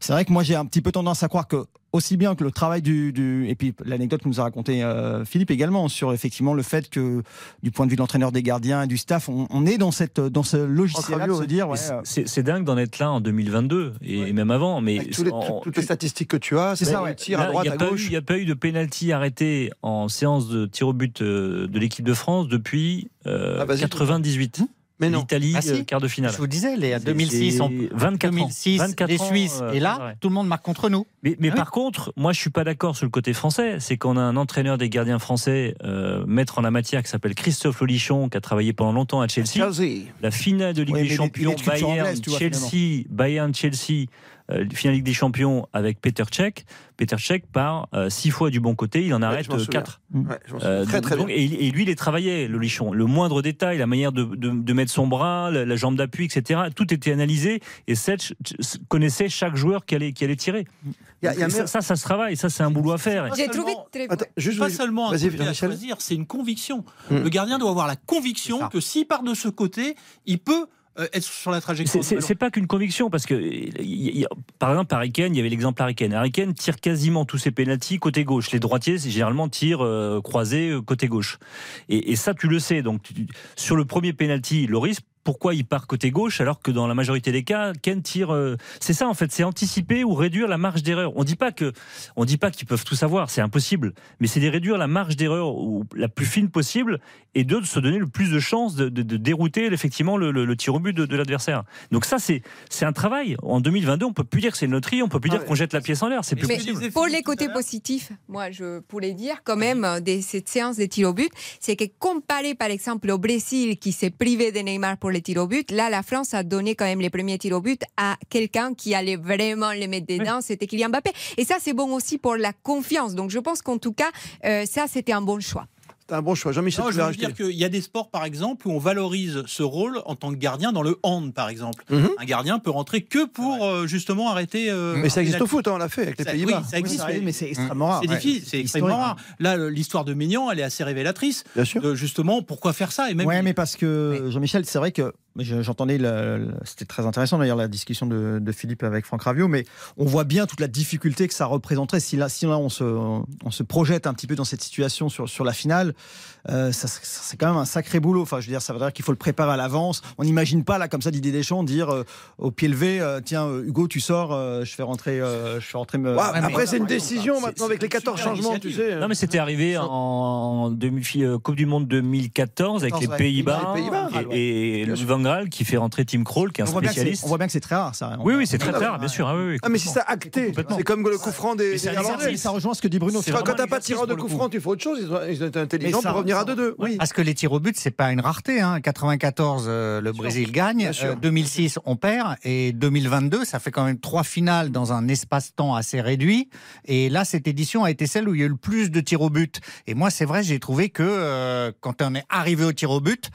C'est vrai que moi, j'ai un petit peu tendance à croire que aussi bien que le travail du, du- et puis l'anecdote que nous a raconté euh, Philippe également sur effectivement le fait que du point de vue de l'entraîneur des gardiens et du staff, on, on est dans cette dans ce logiciel de se dire ouais, euh, c'est- C'est dingue d'en être là en 2022 et même avant. Mais Avec tous les- en- tout- toutes les statistiques que tu as, c'est ça, ouais. Tir à droite, il n'y à a, pas eu- gauche. il y a pas eu de pénalty arrêté en séance de tir au but euh, de l'équipe de France depuis euh, Ah, vas-y, 98. Mais non. L'Italie, Ah, si. euh, quart de finale. Je vous disais, les C'est- 2006, on- c'est 24 ans. 2006, 24 les ans, Suisses. euh, et là, ouais. tout le monde marque contre nous. Mais, mais Ah oui. par contre, moi, je suis pas d'accord sur le côté français. C'est qu'on a un entraîneur des gardiens français, euh, maître en la matière, qui s'appelle Christophe Lolichon, qui a travaillé pendant longtemps à Chelsea. Chelsea. La finale de Ligue des Champions, Bayern, anglaise, tu vois, Chelsea, Bayern, Chelsea, finale Ligue des Champions avec Peter Cech. Peter Cech part euh, six fois du bon côté, il en arrête euh, quatre. Ouais. Euh, Très, donc- très donc- bien. et, lui, il les travaillait, le lichon. Le moindre détail, la manière de, de- de mettre son bras, la, la jambe d'appui, etc. Tout était analysé et Sech connaissait chaque joueur qui allait, qui allait tirer. Y a- il y a Et ça, ça, ça se travaille, ça, c'est un boulot à faire. J'ai trouvé très Attends, juste pas vous- seulement un Vas-y, côté à choisir, c'est une conviction. Mm. Le gardien doit avoir la conviction que s'il part de ce côté, il peut euh, être sur la trajectoire. C'est- pas qu'une conviction, parce que, y par exemple, Harry Kane, il y avait l'exemple Harry. Harry tire quasiment tous ses pénalties côté gauche. Les droitiers, c'est généralement, tirent euh, croisés euh, côté gauche. Et, et ça, tu le sais. Donc, tu- sur le premier pénalty, Loris, pourquoi il part côté gauche alors que dans la majorité des cas, Ken tire. euh, c'est ça en fait, c'est anticiper ou réduire la marge d'erreur. On dit pas que, on dit pas qu'ils peuvent tout savoir, c'est impossible. Mais c'est de réduire la marge d'erreur ou la plus fine possible et de se donner le plus de chances de, de- de dérouter effectivement le, le- le tir au but de, de l'adversaire. Donc ça c'est c'est un travail. En 2022, on peut plus dire que c'est une loterie, on peut plus dire qu'on jette la pièce en l'air. C'est plus Mais possible. pour les côtés positifs, moi je pourrais dire quand même euh, de cette séance de tir au but, c'est que comparé par exemple au Brésil qui s'est privé de Neymar pour les tirs au but, là la France a donné quand même les premiers tirs au but à quelqu'un qui allait vraiment les mettre dedans, c'était Kylian Mbappé. Et ça c'est bon aussi pour la confiance. Donc je pense qu'en tout cas, euh, ça c'était un bon choix. C'est un bon choix. Jean-Michel, je veux rajouter dire qu'il y a des sports, par exemple, où on valorise ce rôle en tant que gardien dans le hand, par exemple. Mhm. Un gardien peut rentrer que pour euh, justement arrêter. euh, Mais ça existe au foot, hein, on l'a fait avec les Pays-Bas. Oui, ça existe, Oui, mais c'est extrêmement rare. C'est difficile, c'est c'est extrêmement rare. Là, le- l'histoire de Mignon, elle est assez révélatrice. Bien sûr. De, justement, pourquoi faire ça et même Ouais, mais parce que Jean-Michel, c'est vrai que j'entendais, c'était très intéressant d'ailleurs la discussion de, de Philippe avec Franck Ravio, mais on voit bien toute la difficulté que ça représenterait si là, si là on, se, on se projette un petit peu dans cette situation sur, sur la finale. Euh, ça, ça- c'est quand même un sacré boulot. Enfin, je veux dire, ça veut dire qu'il faut le préparer à l'avance. On n'imagine pas là comme ça Didier Deschamps dire euh, au pied levé, euh, tiens Hugo, tu sors, euh, je fais rentrer, euh, je fais rentrer. me- Ouais, après, c'est une décision maintenant avec les 14 changements, tu sais. Non mais c'était arrivé en demi Coupe du Monde 2014 avec les 14, ouais. Pays-Bas et, et Louis Van Gaal qui fait rentrer Tim Krul qui est un on, voit bien que c'est- spécialiste. on voit bien que c'est très rare ça. Oui oui c'est très très rare bien sûr. Ah, oui, oui, Ah, mais si c'est acté, c'est comme le coup franc des, ça rejoint ce que dit Bruno. Quand t'as pas de tireur de coup franc, tu fais autre chose. Ils ont, été intelligents ça- pour revenir à ça- 2-2. Oui. Parce que les tirs au but, c'est pas une rareté. Hein. 94, euh, le Brésil gagne. Euh, 2006, on perd. Et 2022, ça fait quand même trois finales dans un espace-temps assez réduit. Et là, cette édition a été celle où il y a eu le plus de tirs au but. Et moi, c'est vrai, j'ai trouvé que euh, quand on est arrivé au tir au but,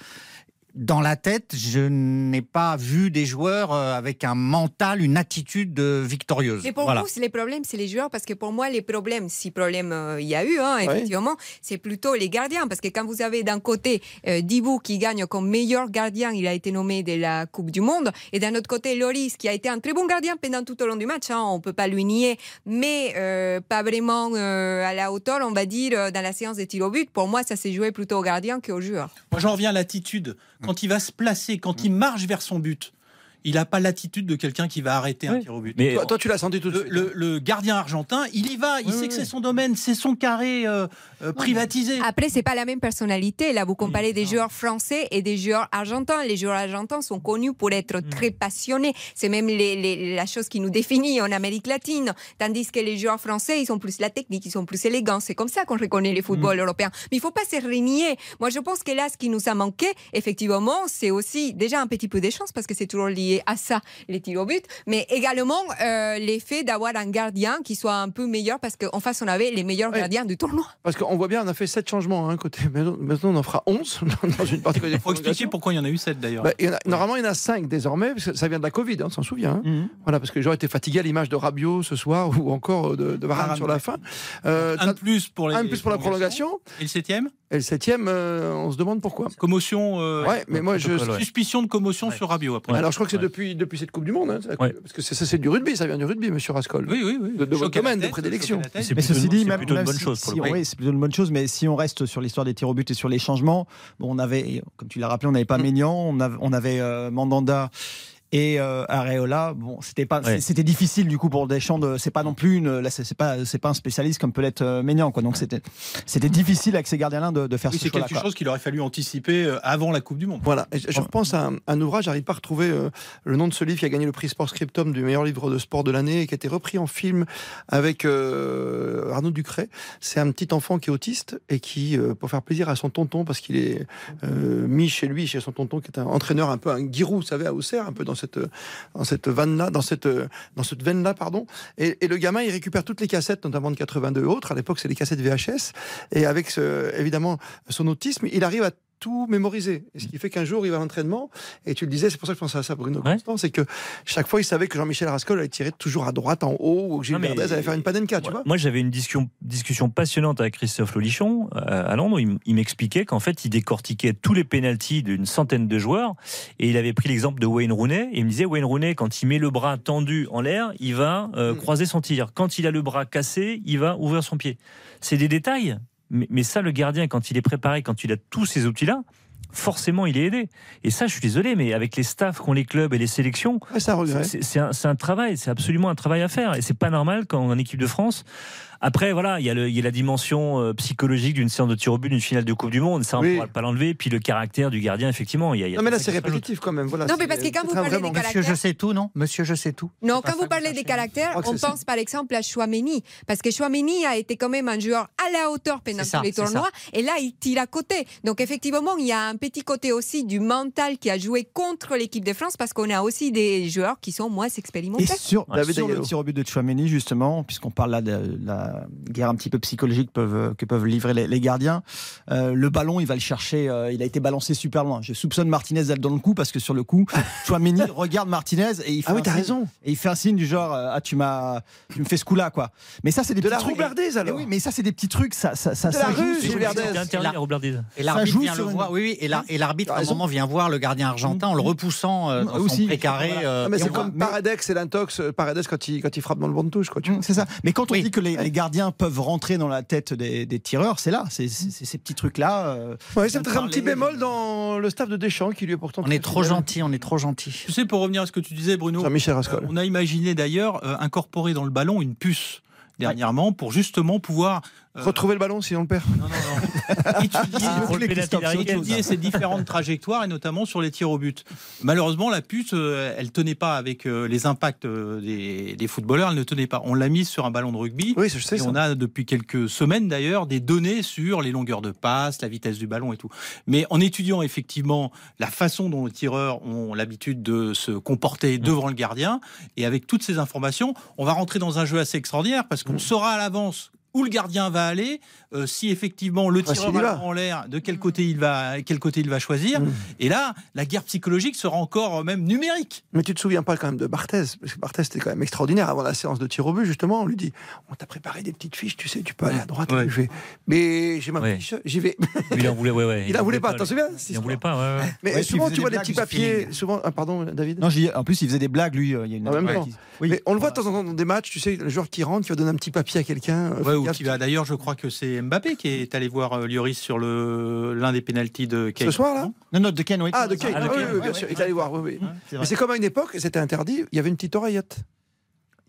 dans la tête, je n'ai pas vu des joueurs euh, avec un mental, une attitude euh, victorieuse. Mais pour Voilà. vous, c'est les problèmes, c'est les joueurs, parce que pour moi, les problèmes, si problème euh, il y a eu, hein, effectivement, c'est plutôt les gardiens, parce que quand vous avez d'un côté euh, Dibou qui gagne comme meilleur gardien, il a été nommé de la Coupe du Monde, et d'un autre côté Loris qui a été un très bon gardien pendant tout au long du match, hein, on peut pas lui nier, mais euh, pas vraiment euh, à la hauteur, on va dire, dans la séance des tirs au but. Pour moi, ça s'est joué plutôt au gardien qu'au joueur. Moi, j'en reviens à l'attitude. Quand il va se placer, quand il marche vers son but, il n'a pas l'attitude de quelqu'un qui va arrêter un tir au but. toi, toi, tu l'as senti tout de le, suite. le- le gardien argentin, il y va, il sait que c'est son domaine, c'est son carré euh, euh, privatisé. Après, c'est pas la même personnalité. Là, vous comparez des joueurs français et des joueurs argentins. Les joueurs argentins sont connus pour être Mm. très passionnés. C'est même les- les- la chose qui nous définit en Amérique latine. Tandis que les joueurs français, ils sont plus la technique, ils sont plus élégants. C'est comme ça qu'on reconnaît les footballs Mm. européens. Mais il faut pas se renier. Moi, je pense que là, ce qui nous a manqué, effectivement, c'est aussi déjà un petit peu de chance parce que c'est toujours lié à ça, les tirs au but, mais également euh, l'effet d'avoir un gardien qui soit un peu meilleur parce qu'en face, on avait les meilleurs gardiens du tournoi. Parce qu'on voit bien, on a fait 7 changements à un côté. Maintenant, maintenant, on en fera 11 <laughs> dans une partie Il faut expliquer pourquoi il y en a eu 7 d'ailleurs. Bah, normalement, il y en a 5 désormais, parce que ça vient de la Covid, hein, on s'en souvient. hein. Voilà, parce que les gens étaient fatigués à l'image de Rabiot ce soir <laughs> ou encore de, de Varane sur la ouais. fin. Euh, un de plus pour, les un de plus pour la prolongation. Et le septième? Et le septième, euh, on se demande pourquoi. Commotion. euh, Ouais, mais moi, je- Suspicion de commotion sur Rabiot après. Alors je crois que c'est depuis, depuis cette Coupe du Monde, hein, c'est parce que c'est- ça c'est du rugby, ça vient du rugby, monsieur Rascol. Oui, oui, oui. De, de votre domaine de prédilection. Mais ceci dit, même, plutôt une bonne si- chose pour si oui, c'est plutôt une bonne chose. Mais si on reste sur l'histoire des tirs au but et sur les changements, bon, on avait, comme tu l'as rappelé, on n'avait pas Maignan, on avait, on avait euh, Mandanda. Et euh, Areola, bon, c'était pas, Ouais. c'était difficile du coup pour Deschamps. De, c'est pas non plus une, là, c'est pas, c'est pas un spécialiste comme peut l'être euh, Maignan, quoi. Donc c'était, c'était difficile avec ces gardiens-là de, de faire Oui, ce c'est quelque quoi. chose qu'il aurait fallu anticiper euh, avant la Coupe du Monde. Voilà, Et je, je repense à un, un ouvrage, j'arrive pas à retrouver euh, le nom de ce livre qui a gagné le prix Sport Scriptum du meilleur livre de sport de l'année et qui a été repris en film avec euh, Arnaud Ducret. C'est un petit enfant qui est autiste et qui, euh, pour faire plaisir à son tonton, parce qu'il est euh, mis chez lui, chez son tonton, qui est un entraîneur un peu un guirou, vous savez, à Auxerre, un peu dans cette, dans cette vanne-là, dans cette, dans cette veine-là, pardon. Et, le gamin, il récupère toutes les cassettes, notamment de 82 et autres. À l'époque, c'est les cassettes VHS. Et avec évidemment son autisme, il arrive à tout mémoriser. Et ce qui fait qu'un jour, il va à l'entraînement, et tu le disais, c'est pour ça que je pensais à ça, Bruno Constant, c'est que chaque fois, il savait que Jean-Michel Rascol allait tirer toujours à droite, en haut, ou que Gilles Verdez allait faire une panenka, tu vois. Moi, j'avais une discussion, discussion passionnante avec Christophe Lolichon euh, à Londres. Il, il m'expliquait qu'en fait, il décortiquait tous les pénalties d'une centaine de joueurs, et il avait pris l'exemple de Wayne Rooney, et il me disait, Wayne Rooney, quand il met le bras tendu en l'air, il va euh, croiser son tir. Quand il a le bras cassé, il va ouvrir son pied. C'est des détails. Mais, mais ça, le gardien, quand il est préparé, quand il a tous ces outils-là, forcément il est aidé. Et ça, je suis désolé, mais avec les staffs qu'ont les clubs et les sélections, c'est un, un, travail, c'est absolument un travail à faire. Et c'est pas normal quand en équipe de France, après, voilà, il y, a le, il y a la dimension euh, psychologique d'une séance de tir au but d'une finale de Coupe du Monde. Ça, on ne pourra pas l'enlever. Puis le caractère du gardien, effectivement. Il y a, il y a non, mais là, c'est répétitif quand même. Voilà, non, mais parce que quand vous parlez des caractères. Monsieur, je sais tout, non? Monsieur, je sais tout. Non, quand vous parlez des caractères, on pense par exemple à Chouameni. Parce que Chouameni a été quand même un joueur à la hauteur pendant tous les tournois. Et là, il tire à côté. Donc, effectivement, il y a un petit côté aussi du mental qui a joué contre l'équipe de France parce qu'on a aussi des joueurs qui sont moins expérimentés. Et sur, sur le tir au but de Chouameni, justement, puisqu'on parle là de la guerre un petit peu psychologique peuvent, que peuvent livrer les, gardiens. Euh, le ballon, il va le chercher. Euh, il a été balancé super loin. Je soupçonne Martinez d'aller dans le coup parce que sur le coup, <laughs> Chouameni regarde Martinez et il fait ah oui, t'as raison. Et il fait un signe du genre euh, ah tu m'as tu me fais ce coup-là quoi. Mais ça c'est des de petits la roublardise alors. oui, mais ça c'est des petits trucs. Ça ça ça. De la rue, Et l'arbitre vient le voir. Oui, oui. Et l'arbitre à un moment vient voir le gardien argentin en le repoussant dans aussi, son précaré. mais c'est comme Paradex et l'intox. Paradex quand il quand il frappe dans le bon de touche quoi. C'est ça. Mais quand on dit que les gardiens peuvent rentrer dans la tête des, tireurs, c'est là, c'est ces petits trucs-là. Euh, c'est peut-être un petit bémol dans le staff de Deschamps qui lui est pourtant. On est trop gentil, on est trop gentil. Tu sais, pour revenir à ce que tu disais, Bruno, Michel Rascol. on a imaginé d'ailleurs euh, incorporer dans le ballon une puce dernièrement pour justement pouvoir euh, retrouver le ballon si on le perd. Non, non, non. étudier, ces différentes trajectoires et notamment sur les tirs au but. Malheureusement, la puce, euh, elle tenait pas avec euh, les impacts des, des, footballeurs, elle ne tenait pas. On l'a mise sur un ballon de rugby. Oui, je sais. Et on a depuis quelques semaines d'ailleurs des données sur les longueurs de passe, la vitesse du ballon et tout. Mais en étudiant effectivement la façon dont les tireurs ont l'habitude de se comporter mmh. devant le gardien et avec toutes ces informations, on va rentrer dans un jeu assez extraordinaire parce qu'on mmh. saura à l'avance où le gardien va aller, euh, si effectivement le tireur va en l'air, de quel côté il va, quel côté il va choisir. Mmh. Et là, la guerre psychologique sera encore euh, même numérique. Mais tu te souviens pas quand même de Barthez Parce que Barthez était quand même extraordinaire avant la séance de tir au but, justement. On lui dit On t'a préparé des petites fiches, tu sais, tu peux aller à droite. Mais j'ai ma fiche, j'y vais. <laughs> Il en voulait, ouais, ouais. Il en voulait pas, t'en souviens Il en voulait pas, ouais. Mais souvent, tu vois des petits papiers. Souvent, ah, pardon, David Non, en plus, il faisait des blagues, lui. Euh, il y a une... En même temps. Mais on le voit de temps en temps dans des matchs, tu sais, le joueur qui rentre, qui va donner un petit papier à quelqu'un. Ou qui va d'ailleurs, je crois que c'est Mbappé qui est allé voir euh, Lloris sur l'un des pénalties de Kane. Ce soir, là Non, non, de Kane, oui. Ah, de Kane, ah, oui, bien sûr. Il est allé voir, oui, oui. Mais c'est comme à une époque, c'était interdit, il y avait une petite oreillette.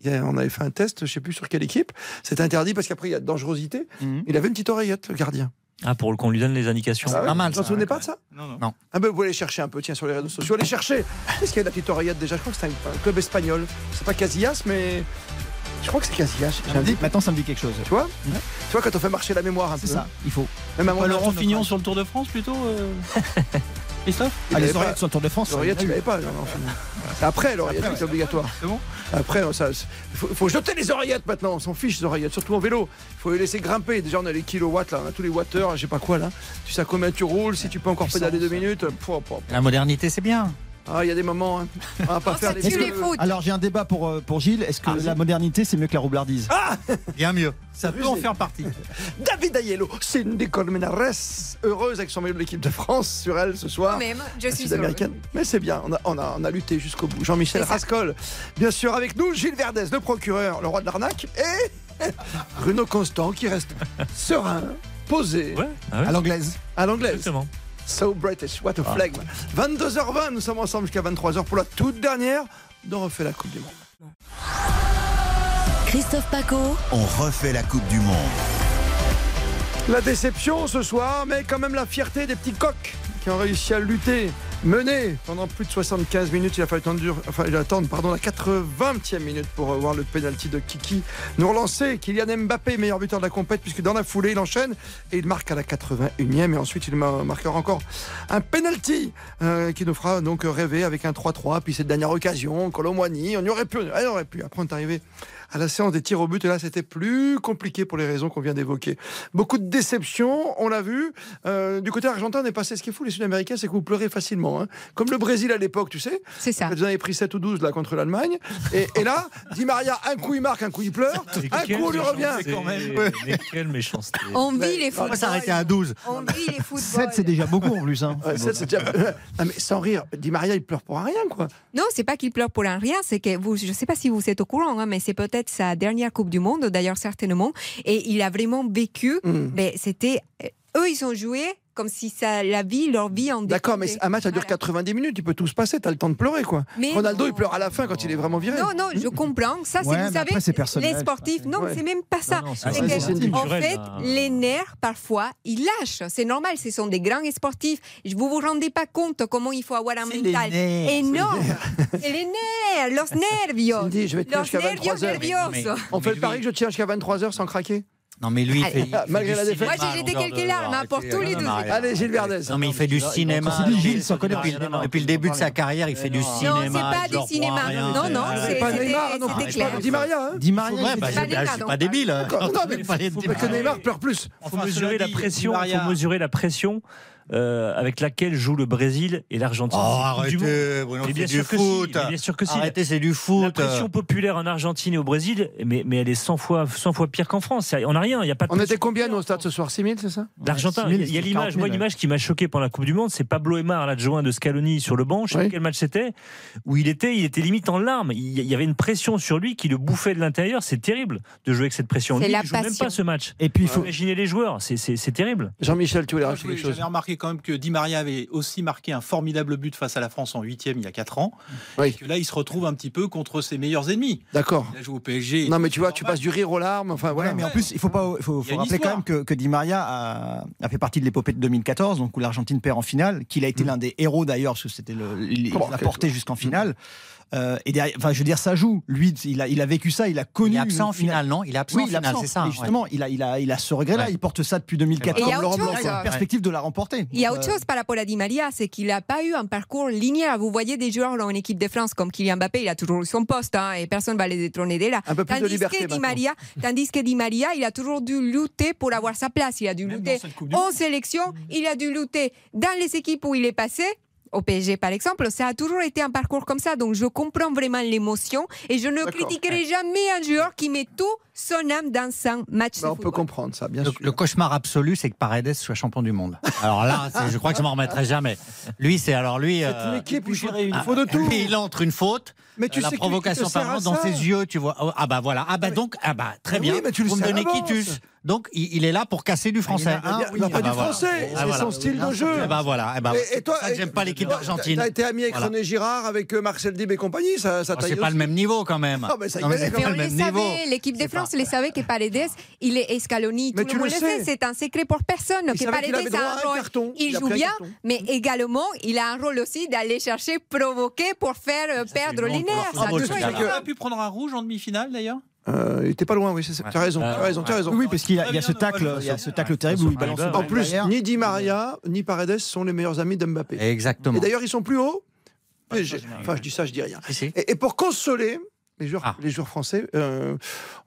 On avait fait un test, je ne sais plus sur quelle équipe. C'était interdit parce qu'après, il y a dangerosité. Mhm. Il avait une petite oreillette, le gardien. Ah, pour qu'on lui donne les indications. Ah pas mal. Vous vous souvenez pas de ça Non, non. Ah, ben vous allez chercher un peu, tiens, sur les réseaux sociaux. Allez chercher Qu'est-ce qu'il y a de la petite oreillette déjà? Je crois que c'est un, club espagnol. C'est pas Casillas, mais je crois que c'est Casillas. Dit, maintenant, ça me dit quelque chose. Tu vois Tu vois, quand on fait marcher la mémoire un peu. C'est ça, il faut. Même à Laurent Fignon sur le Tour de France, plutôt euh... <laughs> Christophe ah, Les oreillettes sur le Tour de France L'oreillette, tu l'avais pas. C'est après l'oreillette, c'est obligatoire. C'est bon Après, il faut, jeter les oreillettes maintenant. On s'en fiche des oreillettes, surtout en vélo. Il faut les laisser grimper. Déjà, on a les kilowatts, là, on a tous les watters, je sais pas quoi, là. Tu sais combien tu roules, si tu peux encore pédaler deux minutes. La modernité, c'est bien. Ah, il y a des moments, hein. on va pas faire les, Alors j'ai un débat pour, euh, pour Gilles. Est-ce que ah, la modernité c'est mieux que la roublardise Ah Bien mieux. Ça peut en faire partie. <laughs> David Ayello, Cindy Colmenares, heureuse avec son maillot de l'équipe de France sur elle ce soir. Même, je suis américaine. Mais c'est bien, on a, on, a, on a, lutté jusqu'au bout. Jean-Michel Rascol, bien sûr, avec nous, Gilles Verdez, le procureur, le roi de l'arnaque, et <laughs> Bruno Constant qui reste serein, posé. Ah à l'anglaise. À l'anglaise. So British, what a flag. 22h20, nous sommes ensemble jusqu'à 23h pour la toute dernière de Refait la Coupe du Monde. Christophe Paco. On refait la Coupe du Monde. La déception ce soir, mais quand même la fierté des petits coqs qui ont réussi à lutter Mené pendant plus de 75 minutes, il a fallu attendre, enfin, il attendre pardon, la 80e minute pour voir le penalty de Kiki nous relancer. Kylian Mbappé, meilleur buteur de la compète, puisque dans la foulée, il enchaîne et il marque à la 81e. Et ensuite, il marquera encore un penalty euh, qui nous fera donc rêver avec un 3-3. Puis cette dernière occasion, Colomboigny, on y aurait pu, on aurait pu. Après, on est arrivé à la séance des tirs au but. Et là, c'était plus compliqué pour les raisons qu'on vient d'évoquer. Beaucoup de déceptions, on l'a vu. Euh, du côté argentin, on est passé. Ce qui est fou, les Sud-Américains, c'est que vous pleurez facilement. hein. Comme le Brésil à l'époque, tu sais. C'est ça. Vous en avez pris 7 ou 12 là contre l'Allemagne. Et, et là, Di Maria, un coup il marque, un coup il pleure. Un coup on lui revient. Mais quelle méchanceté. On vit les footballs. s'arrêter à 12. On vit les footballs. 7, c'est déjà beaucoup en plus. Hein. Ouais, sept, c'est déjà- <laughs> mais sans rire, Di Maria, il pleure pour rien, quoi. Non, c'est pas qu'il pleure pour un rien, c'est que vous, je sais pas si vous êtes au courant, hein, mais c'est peut-être sa dernière Coupe du Monde, d'ailleurs certainement, et il a vraiment vécu. Mm. Mais c'était, euh, eux, ils ont joué comme si ça, la vie, leur vie en D'accord, mais un match, ça dure 90 minutes, il peut tout se passer, t'as le temps de pleurer, quoi. Mais Ronaldo, non. il pleure à la fin quand il est vraiment viré. Non, non, je comprends. Ça, c'est, Ouais, vous savez, après, c'est personnel. les sportifs, non, Ouais. c'est même pas ça. Non, non, c'est C'est vrai, que, c'est en fait, les nerfs, parfois, ils lâchent. C'est normal, ce sont des grands sportifs. Vous vous rendez pas compte comment il faut avoir un mental nerfs, c'est énorme. C'est les nerfs, los <laughs> nervios. Cindy, je vais tenir Los jusqu'à nervios 23h. nerviosos. On fait le pari que je tiens jusqu'à 23h sans craquer? Non, mais lui, il Allez. fait. il fait Malgré du la défaite. Moi, cinéma j'ai jeté quelques larmes hein, pour tous les deux. Allez, Gilles Verdez. Non, mais il fait du cinéma. Il dit Gilles, sans connaître depuis, le cinéma. depuis le début de sa carrière, il fait du Non, cinéma. c'est pas il du cinéma. Non, non, c'est- pas c'était Neymar, non, c'est clair. pas Di Maria, hein Di Maria, il bah, je pas suis pas débile. hein. Non, mais pas faut pas que. Neymar pleure plus. faut Enfin, mesurer la pression. Maria- faut mesurer la pression euh, avec laquelle jouent le Brésil et l'Argentine. Oh, arrêtez, Bruno, bien du sûr foot. mais bien sûr que si. Arrêtez, c'est du La foot. pression populaire en Argentine et au Brésil, mais, mais elle est 100 fois, 100 fois pire qu'en France. On n'a rien, il n'y a pas de On était combien au stade ce soir? 6000, c'est ça? L'Argentin, 6 000, il y a l'image, 40 000, moi une image qui m'a choqué pendant la Coupe du Monde, c'est Pablo Aymar, l'adjoint de Scaloni sur le banc, je sais Oui. pas quel match c'était, où il était, il était limite en larmes. Il y avait une pression sur lui qui le bouffait de l'intérieur. C'est terrible de jouer avec cette pression. Lui, la il joue même pas ce match. Et puis, il faut. Imaginez les joueurs, c'est- terrible. Jean-Michel, tu voulais rajouter quelque chose? Quand même que Di Maria avait aussi marqué un formidable but face à la France en huitième il y a 4 ans. Oui. Et que là, il se retrouve un petit peu contre ses meilleurs ennemis. D'accord. Il a joué au PSG. Non, mais tu vois, tu passes du rire aux larmes. Enfin, Ouais, voilà. mais en plus, il faut pas, il faut, faut rappeler quand même que, que Di Maria a, a fait partie de l'épopée de 2014, donc où l'Argentine perd en finale, qu'il a été l'un des héros d'ailleurs, parce que c'était le, il il l'a porté jusqu'en finale. Euh, et derrière, enfin, je veux dire, ça joue. Lui, il a, il a vécu ça, il a connu. Il est absent en finale, non? Il est absent Oui, en il est finale, absent. c'est ça. Et justement, il, a, il, a, il a ce regret-là, Ouais. il porte ça depuis 2014. Et il y a perspective de la remporter. Il y a autre euh, chose par rapport à Di Maria, c'est qu'il n'a pas eu un parcours linéaire. Vous voyez des joueurs dans une équipe de France comme Kylian Mbappé, il a toujours eu son poste hein, et personne ne va les détrôner dès là. Un peu plus de tandis, liberté que Di. Maria, tandis que Di Maria, il a toujours dû lutter pour avoir sa place. Il a dû Même lutter en sélection, il a dû lutter dans les équipes où il est passé. Au PSG, par exemple, ça a toujours été un parcours comme ça. Donc, je comprends vraiment l'émotion et je ne critiquerai jamais un joueur qui met tout son âme dans un match Bah, de on peut comprendre ça, bien Le, sûr. le cauchemar absolu, c'est que Paredes soit champion du monde. Alors là, je crois que je m'en remettrai jamais. Lui, c'est alors lui. C'est euh, une équipe, il faut, ah, il faut de tout. lui, il entre une faute. Mais tu euh, la sais provocation par dans ses yeux, tu vois. Oh, Ah bah voilà. Ah bah donc, ah bah très bien. oui, mais tu le Vous me donnez. Quitus. Donc il, est là pour casser du français. il y en a un, Il n'y a oui, pas ah du bah voilà. français, Ah, c'est voilà. son style de jeu. Eh bah voilà. Eh bah, Et- toi, j'aime pas l'équipe d'Argentine. T'as été ami avec Voilà. René Girard, avec euh, Marcel Dib et compagnie, ça, ça Oh, c'est pas le même niveau quand même. Ah, mais ça y Non, c'est Mais pas on le même niveau. savait, l'équipe de C'est France le savait que Paredes, il est Scaloni, Mais tout tu le monde le le sais. sait, c'est un secret pour personne. Il que Paredes avait droit a à un un rôle, carton. il Il a joue bien, mais également, il a un rôle aussi d'aller chercher, provoquer pour faire euh, perdre les nerfs. Il a pu prendre un rouge en demi-finale d'ailleurs Euh, il était pas loin, oui, tu as raison, tu as raison, as raison. Oui, parce qu'il y a, Très il y a bien, ce tacle, il y a ce tacle terrible où il balance le En plus, ni Di Maria, ni Paredes sont les meilleurs amis d'Mbappé. Exactement. Et d'ailleurs, ils sont plus hauts. Enfin, je dis ça, je dis rien. Et pour consoler les joueurs, Ah. les joueurs français, euh,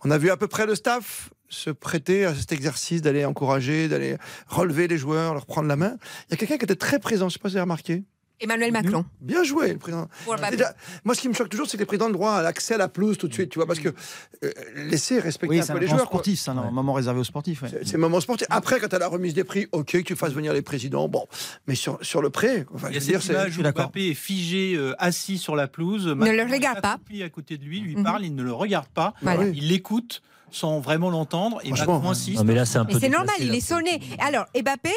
on a vu à peu près le staff se prêter à cet exercice d'aller encourager, d'aller relever les joueurs, leur prendre la main. Il y a quelqu'un qui était très présent, je ne sais pas si vous avez remarqué. Emmanuel Macron. Bien joué, le président. Déjà, moi, ce qui me choque toujours, c'est que les présidents ont le droit à l'accès à la pelouse tout de suite, tu vois, parce que euh, laisser respecter Oui, un peu un les moment joueurs. sportif, c'est un moment réservé aux sportifs. ouais. C'est le moment sportif. Après, quand tu as la remise des prix, ok, que tu fasses venir les présidents, bon. Mais sur, sur le prêt, enfin, je veux dire, c'est. Mbappé est figé, euh, assis sur la pelouse. Ne le regarde pas. À côté de lui, lui Mhm. parle, il ne le regarde pas. Voilà. Il l'écoute. sans vraiment l'entendre. Et Macron insiste. Non, mais là, c'est un Mais peu c'est normal, il est sonné. Alors, Mbappé,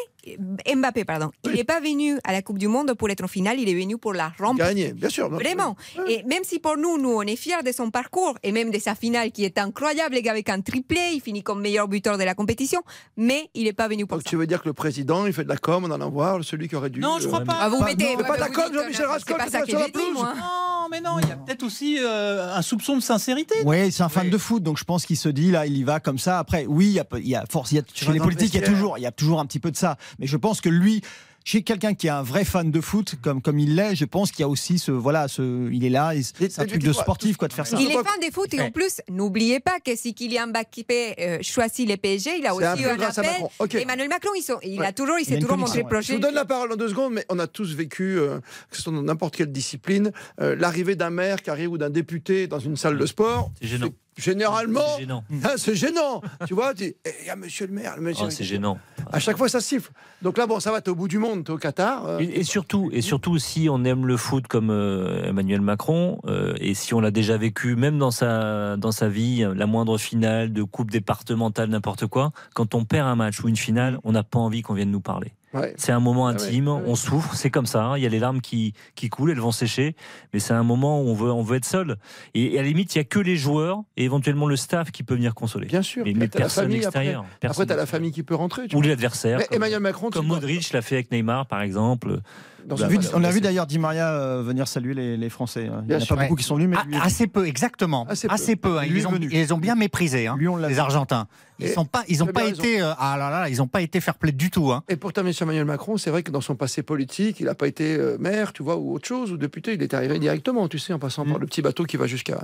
Mbappé pardon, il n'est pas venu à la Coupe du Monde pour être en finale, il est venu pour la remporter. Gagner, bien sûr. non. Vraiment. Et même si pour nous, nous, on est fiers de son parcours et même de sa finale qui est incroyable, avec un triplé, il finit comme meilleur buteur de la compétition, mais il n'est pas venu pour Donc ça. tu veux dire que le président, il fait de la com, on en a voir, celui qui aurait dû. Non, je crois euh, pas. Ah, vous Bah, mettez. non, mais pas d'accord, dites que Jean-Michel Rascol, C'est pas ça sur la dit, pelouse. moi. Non, mais non, il y a peut-être aussi euh, un soupçon de sincérité. Oui, c'est un fan de foot, donc je pense qu'il se dit là, il y va comme ça. Après, oui, il y a, il y a force, il y a, chez vas les politiques, il y a vestiaire. toujours, il y a toujours un petit peu de ça. Mais je pense que lui, chez quelqu'un qui est un vrai fan de foot, comme comme il l'est, je pense qu'il y a aussi ce, voilà, ce, il est là, c'est un truc de sportif quoi de faire ça. Il est fan des foot et en plus, n'oubliez pas que si Kylian Mbappé euh, choisit les PSG, il a aussi un appel. Emmanuel Macron, il, sont- il a toujours, il s'est toujours montré ouais. proche. Je vous donne la parole en deux secondes, mais on a tous vécu, euh, que ce soit dans n'importe quelle discipline, euh, l'arrivée d'un maire qui arrive ou d'un député dans une salle de sport. C'est gênant. Généralement, C'est gênant. <laughs> hein, c'est gênant. tu vois, tu Eh, il y a monsieur le maire. Le monsieur, Ah, c'est gênant. À chaque fois, ça siffle. Donc là, bon, ça va, t'es au bout du monde, t'es au Qatar. euh, Et, et surtout, et surtout, si on aime le foot comme euh, Emmanuel Macron, euh, et si on l'a déjà vécu, même dans sa dans sa vie, la moindre finale de coupe départementale, n'importe quoi, quand on perd un match ou une finale, on n'a pas envie qu'on vienne nous parler. Ouais. C'est un moment Ah intime, ouais. on souffre, c'est comme ça. hein. Il y a les larmes qui, qui coulent, elles vont sécher, mais c'est un moment où on veut, on veut être seul. Et, et à la limite, il y a que les joueurs et éventuellement le staff qui peut venir consoler. Bien sûr. Mais, mais personne famille après. extérieur. Après, personne t'as la famille qui peut rentrer. tu Ou l'adversaire. Emmanuel Macron, Comme tu Modric l'a fait avec Neymar, par exemple. dans On a vu, phase- on a vu d'ailleurs Di Maria euh, venir saluer les, les Français. hein. Il n'y Bien en a sûr. pas beaucoup qui sont venus, mais Ah, lui, assez peu, exactement. Assez Assez peu. hein. Ils, les ont, venu. ils les ont bien méprisés, hein, lui, on l'a les. Argentins. Ils Et sont pas, ils ont as pas bien été, euh, ah là là, ils ont pas été fair play du tout. Hein. Et pourtant, M. Emmanuel Macron, c'est vrai que dans son passé politique, il n'a pas été euh, maire, tu vois, ou autre chose, ou député. Il est arrivé directement, tu sais, en passant Mm. par le petit bateau qui va jusqu'à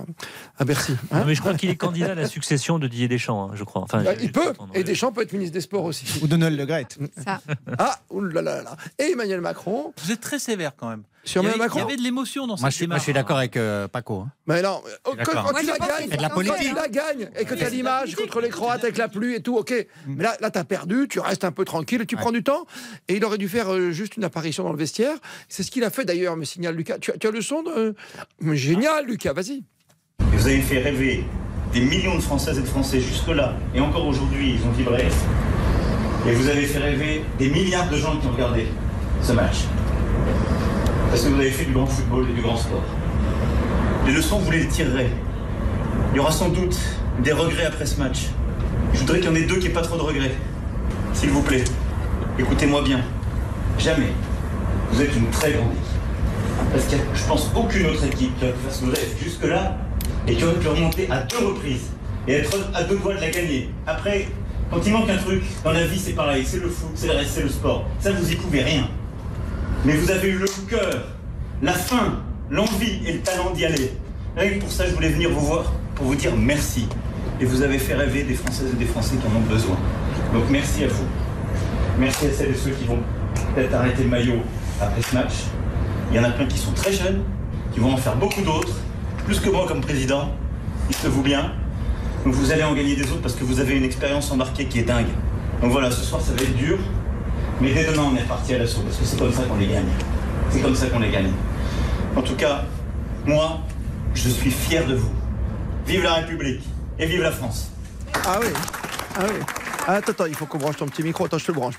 à Bercy. hein. Non, mais je crois qu'il est candidat à la succession de Didier Deschamps, hein, je crois. Enfin, Bah, il peut. Et Deschamps peut être ministre des Sports aussi. ou Donald Le Gret. Ça. Ah, oulala. là. Et Emmanuel Macron, Vous êtes très sévère quand même. Sur il, y Emmanuel avait, il y Macron. avait de l'émotion dans Moi, cette je suis, moi, je suis d'accord avec euh, Paco. hein. Mais non, euh, quand, quand Moi, tu je la gagnes, de la quand politique. tu la gagnes et que tu as l'image contre les Croates avec la pluie et tout, ok. Mais là, là tu as perdu, tu restes un peu tranquille et tu prends du temps. Et il aurait dû faire euh, juste une apparition dans le vestiaire. C'est ce qu'il a fait d'ailleurs, me signale Lucas. Tu, as- tu as le son de. Génial, Lucas, vas-y. Et vous avez fait rêver des millions de Françaises et de Français jusque-là, et encore aujourd'hui, ils ont vibré. Et vous avez fait rêver des milliards de gens qui ont regardé ce match. Parce que vous avez fait du grand football et du grand sport. Les leçons, vous les tirerez. Il y aura sans doute des regrets après ce match. Je voudrais qu'il y en ait deux qui n'aient pas trop de regrets. S'il vous plaît, écoutez-moi bien. Jamais vous êtes une très grande équipe. Parce a, je pense, aucune autre équipe qui a faire ce que fait jusque-là et qui aurait pu remonter à deux reprises et être à deux doigts de la gagner. Après, quand il manque un truc, dans la vie, c'est pareil, c'est le foot, c'est le reste, c'est le sport. Ça, vous y pouvez rien. Mais vous avez eu le cœur, la faim, l'envie et le talent d'y aller. Que pour ça, je voulais venir vous voir pour vous dire merci. Et vous avez fait rêver des Françaises et des Français qui en ont besoin. Donc merci à vous. Merci à celles et ceux qui vont peut-être arrêter le maillot après ce match. Il y en a plein qui sont très jeunes, qui vont en faire beaucoup d'autres, plus que moi comme président, dites-vous bien. Donc vous allez en gagner des autres parce que vous avez une expérience embarquée qui est dingue. Donc voilà, ce soir ça va être dur, mais dès demain on est reparti à l'assaut parce que c'est comme ça qu'on les gagne. C'est comme ça qu'on les gagne. En tout cas, moi, je suis fier de vous. Vive la République et vive la France. Ah oui. Ah oui. Ah, attends, attends, il faut qu'on branche ton petit micro. Attends, je te le branche.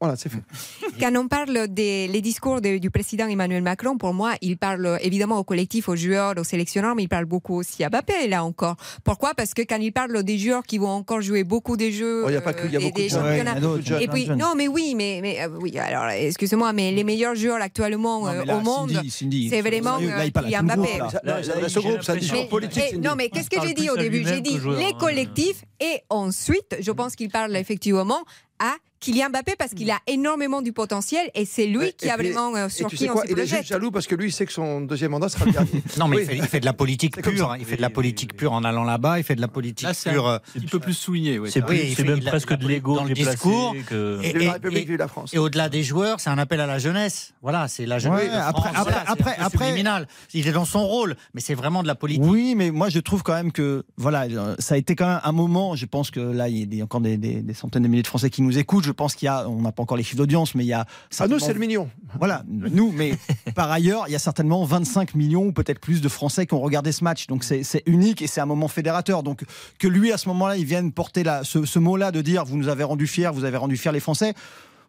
Voilà, c'est fait. <laughs> Quand on parle des les discours de- du président Emmanuel Macron, pour moi, il parle évidemment au collectif, aux joueurs, aux sélectionneurs, mais il parle beaucoup aussi à Mbappé, là encore. Pourquoi? Parce que quand il parle des joueurs qui vont encore jouer beaucoup des jeux Oh, il y a pas que- il y a et beaucoup des de championnats. Ouais, jeunes, et puis, non, mais oui, mais, mais euh, oui, alors, excusez-moi, mais les meilleurs joueurs actuellement Non, euh, là, au monde, c'est vraiment sérieux, là, il euh, parle à Kylian Mbappé. groupe, là. Non, groupe, ça dit Mais- politique. non, qu'est-ce que j'ai dit au début? J'ai dit les hein. collectifs et ensuite, je pense qu'il parle effectivement à Kylian Mbappé parce qu'il a énormément du potentiel et c'est lui qui et a puis- vraiment euh, sur tu qui sais on quoi se Il est juste jaloux parce que lui, il sait que son deuxième mandat sera le dernier. <laughs> Non, mais Oui. il, fait, il fait de la politique pure. hein. Il fait de la politique pure en allant là-bas. Il fait de la politique Là, pure. un euh, petit peu plus souligné. ouais, C'est même presque de l'ego dans le discours. que- Et- la France. Au-delà des joueurs, c'est un appel à la jeunesse. Voilà, c'est la jeunesse. Ouais, après- France. après- Voilà, après- après-. Il est dans son rôle, mais c'est vraiment de la politique. Oui, mais moi je trouve quand même que voilà, euh, ça a été quand même un moment. Je pense que là, il y a encore des centaines de milliers de Français qui nous écoutent. Je pense qu'il y a, on n'a pas encore les chiffres d'audience, mais il y a. Ah, nous, certainement- c'est le million. Voilà, nous, mais <laughs> par ailleurs, il y a certainement 25 millions ou peut-être plus de Français qui ont regardé ce match. Donc c'est c'est unique et c'est un moment fédérateur. Donc que lui, à ce moment-là, il vienne porter la, ce, ce mot-là de dire vous nous avez rendu fiers, vous avez rendu fiers les Français.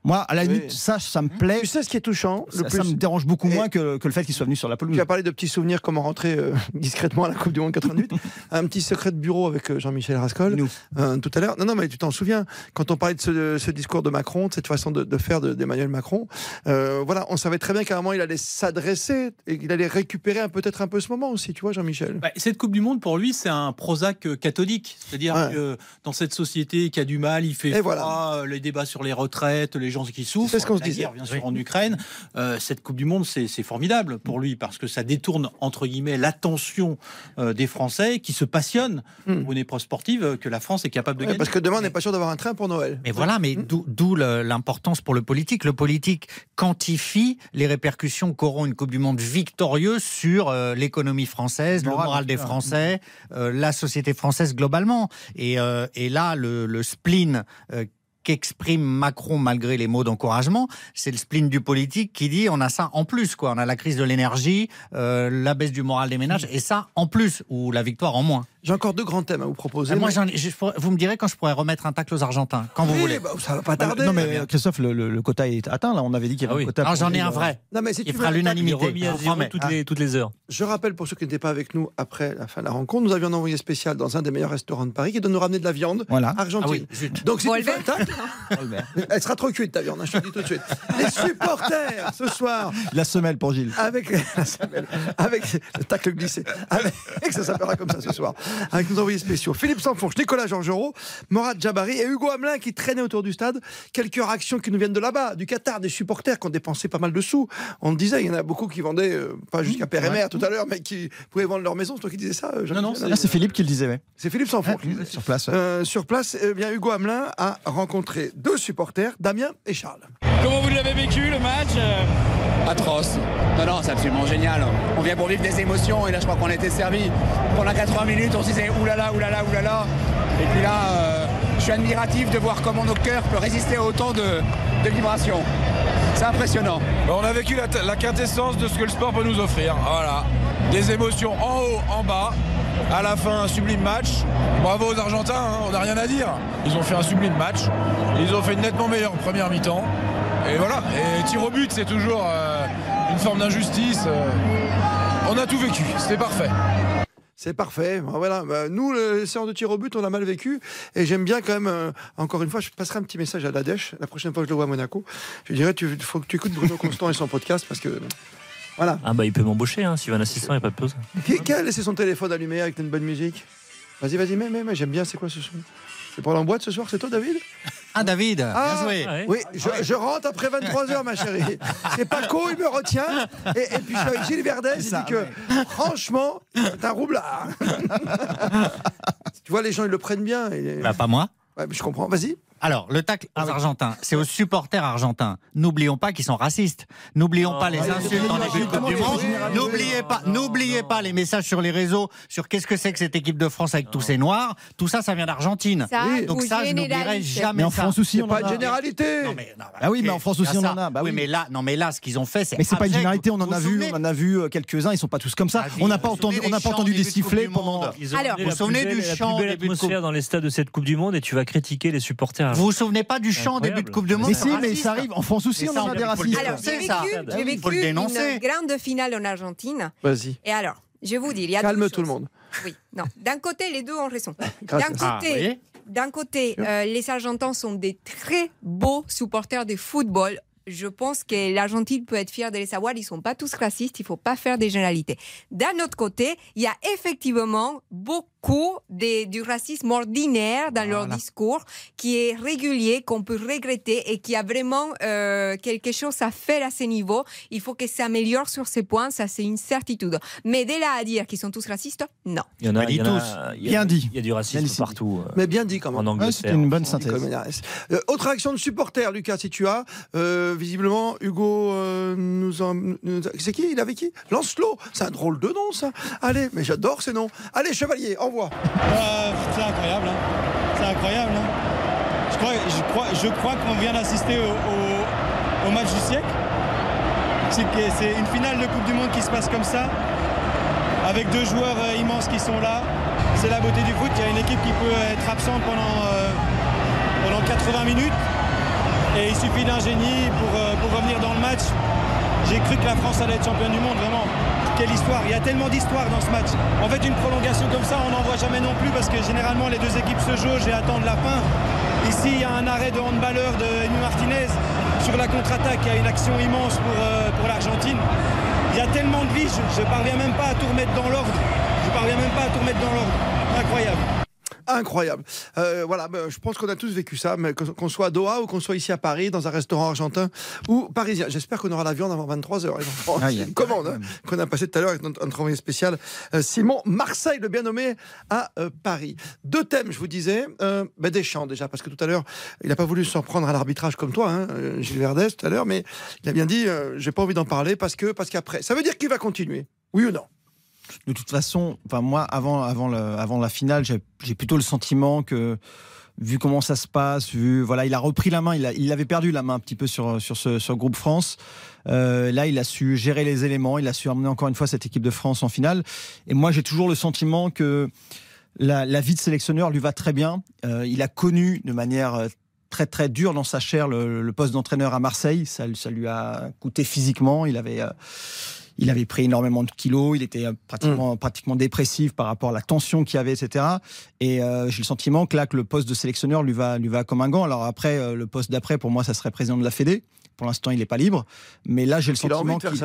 Moi, à la limite, ça, ça me plaît. Tu sais ce qui est touchant ça, le ça plus me dérange beaucoup moins que, que le fait qu'il soit venu sur la pelouse. Tu as parlé de petits souvenirs, comment rentrer euh, <laughs> discrètement à la Coupe du Monde 88. un petit secret de bureau avec euh, Jean-Michel Rascol euh, tout à l'heure. Non, non, mais tu t'en souviens, quand on parlait de ce, ce discours de Macron, de cette façon de, de faire de- d'Emmanuel Macron, euh, voilà, on savait très bien qu'à un moment, il allait s'adresser et qu'il allait récupérer un- peut-être un peu ce moment aussi, tu vois, Jean-Michel Bah, cette Coupe du Monde, pour lui, c'est un Prozac catholique. C'est-à-dire Ouais. que dans cette société qui a du mal, il fait Et froid, voilà. les débats sur les retraites, les gens qui souffrent. C'est ce qu'on se la disait. guerre, bien sûr, en Ukraine. Euh, cette Coupe du Monde, c'est formidable pour lui parce que ça détourne, entre guillemets, l'attention euh, des Français qui se passionnent pour une épreuve sportive que la France est capable de Ouais, gagner. Parce que demain, on n'est pas sûr d'avoir un train pour Noël. Mais voilà, mais d'où d'où l'importance pour le politique. Le politique quantifie les répercussions qu'auront une Coupe du Monde victorieuse sur euh, l'économie française, le Moral, moral des. Français, euh, la société française globalement. Et, euh, et là, le, le spleen euh, qu'exprime Macron malgré les mots d'encouragement, c'est le spleen du politique qui dit on a ça en plus quoi, on a la crise de l'énergie, euh, la baisse du moral des ménages et ça en plus ou la victoire en moins. J'ai encore deux grands thèmes à vous proposer. Ah, moi, mais- je vous me direz quand je pourrais remettre un tacle aux Argentins, quand vous Oui, voulez. bah, ça va pas tarder. Non, mais Christophe, le, le- le quota est atteint. Là, on avait dit qu'il y avait un quota. Ah, j'en ai un vrai. Non, mais si tu fera veux, l'unanimité. promets. toutes les, toutes les heures. Je rappelle pour ceux qui n'étaient pas avec nous après la fin de la rencontre, nous avions un envoyé spécial dans un des meilleurs restaurants de Paris qui doit nous ramener de la viande Voilà. argentine. Ah oui. Donc si tu tacle, elle sera trop cuite ta viande, hein, je te dis tout de suite. Les supporters ce soir La semelle pour Gilles. avec <laughs> la semelle, avec le tacle glissé, avec ça s'appellera comme ça ce soir, avec nos envoyés spéciaux Philippe Sanfourche, Nicolas Georgerot, Morad Jabari et Hugo Hamelin qui traînaient autour du stade. Quelques réactions qui nous viennent de là-bas, du Qatar, des supporters qui ont dépensé pas mal de sous. On le disait, il y en a beaucoup qui vendaient, euh, pas jusqu'à père et mère tout à l'heure, mais qui pouvaient vendre leur maison. C'est toi qui disais ça euh, Non, non, Ah, c'est Philippe qui le disait, ouais. c'est Philippe Sanfourche. disait. Sur place. Euh, sur place, eh bien, Hugo Hamelin a rencontré deux supporters, Damien et Charles. Comment vous l'avez vécu le match Atroce. Non, non, c'est absolument génial. On vient pour vivre des émotions et là je crois qu'on a été servi. Pendant 80 minutes, on se disait oulala, oulala, oulala. Et puis là, euh, je suis admiratif de voir comment nos cœurs peuvent résister à autant de, vibrations. C'est impressionnant. On a vécu la, quintessence de ce que le sport peut nous offrir. Voilà. Des émotions en haut, en bas. À la fin, un sublime match. Bravo aux Argentins, hein, on n'a rien à dire. Ils ont fait un sublime match. Ils ont fait nettement meilleur en première mi-temps. Et voilà. Et tir au but, c'est toujours euh, une forme d'injustice. euh. On a tout vécu. C'était parfait. C'est parfait. Voilà. Bah, nous, le séance de tir au but, on a mal vécu. Et j'aime bien quand même, euh, encore une fois, je passerai un petit message à Dadech la prochaine fois que je le vois à Monaco. Je lui dirais, il faut que tu écoutes Bruno <laughs> Constant et son podcast parce que. Voilà. Ah bah il peut m'embaucher, hein, s'il veut un assistant, il n'y a pas de pause. Qui, qui a laissé son téléphone allumé avec une bonne musique? Vas-y, vas-y, mais, mais, mais j'aime bien, c'est quoi ce son? C'est pour aller en boîte ce soir, c'est toi, David? Ah, David, Ah, bien joué. Oui, je, je rentre après 23h, ma chérie. C'est Paco, il me retient. Et, et puis je suis avec Gilles Verdez, il dit que franchement, c'est un roublard. <laughs> tu vois, les gens, ils le prennent bien. et- Bah, pas moi. Ouais, mais je comprends, vas-y. Alors, le tacle Ah aux Argentins, c'est aux supporters argentins. N'oublions pas qu'ils sont racistes. N'oublions pas les insultes en début de Coupe du Monde. N'oubliez pas, n'oubliez pas les messages sur les réseaux sur qu'est-ce que c'est que cette équipe de France avec tous ces noirs. Tout ça, ça vient d'Argentine. Donc ça, je n'oublierai jamais Mais en ça. France aussi, C'est on pas a. généralité. Non, mais, non, Ah oui, mais en France aussi, on en a. Bah oui, oui. mais là, non, mais là, ce qu'ils ont fait, c'est. Mais c'est pas une généralité, on en a vu, on en a vu euh, quelques-uns, ils sont pas tous comme ça. Vas-y, On n'a pas entendu, on n'a des pas entendu au des de sifflets du pendant. Alors, vous souvenez du la chant de atmosphère dans les stades de cette Coupe du Monde et tu vas critiquer les supporters. Vous vous souvenez pas du chant au début de Coupe du Monde Mais si, mais ça arrive. En France aussi, on a des faut le racistes. Alors, dénoncer, j'ai vécu, j'ai vécu une grande finale en Argentine. Vas-y. Et alors, je vais vous dire, il y a Calme tout le monde. Oui, non. D'un côté, les deux ont raison. <laughs> D'un. Ah, vous côté, d'un côté euh, les Argentins sont des très beaux supporters de football. Je pense que l'Argentine peut être fière de les savoir. Ils sont pas tous racistes. Il faut pas faire des généralités. D'un autre côté, il y a effectivement beaucoup de- du racisme ordinaire dans leur Voilà. discours qui est régulier, qu'on peut regretter et qui a vraiment euh, quelque chose à faire à ce niveau. Il faut que ça améliore sur ces points. Ça, c'est une certitude. Mais dès là à dire qu'ils sont tous racistes, non. Il y en a, dit il y en a- tous. il y a- Bien dit. Il y a du racisme Bien partout. euh, Mais bien dit quand même. En Ouais, Angleterre. C'était une bonne synthèse. Euh, autre réaction de supporter, Lucas, si tu as. Euh, visiblement, Hugo euh, nous en. nous C'est qui? Il avait qui? Lancelot C'est un drôle de nom, ça. Allez, mais j'adore ces noms. Allez, chevalier, c'est incroyable. hein. C'est incroyable. hein. Je crois, je crois, je crois qu'on vient d'assister au, match du siècle. C'est une finale de Coupe du Monde qui se passe comme ça, avec deux joueurs euh, immenses qui sont là. C'est la beauté du foot. Il y a une équipe qui peut être absente pendant, euh, pendant 80 minutes. Et il suffit d'un génie pour, euh, pour revenir dans le match. J'ai cru que la France allait être championne du monde, vraiment. Quelle histoire Il y a tellement d'histoires dans ce match. En fait, une prolongation comme ça, on n'en voit jamais non plus parce que généralement les deux équipes se jaugent et attendent la fin. Ici, il y a un arrêt de handballeur de Amy Martinez sur la contre-attaque. Il y a une action immense pour, euh, pour l'Argentine. Il y a tellement de vie, je ne parviens même pas à tout remettre dans l'ordre. Je parviens même pas à tout remettre dans l'ordre. Incroyable. Incroyable. Euh, voilà, ben, je pense qu'on a tous vécu ça, mais qu'on soit à Doha ou qu'on soit ici à Paris, dans un restaurant argentin ou parisien. J'espère qu'on aura la viande avant 23h. Ah, une commande hein, qu'on a passée tout à l'heure avec notre, notre envoyé spécial euh, Simon Marseille, le bien nommé à euh, Paris. Deux thèmes, je vous disais. Euh, ben, Deschamps déjà, parce que tout à l'heure, il n'a pas voulu s'en prendre à l'arbitrage comme toi, hein, Gilles Verdès, tout à l'heure, mais il a bien dit, j'ai pas envie d'en parler parce que parce qu'après. Ça veut dire qu'il va continuer, oui ou non? De toute façon, enfin moi, avant, avant, avant la finale, j'ai plutôt le sentiment que, vu comment ça se passe, vu voilà, il a repris la main, il, a- avait perdu la main un petit peu sur sur ce groupe France. Euh, là, il a su gérer les éléments, il a su amener encore une fois cette équipe de France en finale. Et moi, j'ai toujours le sentiment que la, vie de sélectionneur lui va très bien. Euh, il a connu de manière euh, très très dure dans sa chair le, poste d'entraîneur à Marseille. Ça, lui a coûté physiquement. Il avait il avait pris énormément de kilos, il était euh, pratiquement, pratiquement dépressif par rapport à la tension qu'il y avait, etc. Et euh, j'ai le sentiment que là, que le poste de sélectionneur lui va, lui va comme un gant. Alors après, euh, le poste d'après, pour moi, ça serait président de la Fédé. Pour l'instant, il n'est pas libre. Mais là, j'ai le sentiment qu'il-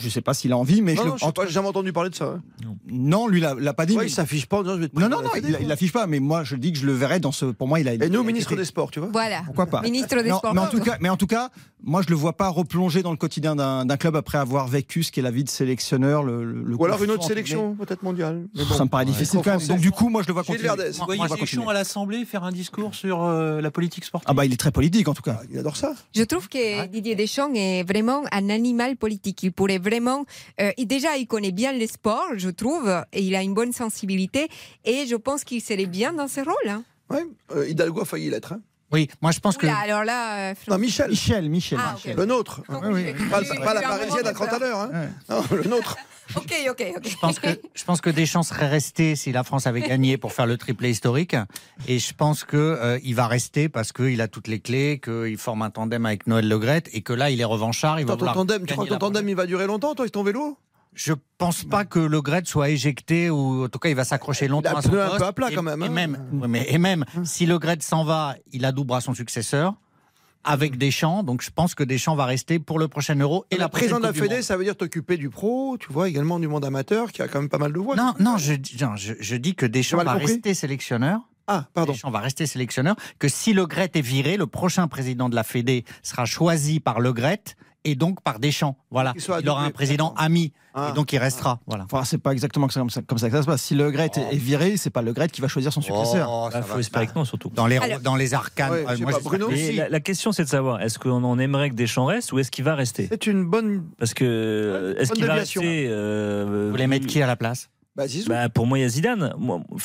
Je sais pas s'il a envie, mais non, je non, je jamais entendu parler de ça. hein. non, lui, l'a l'a pas dit. Ouais, mais- il s'affiche pas en disant je vais te Non, non, non, il, quoi. il affiche pas. Mais moi, je dis que je le verrai dans ce. Pour moi, il a. Et nous, il a ministre été- des Sports, tu vois Voilà. Pourquoi pas Ministre des Non, Sports. mais en tout cas, mais en tout cas, moi je le vois pas replonger dans le quotidien d'un club après avoir vécu ce qu'est la vie de sélectionneur. Le, Ou alors une autre sélection, peut-être mondiale. Mais Ça me paraît difficile quand même. Donc du coup, moi je le vois continuer. Vous voyez à l'Assemblée faire un discours sur euh, la politique sportive Ah bah il est très politique en tout cas. Il adore ça. Je trouve que Didier Deschamps est vraiment un animal politique. Il pourrait vraiment. euh, et déjà, il connaît bien les sports, je trouve, et il a une bonne sensibilité. Et je pense qu'il serait bien dans ce rôle. Hein. Ouais, euh, Hidalgo a failli l'être. hein. Oui, moi je pense que. Alors là, euh, Non, Michel. Michel, Michel. Ah. Le nôtre. Oui, oui. Pas, oui, pas la parisienne à 30 à l'heure. Hein. Non, le nôtre. <laughs> Ok, ok, ok. Je pense que je pense que Deschamps serait resté si la France avait gagné pour faire le triplé historique. Et je pense que euh, il va rester parce qu'il a toutes les clés, qu'il forme un tandem avec Noël Legrette et que là il est revanchard. Il va Attends, ton tandem, tu crois que ton tandem il va durer longtemps, toi, avec ton vélo Je pense pas que Le Gret soit éjecté ou en tout cas il va s'accrocher longtemps Il a à son pneu un poste. peu à plat quand même, Et, hein. même, mais, et même si Le Gret s'en va, il adoubera son successeur avec Deschamps. Donc je pense que Deschamps va rester pour le prochain Euro et la La président de la Fédé, ça veut dire t'occuper du pro, tu vois, également du monde amateur, qui a quand même pas mal de voix. Non, non, je, dis- non, je, je dis que Deschamps va rester sélectionneur. Ah, pardon. Deschamps va rester sélectionneur. Que si Le Gret est viré, le prochain président de la Fédé sera choisi par Le Gret et donc par Deschamps. Voilà. Soit Il aura un président ami Ah. et donc il restera. Voilà. Enfin, c'est pas exactement comme ça, comme ça que ça se passe. Si Le Gret est- est viré, c'est pas Le Gret qui va choisir son successeur. Oh, ça Il va, faut espérer que non, surtout. Dans les, Alors- dans les arcanes. Ouais, euh, moi, pas, Bruno que Et si. la, la question, c'est de savoir est-ce qu'on en aimerait que Deschamps reste ou est-ce qu'il va rester? C'est une bonne. Parce que euh, est-ce qu'il va rester euh, Vous voulez mettre qui à la place? Bah. Bah, pour moi, il y a Zidane.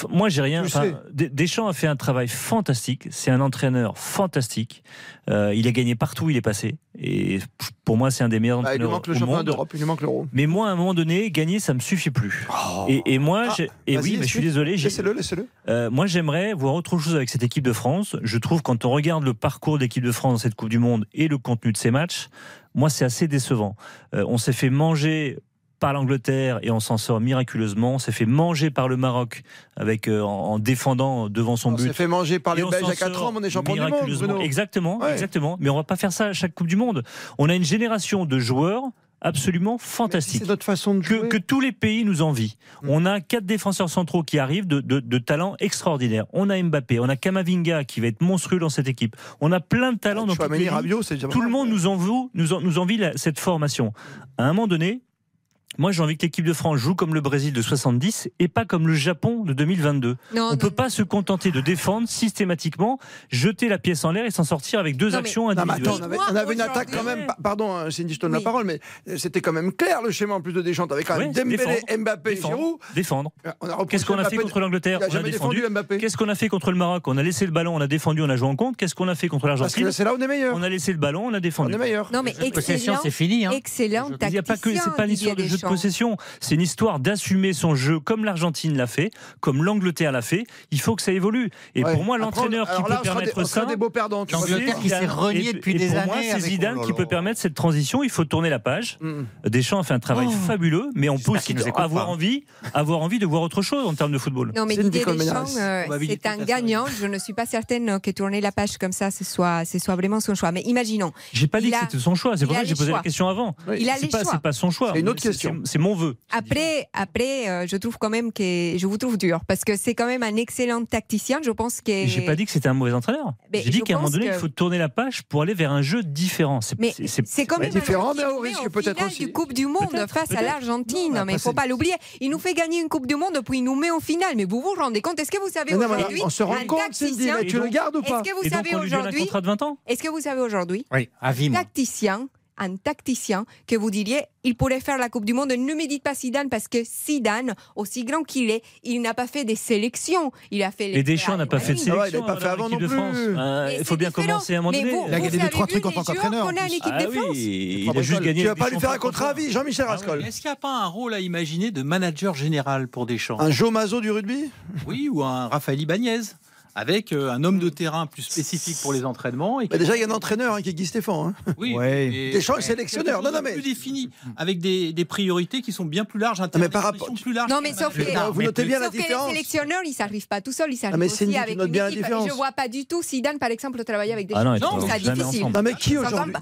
Moi, j'ai rien. Deschamps a fait un travail fantastique. C'est un entraîneur fantastique. Euh, il a gagné partout où il est passé. Et pour moi, c'est un des meilleurs Bah, il lui entraîneurs manque le championnat d'Europe, il lui manque l'euro. Mais moi, à un moment donné, gagner, ça me suffit plus. et, et moi, Ah, j'ai- et vas-y, oui, mais je suis désolé. Laissez-le, laissez-le. euh, moi, j'aimerais voir autre chose avec cette équipe de France. Je trouve quand on regarde le parcours de l'équipe de France dans cette Coupe du Monde et le contenu de ces matchs, moi, c'est assez décevant. Euh, on s'est fait manger par l'Angleterre et on s'en sort miraculeusement. On s'est fait manger par le Maroc avec euh, en, en défendant devant son On but. s'est fait manger par les on Belges à 4 sort ans, on est champion du monde. Bruno. Exactement, Ouais. exactement. Mais on va pas faire ça à chaque Coupe du Monde. On a une génération de joueurs absolument fantastiques. C'est notre façon de Que, jouer. que tous les pays nous envient. Mm. On a quatre défenseurs centraux qui arrivent de, de, de talents extraordinaires. On a Mbappé, on a Kamavinga qui va être monstrueux dans cette équipe. On a plein de talents dans Tout le monde nous envie, nous, en- nous envie la- cette formation. À un moment donné, moi, j'ai envie que l'équipe de France joue comme le Brésil de 70 et pas comme le Japon de 2022. On ne peut pas se contenter de défendre systématiquement, jeter la pièce en l'air et s'en sortir avec deux actions mais, individuelles. Non, on avait, une attaque quand même. Pardon, hein, Cindy, je donne oui. la parole, mais euh, c'était quand même clair le schéma en plus de Deschamps. Avec quand même oui, Dembélé, Mbappé, défendre, Défendre. Euh, Qu'est-ce qu'on a fait contre l'Angleterre On a défendu. Mbappé. Qu'est-ce qu'on a fait contre le Maroc On a laissé le ballon, on a défendu, on a joué en compte. Qu'est-ce qu'on a fait contre l'Argentine C'est là on est meilleur. On a laissé le ballon, on a défendu. On est meilleur. Non mais excellent, c'est fini. Hein. Excellent Il n'y a pas que c'est pas l'histoire de possession. C'est une histoire d'assumer son jeu comme l'Argentine l'a fait, comme l'Angleterre l'a fait. Il faut que ça évolue. Et ouais. pour moi, l'entraîneur qui peut permettre des, ça. des beaux perdants. L'Angleterre qui s'est reniée depuis et des pour années. Pour moi, c'est Zidane oh qui peut permettre cette transition. Il faut tourner la page. Mm. Deschamps a fait un travail oh. fabuleux, mais on peut aussi avoir envie, avoir envie de voir autre chose en termes de football. Non, mais Deschamps, euh, c'est un gagnant. Je ne suis pas certaine que tourner la page comme ça, ce soit, ce soit vraiment son choix. Mais imaginons. J'ai pas dit que c'était son choix. C'est pour ça que j'ai posé la question avant. Il a les choix. C'est pas son choix. C'est une autre question c'est mon vœu. Après, après euh, je trouve quand même que je vous trouve dur parce que c'est quand même un excellent tacticien. Je pense que. J'ai pas dit que c'était un mauvais entraîneur. J'ai dit qu'à un moment donné, il faut tourner la page pour aller vers un jeu différent. C'est quand même différent, mais au risque peut-être aussi. du Coupe du Monde face à l'Argentine, mais il ne faut pas l'oublier. Il nous fait gagner une Coupe du Monde, puis il nous met en finale. Mais vous vous rendez compte Est-ce que vous savez aujourd'hui On se rend compte, Cindy, tu le gardes ou pas Est-ce que vous savez aujourd'hui Est-ce que vous savez aujourd'hui Tacticien un tacticien que vous diriez il pourrait faire la Coupe du Monde. Ne me dites pas Zidane parce que Zidane, aussi grand qu'il est, il n'a pas fait des sélections. Il a fait les. Et Deschamps n'a pas fait de ah sélection. Il n'a pas fait avant non plus. Euh, il faut bien commencer à un moment. Vous, il a gagné deux trois trucs en tant qu'entraîneur. Qu ah il a juste gagné. Tu vas pas lui faire un contre-avis. Jean-Michel ah Rascol. Est-ce qu'il n'y a pas un rôle à imaginer de manager général pour Deschamps? Un Joe Mazo du rugby? Oui, ou un Raphaël Ibanez avec euh, un homme de mm. terrain plus spécifique pour les entraînements. Bah, déjà, il y a un entraîneur hein, qui est Guy Stéphane. Hein. Oui, ouais. et, Deschamps sélectionneur. Non, non, mais... plus défini, avec des, priorités qui sont bien plus larges. Mais par rapport... plus larges non, mais sauf que, vous notez bien la différence. Que les sélectionneurs, ils n'arrivent pas tout seuls, ils s'arrivent ah, aussi avec une bien équipe. Je vois pas du tout Zidane, par exemple, travailler avec des ah, non, c'est difficile. Non, mais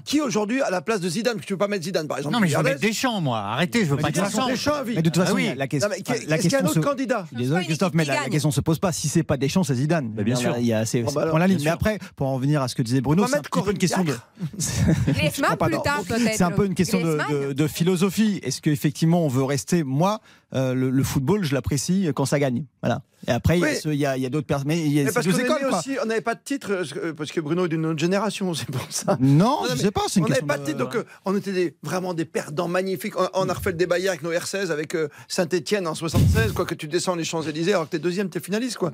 qui aujourd'hui, à la place de Zidane Parce que veux pas mettre Zidane, par exemple. Non, mais je veux mettre Deschamps, moi. Arrêtez, je ne veux pas Deschamps. Mais de toute façon, la question. Est-ce qu'il y a un autre candidat? Désolé, Christophe, mais la question se pose pas. Si c'est pas Deschamps, c'est Zidane. Mais bien sûr. Il y a assez, la. Mais après, pour en venir à ce que disait Bruno, c'est un <laughs> ah, peu une question de. C'est un peu une question de philosophie. Est-ce qu'effectivement, on veut rester, moi, euh, le, football, je l'apprécie quand ça gagne. Voilà. Et après, il y a, a, a d'autres personnes. Mais il y a mais parce deux écoles. Aussi, on n'avait pas de titre, parce que Bruno est d'une autre génération, <laughs> c'est pour ça. Non, non je sais pas. Une on n'avait pas de titre, donc euh, on était vraiment des perdants magnifiques. On, a refait le débat avec nos R16, avec euh, Saint-Etienne en 76, quoi que tu descends les Champs-Élysées, alors que t'es deuxième, t'es finaliste, quoi.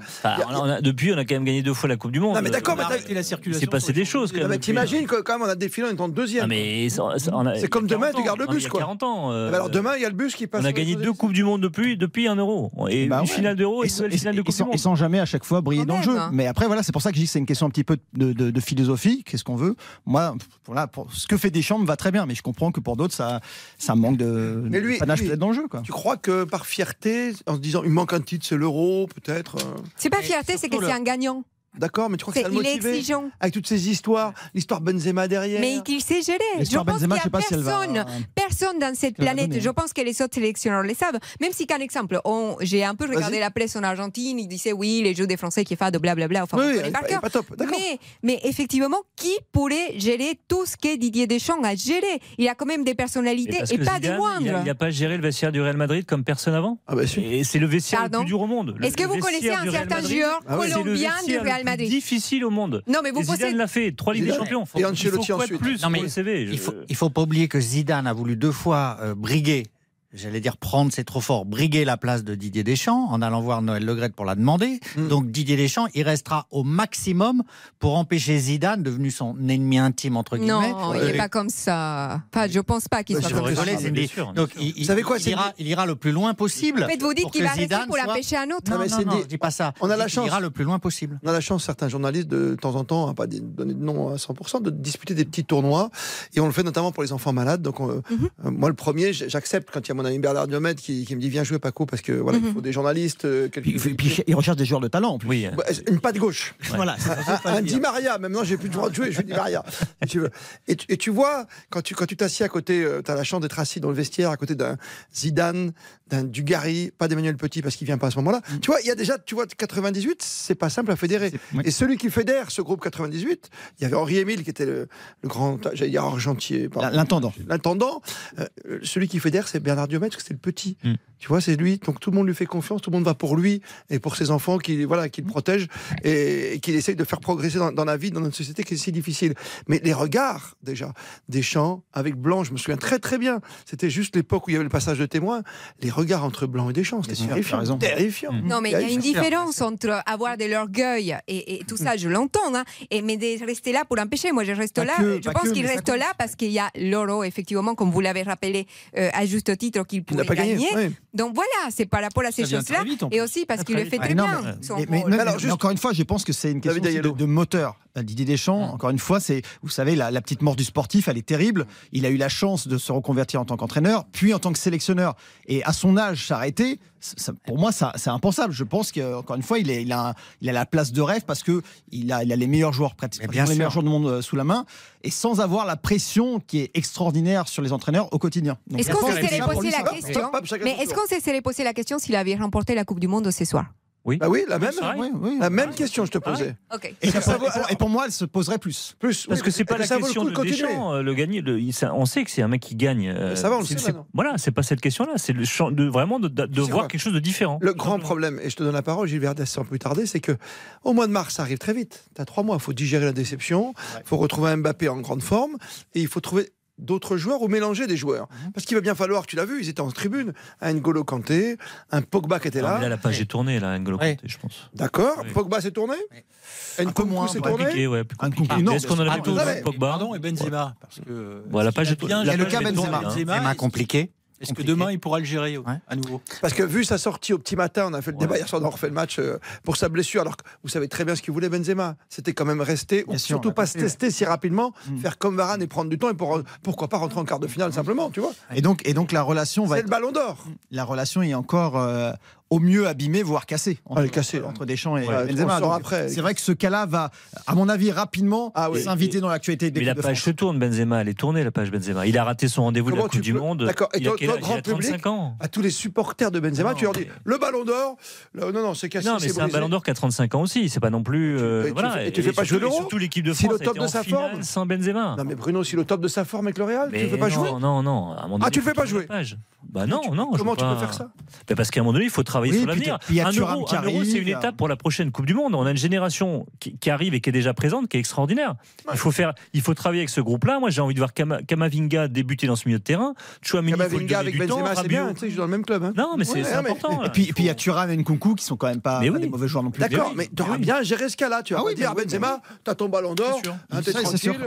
Depuis, on a quand même gagné deux fois la Coupe du Monde. Non, mais d'accord, la circulation. C'est passé des choses, quand même. Hein. T'imagines, quand même, on a défilé, ah, on est en deuxième. c'est comme demain, tu gardes le bus, quoi. 40 ans. Eh ben, alors demain, il y a le bus qui passe. On a gagné deux Coupes du Monde depuis, depuis un euro. Et bah ouais. finale d'euro et, et, finale de Coupe. Et sans jamais à chaque fois briller dans le jeu. Hein. Mais après, voilà, c'est pour ça que je dis que c'est une question un petit peu de, philosophie. Qu'est-ce qu'on veut? Moi, voilà, ce que fait Deschamps me va très bien, mais je comprends que pour d'autres, ça, ça manque de, mais lui, panache lui, dans le jeu. Quoi. Tu crois que par fierté, en se disant il manque un titre, c'est l'euro, peut-être. Euh c'est pas fierté, c'est que c'est un gagnant. D'accord, mais tu crois que ça est motivé exigeant. Avec toutes ces histoires, l'histoire Benzema derrière. Mais il s'est gelé. Je pense qu'il n'y a personne, va... personne dans cette planète. Je pense que les autres sélectionneurs le savent. Même si, par exemple, j'ai un peu regardé la presse en Argentine, ils disaient oui, les jeux des Français qui font de blablabla. Enfin, oui, oui, pas, pas. Mais, effectivement, qui pourrait gérer tout ce que Didier Deschamps a géré Il a quand même des personnalités et, pas des moindres. Il n'a pas géré le vestiaire du Real Madrid comme personne avant? Ah bah, si. Et c'est le vestiaire Pardon le plus dur au monde. Est-ce que vous connaissez un certain joueur colombien du Real Madrid Madrid. difficile au monde. Non, mais vous pensez... Zidane l'a fait, trois Ligues des Champions. Et Ancelotti ensuite. Plus non, mais pour le CV, je... il faut, faut pas oublier que Zidane a voulu deux fois euh, briguer j'allais dire prendre, c'est trop fort, briguer la place de Didier Deschamps en allant voir Noël Legrette pour la demander. Mm. Donc Didier Deschamps, il restera au maximum pour empêcher Zidane, devenu son ennemi intime entre guillemets. Non, il n'est pas comme ça. Pas, je pense pas qu'il bah, soit comme ça. Donc il, il, vous savez quoi, il, ira, il ira le plus loin possible. Mais vous dites qu'il va rester pour l'empêcher soit... un autre. Non, non, non, non, je dis pas ça. On a la chance. Il ira le plus loin possible. On a la chance, certains journalistes de, temps en temps, à pas donner de nom à 100%, de disputer des petits tournois et on le fait notamment pour les enfants malades. Donc mhm. euh, moi le premier, j'accepte quand il y a mon ami Bernard Diomède qui, qui me dit Viens jouer, Paco, parce que voilà, Mhm. il faut des journalistes. euh, quelques- Puis, puis il recherche des joueurs de talent en plus. Bah, une patte gauche. Voilà, <laughs> un dire. Di Maria, non, j'ai plus le droit de jouer, je Maria. <laughs> si tu veux. Et, tu, et tu vois, quand tu quand tu t'assieds à côté, tu as la chance d'être assis dans le vestiaire à côté d'un Zidane, d'un Dugarry, pas d'Emmanuel Petit parce qu'il vient pas à ce moment-là. Mm. Tu vois, il y a déjà, tu vois, 98, c'est pas simple à fédérer. Et celui qui fédère ce groupe 98, il y avait Henri Émile qui était le, le grand, j'allais dire argentier, pardon. L'intendant. L'intendant. Euh, celui qui fédère, c'est Bernard Parce que c'est le petit. Mm. Tu vois, c'est lui. Donc tout le monde lui fait confiance, tout le monde va pour lui et pour ses enfants qui, voilà, qui le protègent et, et qu'il essaye de faire progresser dans, dans la vie, dans notre société qui est si difficile. Mais les regards, déjà, des champs avec Blanc, je me souviens très très bien. C'était juste l'époque où il y avait le passage de témoin. Les regards entre Blanc et Deschamps, c'était terrifiant. raison. Terrifiant. Non, mais il y a une différence entre avoir de l'orgueil et, et tout ça, je l'entends, hein, et, mais de rester là pour empêcher. Moi, je reste Pas là. que, je pense qu'il reste là parce qu'il y a l'euro, effectivement, comme vous l'avez rappelé euh, à juste titre, qu'il Il n'a pouvait pas gagné, gagner. oui. Donc voilà, c'est par rapport à ces choses-là. Et aussi parce qu'il le fait très non, bien. mais- son mais- mais- rôle. mais- Alors, mais juste- encore une fois, je pense que c'est une question de moteur. Euh, Didier Deschamps, encore une fois, c'est, vous savez, la, la petite mort du sportif, elle est terrible. Il a eu la chance de se reconvertir en tant qu'entraîneur, puis en tant que sélectionneur. Et à son âge, s'arrêter, ça- pour moi, ça, c'est impensable. Je pense qu'encore une fois, il, est, il, a, un- il a la place de rêve parce que il a, il a les meilleurs joueurs, pratiquement bien les meilleurs joueurs du monde euh, sous la main, et sans avoir la pression qui est extraordinaire sur les entraîneurs au quotidien. Est-ce qu'on pense se que serait ça, pour posé la question Mais est-ce qu'on se serait posé la question s'il avait remporté la Coupe du Monde ce soir Oui. Bah oui, la même, Oui, oui. la même question je te posais. Ok. Et, ça- et pour, et pour moi, elle se poserait plus. Plus, Parce oui, que c'est pas la ça vaut le question coup de continuer. Deschamps, euh, le gagner. le- il- ça- on sait que c'est un mec qui gagne. euh, Mais ça va, on le sait. Voilà, c'est pas cette question-là. C'est le champ de vraiment de, de- de voir vrai. quelque chose de différent. Le grand problème, et je te donne la parole, Gilles Verdès, sans plus tarder, c'est que au mois de mars, ça arrive très vite. Tu as trois mois, il faut digérer la déception, il faut retrouver un Mbappé en grande forme, et il faut trouver d'autres joueurs ou mélanger des joueurs. Mhm. Parce qu'il va bien falloir, tu l'as vu, ils étaient en tribune, un N'Golo Kanté, un Pogba qui était Non, là. mais là, la page est tournée, là, N'Golo Ouais. Kanté, je pense. D'accord, Oui. Pogba s'est tourné Un peu Nkunku moins, s'est tourné Compliqué, ouais, non, Est-ce qu'on en a Ah, plutôt non, mais- Pogba Pardon, et Benzema. Parce que. Voilà, la page est bien Il y a le cas Benzema. Benzema, compliqué. Est-ce que demain il pourra le gérer ouais, à nouveau? Parce que vu sa sortie au petit matin, on a fait le débat hier soir, on a refait le match euh, pour sa blessure, alors que vous savez très bien ce qu'il voulait Benzema. C'était quand même rester, ou Bien sûr, surtout pas se ouais. tester si rapidement, Mm. faire comme Varane et prendre du temps, et pour, pourquoi pas rentrer en quart de finale simplement, tu vois. Et donc, et donc la relation va C'est être le ballon d'or. la relation est encore euh, au mieux abîmée, voire cassée. Entre, Elle est cassée, entre Deschamps et Ouais, Benzema. C'est vrai que ce cas-là va, à mon avis, rapidement Ah oui. s'inviter dans l'actualité de Mais la de page France. se tourne, Benzema. Elle est tournée, la page Benzema. Il a raté son rendez-vous de la Coupe du Monde. D'accord. Et Il a toi, âge? Il grand a 35 public, ans. à tous les supporters de Benzema, Non, tu leur dis mais- le ballon d'or. le- Non, non, c'est cassé. Non, mais c'est un ballon d'or qui a 35 ans aussi. C'est pas non plus. euh, Et tu voilà. fais- et tu fais pas jouer l'Euro Surtout l'équipe de Si France le a top de en sa finale forme. sans Benzema. Non, mais Bruno, si le top de sa forme avec le Real, tu ne fais pas non, jouer Non, non. à un moment Ah, tu le fais pas jouer. Bah non, non. Comment tu pas- peux faire ça? Bah Parce qu'à un moment donné, il faut travailler Oui, sur l'avenir. t'as- puis il y a Un euro, qui un euro, arrive, c'est une étape pour la prochaine Coupe du Monde. On a une génération qui, qui arrive et qui est déjà présente, qui est extraordinaire. Il faut faire, il faut travailler avec ce groupe-là. Moi, j'ai envie de voir Kama- Kamavinga débuter dans ce milieu de terrain. Lui Kamavinga avec Benzema, c'est bien, tu sais, dans le même club. hein. Non, mais c'est Ouais, mais- important. Et puis, il y a Thuram et Nkunku qui sont quand même pas, Mais pas oui. des mauvais joueurs non plus. D'accord, mais tu auras bien géré ce cas-là. Tu vas Ah dire oui, Benzema, t'as ton ballon d'or, sûr. hein,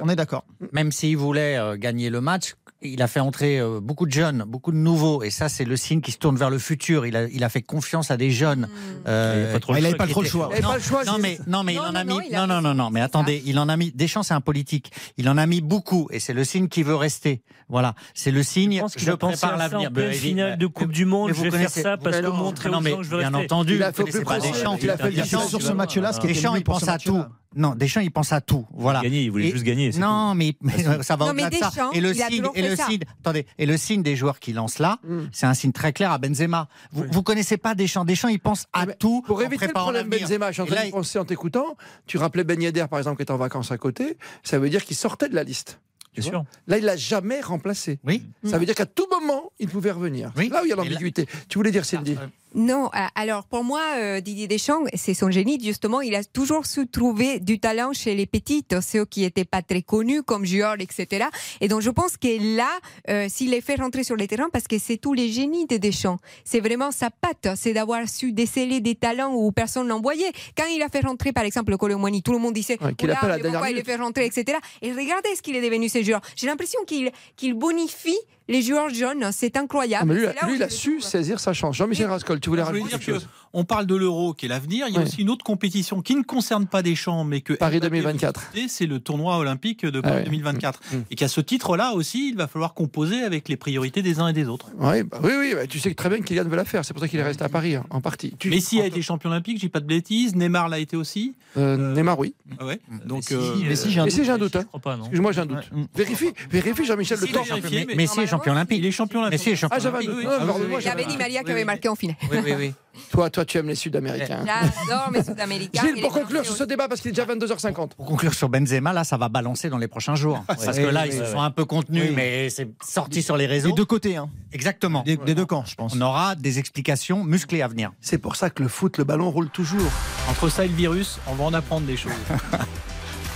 on est d'accord. Même s'il voulait euh, gagner le match, il a fait entrer euh, beaucoup de jeunes, beaucoup de nouveaux. Et ça, c'est le signe qui se tourne vers le futur. Il a, il a fait confiance à des jeunes. euh, Il avait pas trop le choix, pas qui trop le était- choix. Il pas le choix. non, mais, non, mais Non, il en a non, mis. Non, non, non, non, mais attendez, il en a mis. Deschamps, c'est un politique. Il en a mis beaucoup, et c'est le signe qu'il veut rester. Voilà, c'est le signe. Je pense qu'il prépare l'avenir. Ben, finale de Coupe du Monde. Je vous vais faire connaissez- ça parce que montrer aux non, mais gens que je veux bien rester. entendu, Il a fait pas. Deschamps. Il a fait sur ce match-là, ce qui était Deschamps, il pense à tout. Non, Deschamps, il pense à tout. Voilà. Gagner, il voulait Et- juste gagner. c'est Non, mais, <laughs> mais ça va au-delà de ça. Et le signe, et le ça. signe, attendez, et le signe des joueurs qui lancent là, Mm. c'est un signe très clair à Benzema. Vous, vous connaissez pas Deschamps. Deschamps, il pense à Mais tout Pour éviter le problème. Benzema, je suis en train là, de penser en t'écoutant, tu rappelais Ben Yedder, par exemple, qui est en vacances à côté, ça veut dire qu'il sortait de la liste. Bien sûr. Là, il l'a jamais remplacé. Oui. Ça veut dire qu'à tout moment, il pouvait revenir. Oui. Là où il y a l'ambiguïté. Tu voulais dire, Cindy Non, alors pour moi, euh, Didier Deschamps, c'est son génie, justement. Il a toujours su trouver du talent chez les petites, ceux qui n'étaient pas très connus, comme joueurs, etc. Et donc je pense que là, euh, s'il les fait rentrer sur les terrains, parce que c'est tous les génies de Deschamps, c'est vraiment sa patte, c'est d'avoir su déceler des talents où personne n'en voyait. Quand il a fait rentrer, par exemple, Colomboigny, tout le monde disait Ouais, qu'il pourquoi il les fait rentrer, etc. Et regardez ce qu'il est devenu, ce joueur. J'ai l'impression qu'il qu'il bonifie les joueurs jeunes, c'est incroyable. Ah, mais lui, là il je a su saisir sa chance. Jean-Michel Rascol, tu voulais rajouter dire quelque que chose on parle de l'euro qui est l'avenir. Il y a aussi une autre compétition qui ne concerne pas Deschamps, mais que Paris Mbappé 2024. veut disputer, C'est le tournoi olympique de Paris Ah ouais. 2024. Mm. Et qu'à ce titre-là aussi, il va falloir composer avec les priorités des uns et des autres. Bah oui, oui, bah, tu sais très bien que Kylian veut la faire. C'est pour ça qu'il est resté à Paris, hein, en partie. Tu- Messi a été champion olympique, j'ai pas de bêtises. Neymar l'a été aussi. Euh, Neymar, oui. Ah ouais. Donc, Messi, euh, Messi, j'ai un Messi, doute. j'ai un doute. hein. Excuse-moi, j'ai un doute. Vérifie, vérifie, Jean-Michel Le Messi, il Temps. vérifié, mais- Messi est champion olympique. Il est champion olympique. Messi est champion Ah, j'avais un olympique. doute. oui, oui. Il y avait j'avais Di un Maria qui avait marqué en finale. Oui, oui, oui. Toi, toi, tu aimes les Sud-Américains. J'adore mes Sud-Américains. Gilles, pour les conclure sur ce débat, parce qu'il est déjà 22h50. Pour conclure sur Benzema, là, ça va balancer dans les prochains jours. Parce que là, ils se sont un peu contenus, mais c'est sorti sur les réseaux. Des deux côtés, hein. Exactement. Des, des deux camps, je pense. On aura des explications musclées à venir. C'est pour ça que le foot, le ballon roule toujours. Entre ça et le virus, on va en apprendre des choses. <laughs>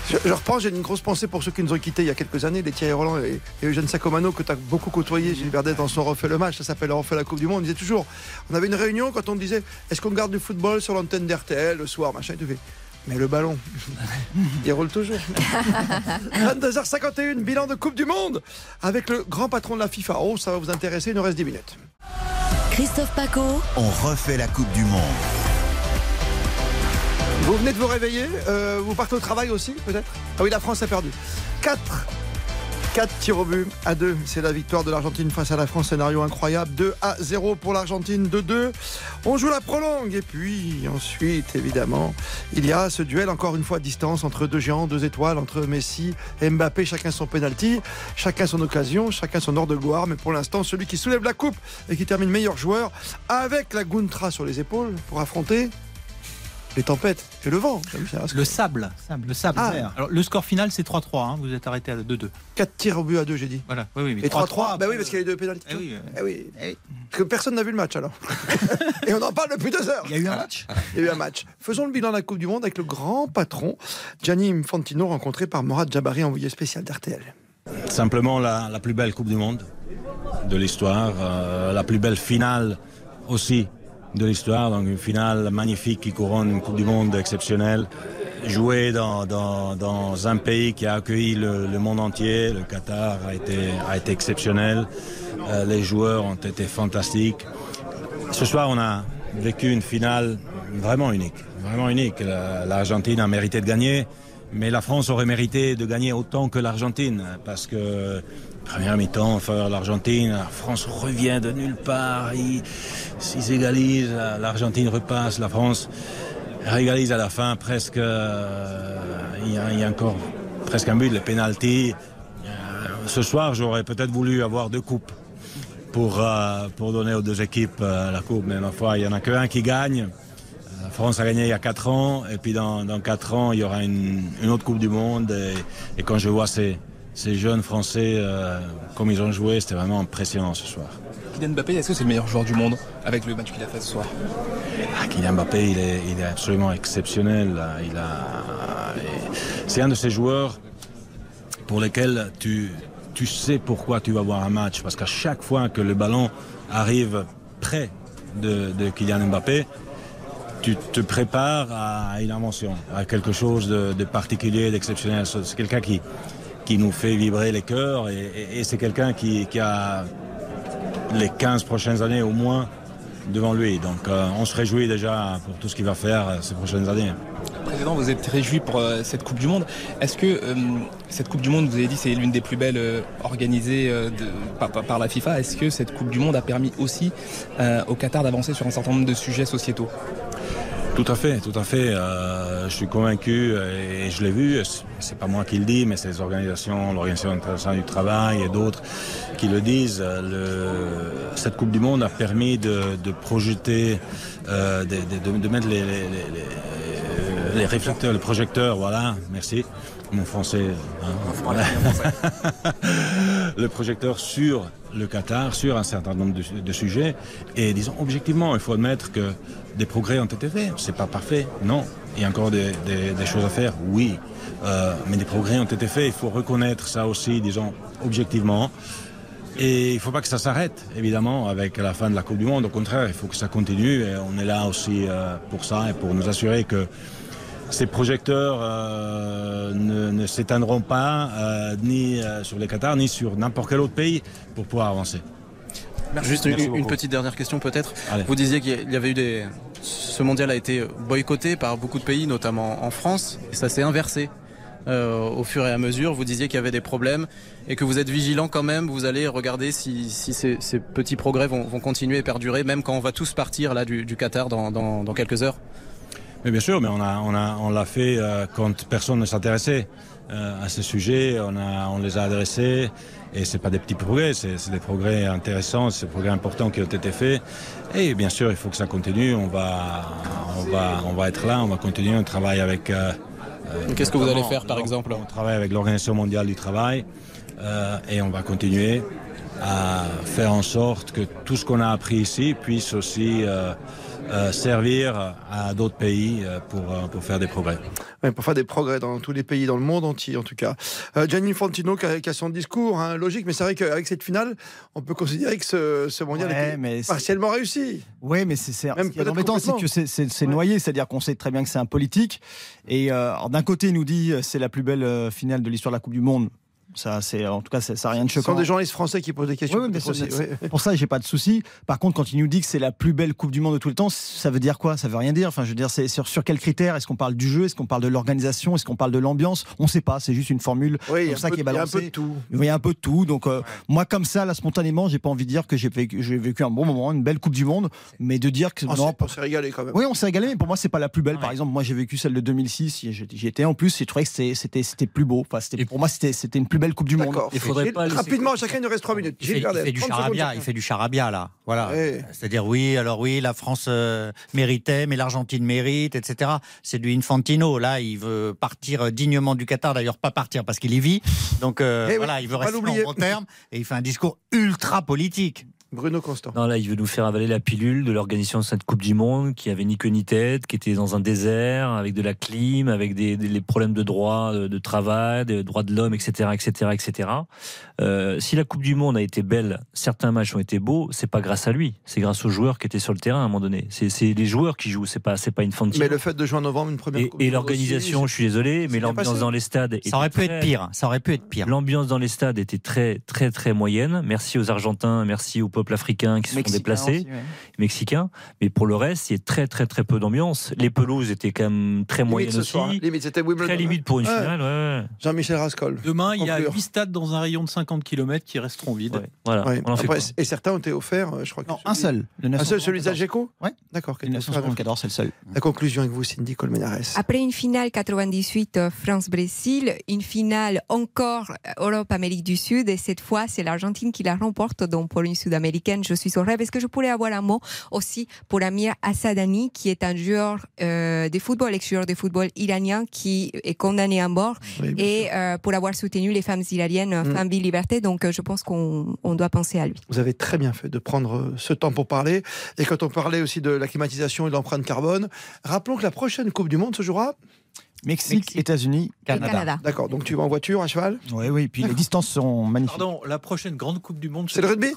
Je, je reprends, j'ai une grosse pensée pour ceux qui nous ont quittés il y a quelques années, les Thierry Roland et, et Eugène Sacomano, que tu as beaucoup côtoyé, Gilles Verdet, dans son Refait le match, ça s'appelle Refait la Coupe du Monde. On disait toujours, on avait une réunion quand on disait, est-ce qu'on garde du football sur l'antenne d'RTL le soir, machin, et tout fait. Mais le ballon, <laughs> il roule toujours. <laughs> 22h51, bilan de Coupe du Monde avec le grand patron de la FIFA. Oh, ça va vous intéresser, il nous reste 10 minutes. Christophe Paco. On refait la Coupe du Monde. Vous venez de vous réveiller, euh, vous partez au travail aussi, peut-être? Ah oui, la France a perdu. 4 4 tirs au but à 2. C'est la victoire de l'Argentine face à la France. Scénario incroyable. 2 à 0 pour l'Argentine. 2-2. On joue la prolongue. Et puis ensuite, évidemment, il y a ce duel encore une fois à distance entre deux géants, deux étoiles, entre Messi et Mbappé. Chacun son penalty, chacun son occasion, chacun son ordre de gloire. Mais pour l'instant, celui qui soulève la coupe et qui termine meilleur joueur avec la Guntra sur les épaules pour affronter les tempêtes et le vent. Rascol. Le sable. Le sable. Ah. Alors, le score final, c'est 3-3. hein. Vous êtes arrêté à 2-2. 4 tirs au but à 2, j'ai dit. Voilà. Oui, oui, mais Et 3-3, bah oui, parce qu'il y a les deux pénalités. Eh oui, Eh oui. Parce que personne n'a vu le match alors. <laughs> Et on en parle depuis deux heures. Il y a eu un match Il y a eu un match. Faisons le bilan de la Coupe du Monde avec le grand patron, Gianni Infantino, rencontré par Morad Jabari, envoyé spécial d'RTL. Simplement la, la plus belle Coupe du Monde de l'histoire, euh, la plus belle finale aussi de l'histoire, donc une finale magnifique qui couronne une Coupe du Monde exceptionnelle, jouée dans, dans, dans un pays qui a accueilli le, monde entier, le Qatar a été, a été exceptionnel, Euh, les joueurs ont été fantastiques. Ce soir, on a vécu une finale vraiment unique, vraiment unique. La- L'Argentine a mérité de gagner, mais la France aurait mérité de gagner autant que l'Argentine, parce que première mi-temps en faveur de l'Argentine, la France revient de nulle part, ils égalisent, la- l'Argentine repasse, la France régalise à la fin presque, euh, il y, a- encore presque un but, le penalty. Euh, Ce soir, j'aurais peut-être voulu avoir deux coupes pour, euh, pour donner aux deux équipes la coupe. Mais ma il n'y en a qu'un qui gagne. La France a gagné il y a 4 ans. Et puis dans, dans 4 ans, il y aura une, une autre Coupe du Monde. Et, et quand je vois ces, ces jeunes Français, euh, comme ils ont joué, c'était vraiment impressionnant ce soir. Kylian Mbappé, est-ce que c'est le meilleur joueur du monde avec le match qu'il a fait ce soir? Ah, Kylian Mbappé, il est, il est absolument exceptionnel. là. Il a, c'est un de ces joueurs pour lesquels tu, tu sais pourquoi tu vas voir un match. Parce qu'à chaque fois que le ballon arrive près de, de Kylian Mbappé, tu te prépares à une invention, à quelque chose de, particulier, d'exceptionnel. C'est quelqu'un qui, nous fait vibrer les cœurs et, c'est quelqu'un qui, qui a les 15 prochaines années au moins devant lui. Donc euh, on se réjouit déjà pour tout ce qu'il va faire euh, ces prochaines années. Président, vous êtes réjoui pour euh, cette Coupe du Monde. Est-ce que cette Coupe du Monde, vous avez dit, c'est l'une des plus belles organisées par, la FIFA. Est-ce que cette Coupe du Monde a permis aussi au Qatar d'avancer sur un certain nombre de sujets sociétaux? Tout à fait, tout à fait. Euh, je suis convaincu euh, et je l'ai vu. c'est- pas moi qui le dis, mais c'est les organisations, l'Organisation internationale du travail et d'autres qui le disent. Euh, le- cette Coupe du Monde a permis de, de projeter, euh, de, de- de- mettre les, les- les- les- les réflecteurs, les projecteurs, voilà, merci. Mon français. hein, <laughs> le projecteur sur le Qatar, sur un certain nombre de sujets. Et disons, objectivement, il faut admettre que des progrès ont été faits. C'est pas parfait, non. Il y a encore des, choses à faire, oui. Euh, mais des progrès ont été faits. Il faut reconnaître ça aussi, disons, objectivement. Et il ne faut pas que ça s'arrête, évidemment, avec la fin de la Coupe du Monde. Au contraire, il faut que ça continue. Et on est là aussi euh, pour ça et pour nous assurer que ces projecteurs euh, ne, s'éteindront pas ni sur les Qatar ni sur n'importe quel autre pays pour pouvoir avancer. Juste Merci une, petite dernière question peut-être. Vous disiez qu'il y avait eu des ce mondial a été boycotté par beaucoup de pays, notamment en France, et ça s'est inversé. Euh, au fur et à mesure, vous disiez qu'il y avait des problèmes et que vous êtes vigilant quand même. Vous allez regarder si, si ces, ces, petits progrès vont, vont, continuer et perdurer, même quand on va tous partir là du, du Qatar dans, dans, dans, quelques heures. Mais bien sûr, mais on l'a on a, on l'a fait euh, quand personne ne s'intéressait euh, à ce sujet. On, a, on les a adressés et c'est pas des petits progrès, c'est des progrès intéressants, c'est des progrès importants qui ont été faits. Et bien sûr, il faut que ça continue. On va, on va, on va être là, on va continuer. On travaille avec. Euh, Qu'est-ce que vous allez faire, par exemple? On travaille avec l'Organisation mondiale du travail euh, et on va continuer à faire en sorte que tout ce qu'on a appris ici puisse aussi euh, euh, servir à d'autres pays pour, pour faire des progrès. Ouais, pour faire des progrès dans tous les pays, dans le monde entier en tout cas. Euh, Gianni Fantino qui a, qui a son discours, hein, logique, mais c'est vrai qu'avec cette finale, on peut considérer que ce, ce mondial Ouais, était mais c'est- partiellement réussi. Oui, mais c'est c'est- est embêtant, c'est que c'est- c'est c'est noyé, c'est-à-dire qu'on sait très bien que c'est un politique. Et euh, d'un côté, il nous dit euh, c'est la plus belle euh, finale de l'histoire de la Coupe du Monde. Ça, c'est en tout cas, ça n'a rien de Ce choquant. sont des journalistes français qui posent des questions. Oui. Pour ça, j'ai pas de souci. Par contre, quand il nous dit que c'est la plus belle Coupe du Monde de tout le temps, ça veut dire quoi? Ça veut rien dire. Enfin, je veux dire, c'est sur, sur quels critères? Est-ce qu'on parle du jeu? Est-ce qu'on parle de l'organisation? Est-ce qu'on parle de l'ambiance? On ne sait pas. C'est juste une formule Oui, il y a comme un ça peu qui est de- il y a un peu de tout. Il y a un peu de tout. Donc, euh, moi, comme ça, là, spontanément, j'ai pas envie de dire que j'ai vécu, un bon moment, une belle Coupe du Monde, mais de dire que On non, s'est- on s'est régalé quand même. oui, on s'est régalé, mais pour moi, c'est pas la plus belle. Par exemple, moi, j'ai vécu celle de 2006, j'y étais en plus, et je trouvais que c'était- plus beau. Enfin, c'était- pour moi, c'était une plus belle Coupe du Monde. D'accord. Gilles, Rapidement, chacun, il nous reste 3 minutes. Il fait, il du 30 secondes charabia, il fait du charabia là. Voilà. C'est-à-dire oui, alors oui, la France euh, méritait, mais l'Argentine mérite, etc. C'est du Infantino. Là, il veut partir dignement du Qatar. D'ailleurs, pas partir parce qu'il y vit. Donc euh, Eh oui, voilà, il veut pas rester en bon terme et il fait un discours ultra politique. Bruno Constant. Non, là, il veut nous faire avaler la pilule de l'organisation de cette Coupe du Monde qui avait ni queue ni tête, qui était dans un désert, avec de la clim, avec des, des- les problèmes de droit, de, de travail, de droits de l'homme, etc., etc., etc. Euh, si la Coupe du Monde a été belle, certains matchs ont été beaux, c'est pas grâce à lui, c'est grâce aux joueurs qui étaient sur le terrain à un moment donné. C'est les joueurs qui jouent, c'est pas, c'est pas une Fantino. Mais le fait de jouer en novembre, une première Et, Coupe et du Monde l'organisation, je suis désolé, mais l'ambiance dans les stades. Ça aurait pu être pire. Ça aurait pu être pire. L'ambiance dans les stades était très, très, très moyenne. Merci aux Argentins, merci au peuple africain qui se sont déplacés, aussi, ouais. Mexicains. Mais pour le reste, il y a très, très, très peu d'ambiance. Les pelouses étaient quand même très moyennes ce aussi. soir. Limite, c'était Wimbledon. Très limite pour une Ouais. finale. ouais, ouais. Jean-Michel Rascol. Demain, il y a Conclure. 8 stades dans un rayon de 50 km qui resteront vides. Voilà, Ouais. on en fait Après, pas. et certains ont été offerts, euh, je crois. que Non, un seul. Le Un seul, celui 974. d'Ageco Ouais. D'accord. Le 974, c'est le seul. La conclusion avec vous, Cindy Colmenares. Après une finale 98 euh, France-Brésil, une finale encore Europe-Amérique du Sud, et cette fois, c'est l'Argentine qui la remporte. Donc, pour une Sud-Américaine, je suis au rêve. Est-ce que je pourrais avoir un mot aussi pour Amir Assadani, qui est un joueur euh, de football, ex-joueur de football iranien, qui est condamné à mort, Oui, et euh, pour avoir soutenu les femmes iraniennes, Mm. femmes vie liberté. Donc, euh, je pense qu'on on doit penser à lui. Vous avez très bien fait de prendre ce temps pour parler. Et quand on parlait aussi de la climatisation et de l'empreinte carbone, rappelons que la prochaine Coupe du Monde se jouera. Mexique, États-Unis, Canada. Canada. D'accord, donc tu vas en voiture, à cheval? Oui, oui, puis les distances seront magnifiques. Pardon, la prochaine grande Coupe du Monde. C'est le rugby?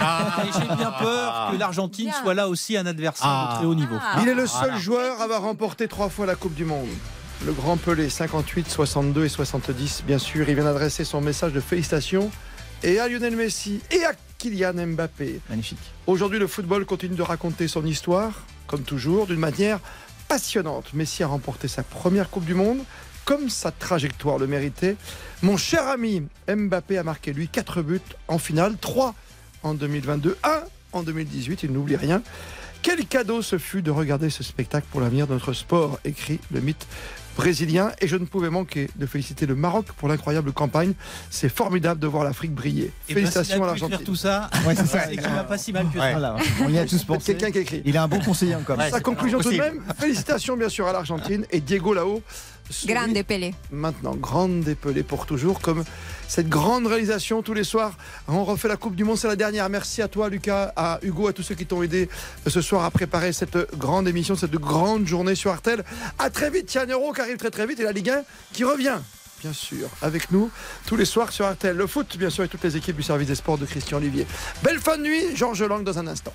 Ah, et J'ai bien peur que l'Argentine soit là aussi un adversaire Ah. de très haut niveau. Il est le seul Voilà. joueur à avoir remporté trois fois la Coupe du Monde. Le grand Pelé, 58, 62 et 70. Bien sûr, il vient d'adresser son message de félicitations et à Lionel Messi et à Kylian Mbappé. Magnifique. Aujourd'hui, le football continue de raconter son histoire, comme toujours, d'une manière passionnante. Messi a remporté sa première Coupe du Monde, comme sa trajectoire le méritait. Mon cher ami Mbappé a marqué, lui, 4 buts en finale, 3 en 2022, 1 en 2018, il n'oublie rien. Quel cadeau ce fut de regarder ce spectacle pour l'avenir de notre sport, écrit le mythe brésilien. Et je ne pouvais manquer de féliciter le Maroc pour l'incroyable campagne. C'est formidable de voir l'Afrique briller. Et ben, Félicitations à l'Argentine. tout ça. Ouais, c'est ça. C'est qu'il va pas si mal que ça. Voilà, on y a tous C'est pensé. quelqu'un qui écrit. Il a un bon conseiller encore. Ouais, Sa conclusion tout de même, félicitations bien sûr à l'Argentine et Diego là-haut. Grande Pelé. Maintenant, grande dépelée pour toujours, comme cette grande réalisation tous les soirs. On refait la Coupe du Monde, c'est la dernière. Merci à toi Lucas, à Hugo, à tous ceux qui t'ont aidé ce soir à préparer cette grande émission, cette grande journée sur Artel. À très vite, Tiens Euro qui arrive très très vite et la Ligue 1 qui revient. Bien sûr, avec nous tous les soirs sur Artel. Le foot, bien sûr, et toutes les équipes du service des sports de Christian Olivier. Belle fin de nuit, Georges Lang dans un instant.